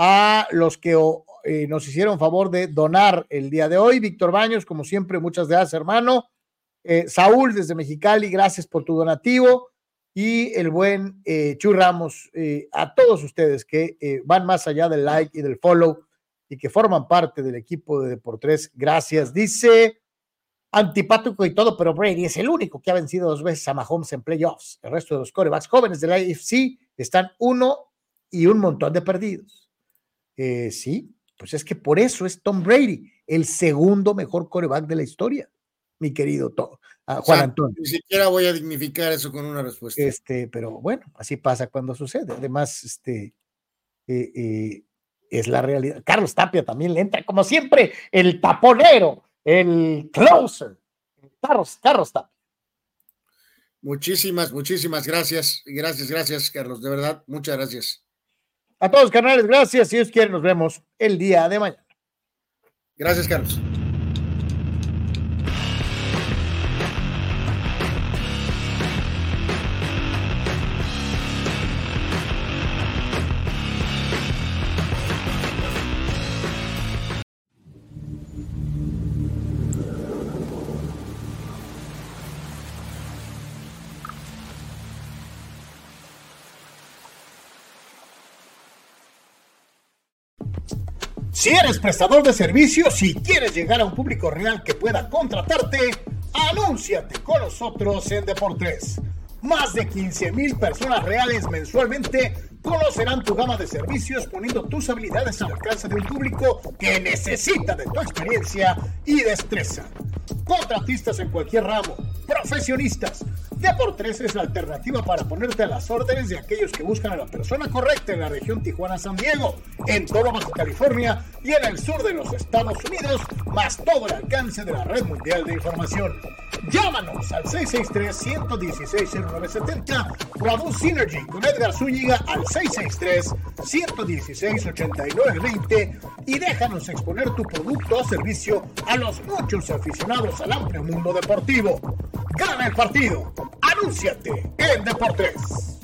a los que eh, nos hicieron favor de donar el día de hoy, Víctor Baños, como siempre, muchas gracias, hermano. Eh, Saúl desde Mexicali, gracias por tu donativo. Y el buen eh, Chu Ramos, eh, a todos ustedes que van más allá del like y del follow y que forman parte del equipo de Deportes, gracias. Dice antipático y todo, pero Brady es el único que ha vencido dos veces a Mahomes en playoffs. El resto de los corebacks jóvenes de la AFC están uno y un montón de perdidos. Sí, pues es que por eso es Tom Brady, el segundo mejor coreback de la historia mi querido Juan Antonio. Ni siquiera voy a dignificar eso con una respuesta. Este, pero bueno, así pasa cuando sucede. Además, este eh, eh, es la realidad. Carlos Tapia también le entra, como siempre, el taponero, el closer. Carlos, Carlos Tapia. Muchísimas, muchísimas gracias. Gracias, gracias, Carlos. De verdad, muchas gracias. A todos, canales, gracias. Si Dios quiere, nos vemos el día de mañana. Gracias, Carlos. Si eres prestador de servicios y quieres llegar a un público real que pueda contratarte, anúnciate con nosotros en Deportes. Más de 15 mil personas reales mensualmente conocerán tu gama de servicios poniendo tus habilidades al alcance de un público que necesita de tu experiencia y destreza. Contratistas en cualquier ramo, profesionistas, Deportes es la alternativa para ponerte a las órdenes de aquellos que buscan a la persona correcta en la región Tijuana-San Diego, en todo Baja California y en el sur de los Estados Unidos, más todo el alcance de la red mundial de información. Llámanos al 663-116-0970 o a Synergy con Edgar Zúñiga al 663-116-8920 y déjanos exponer tu producto o servicio a los muchos aficionados al amplio mundo deportivo. Gana el partido. Anúnciate en Deportes.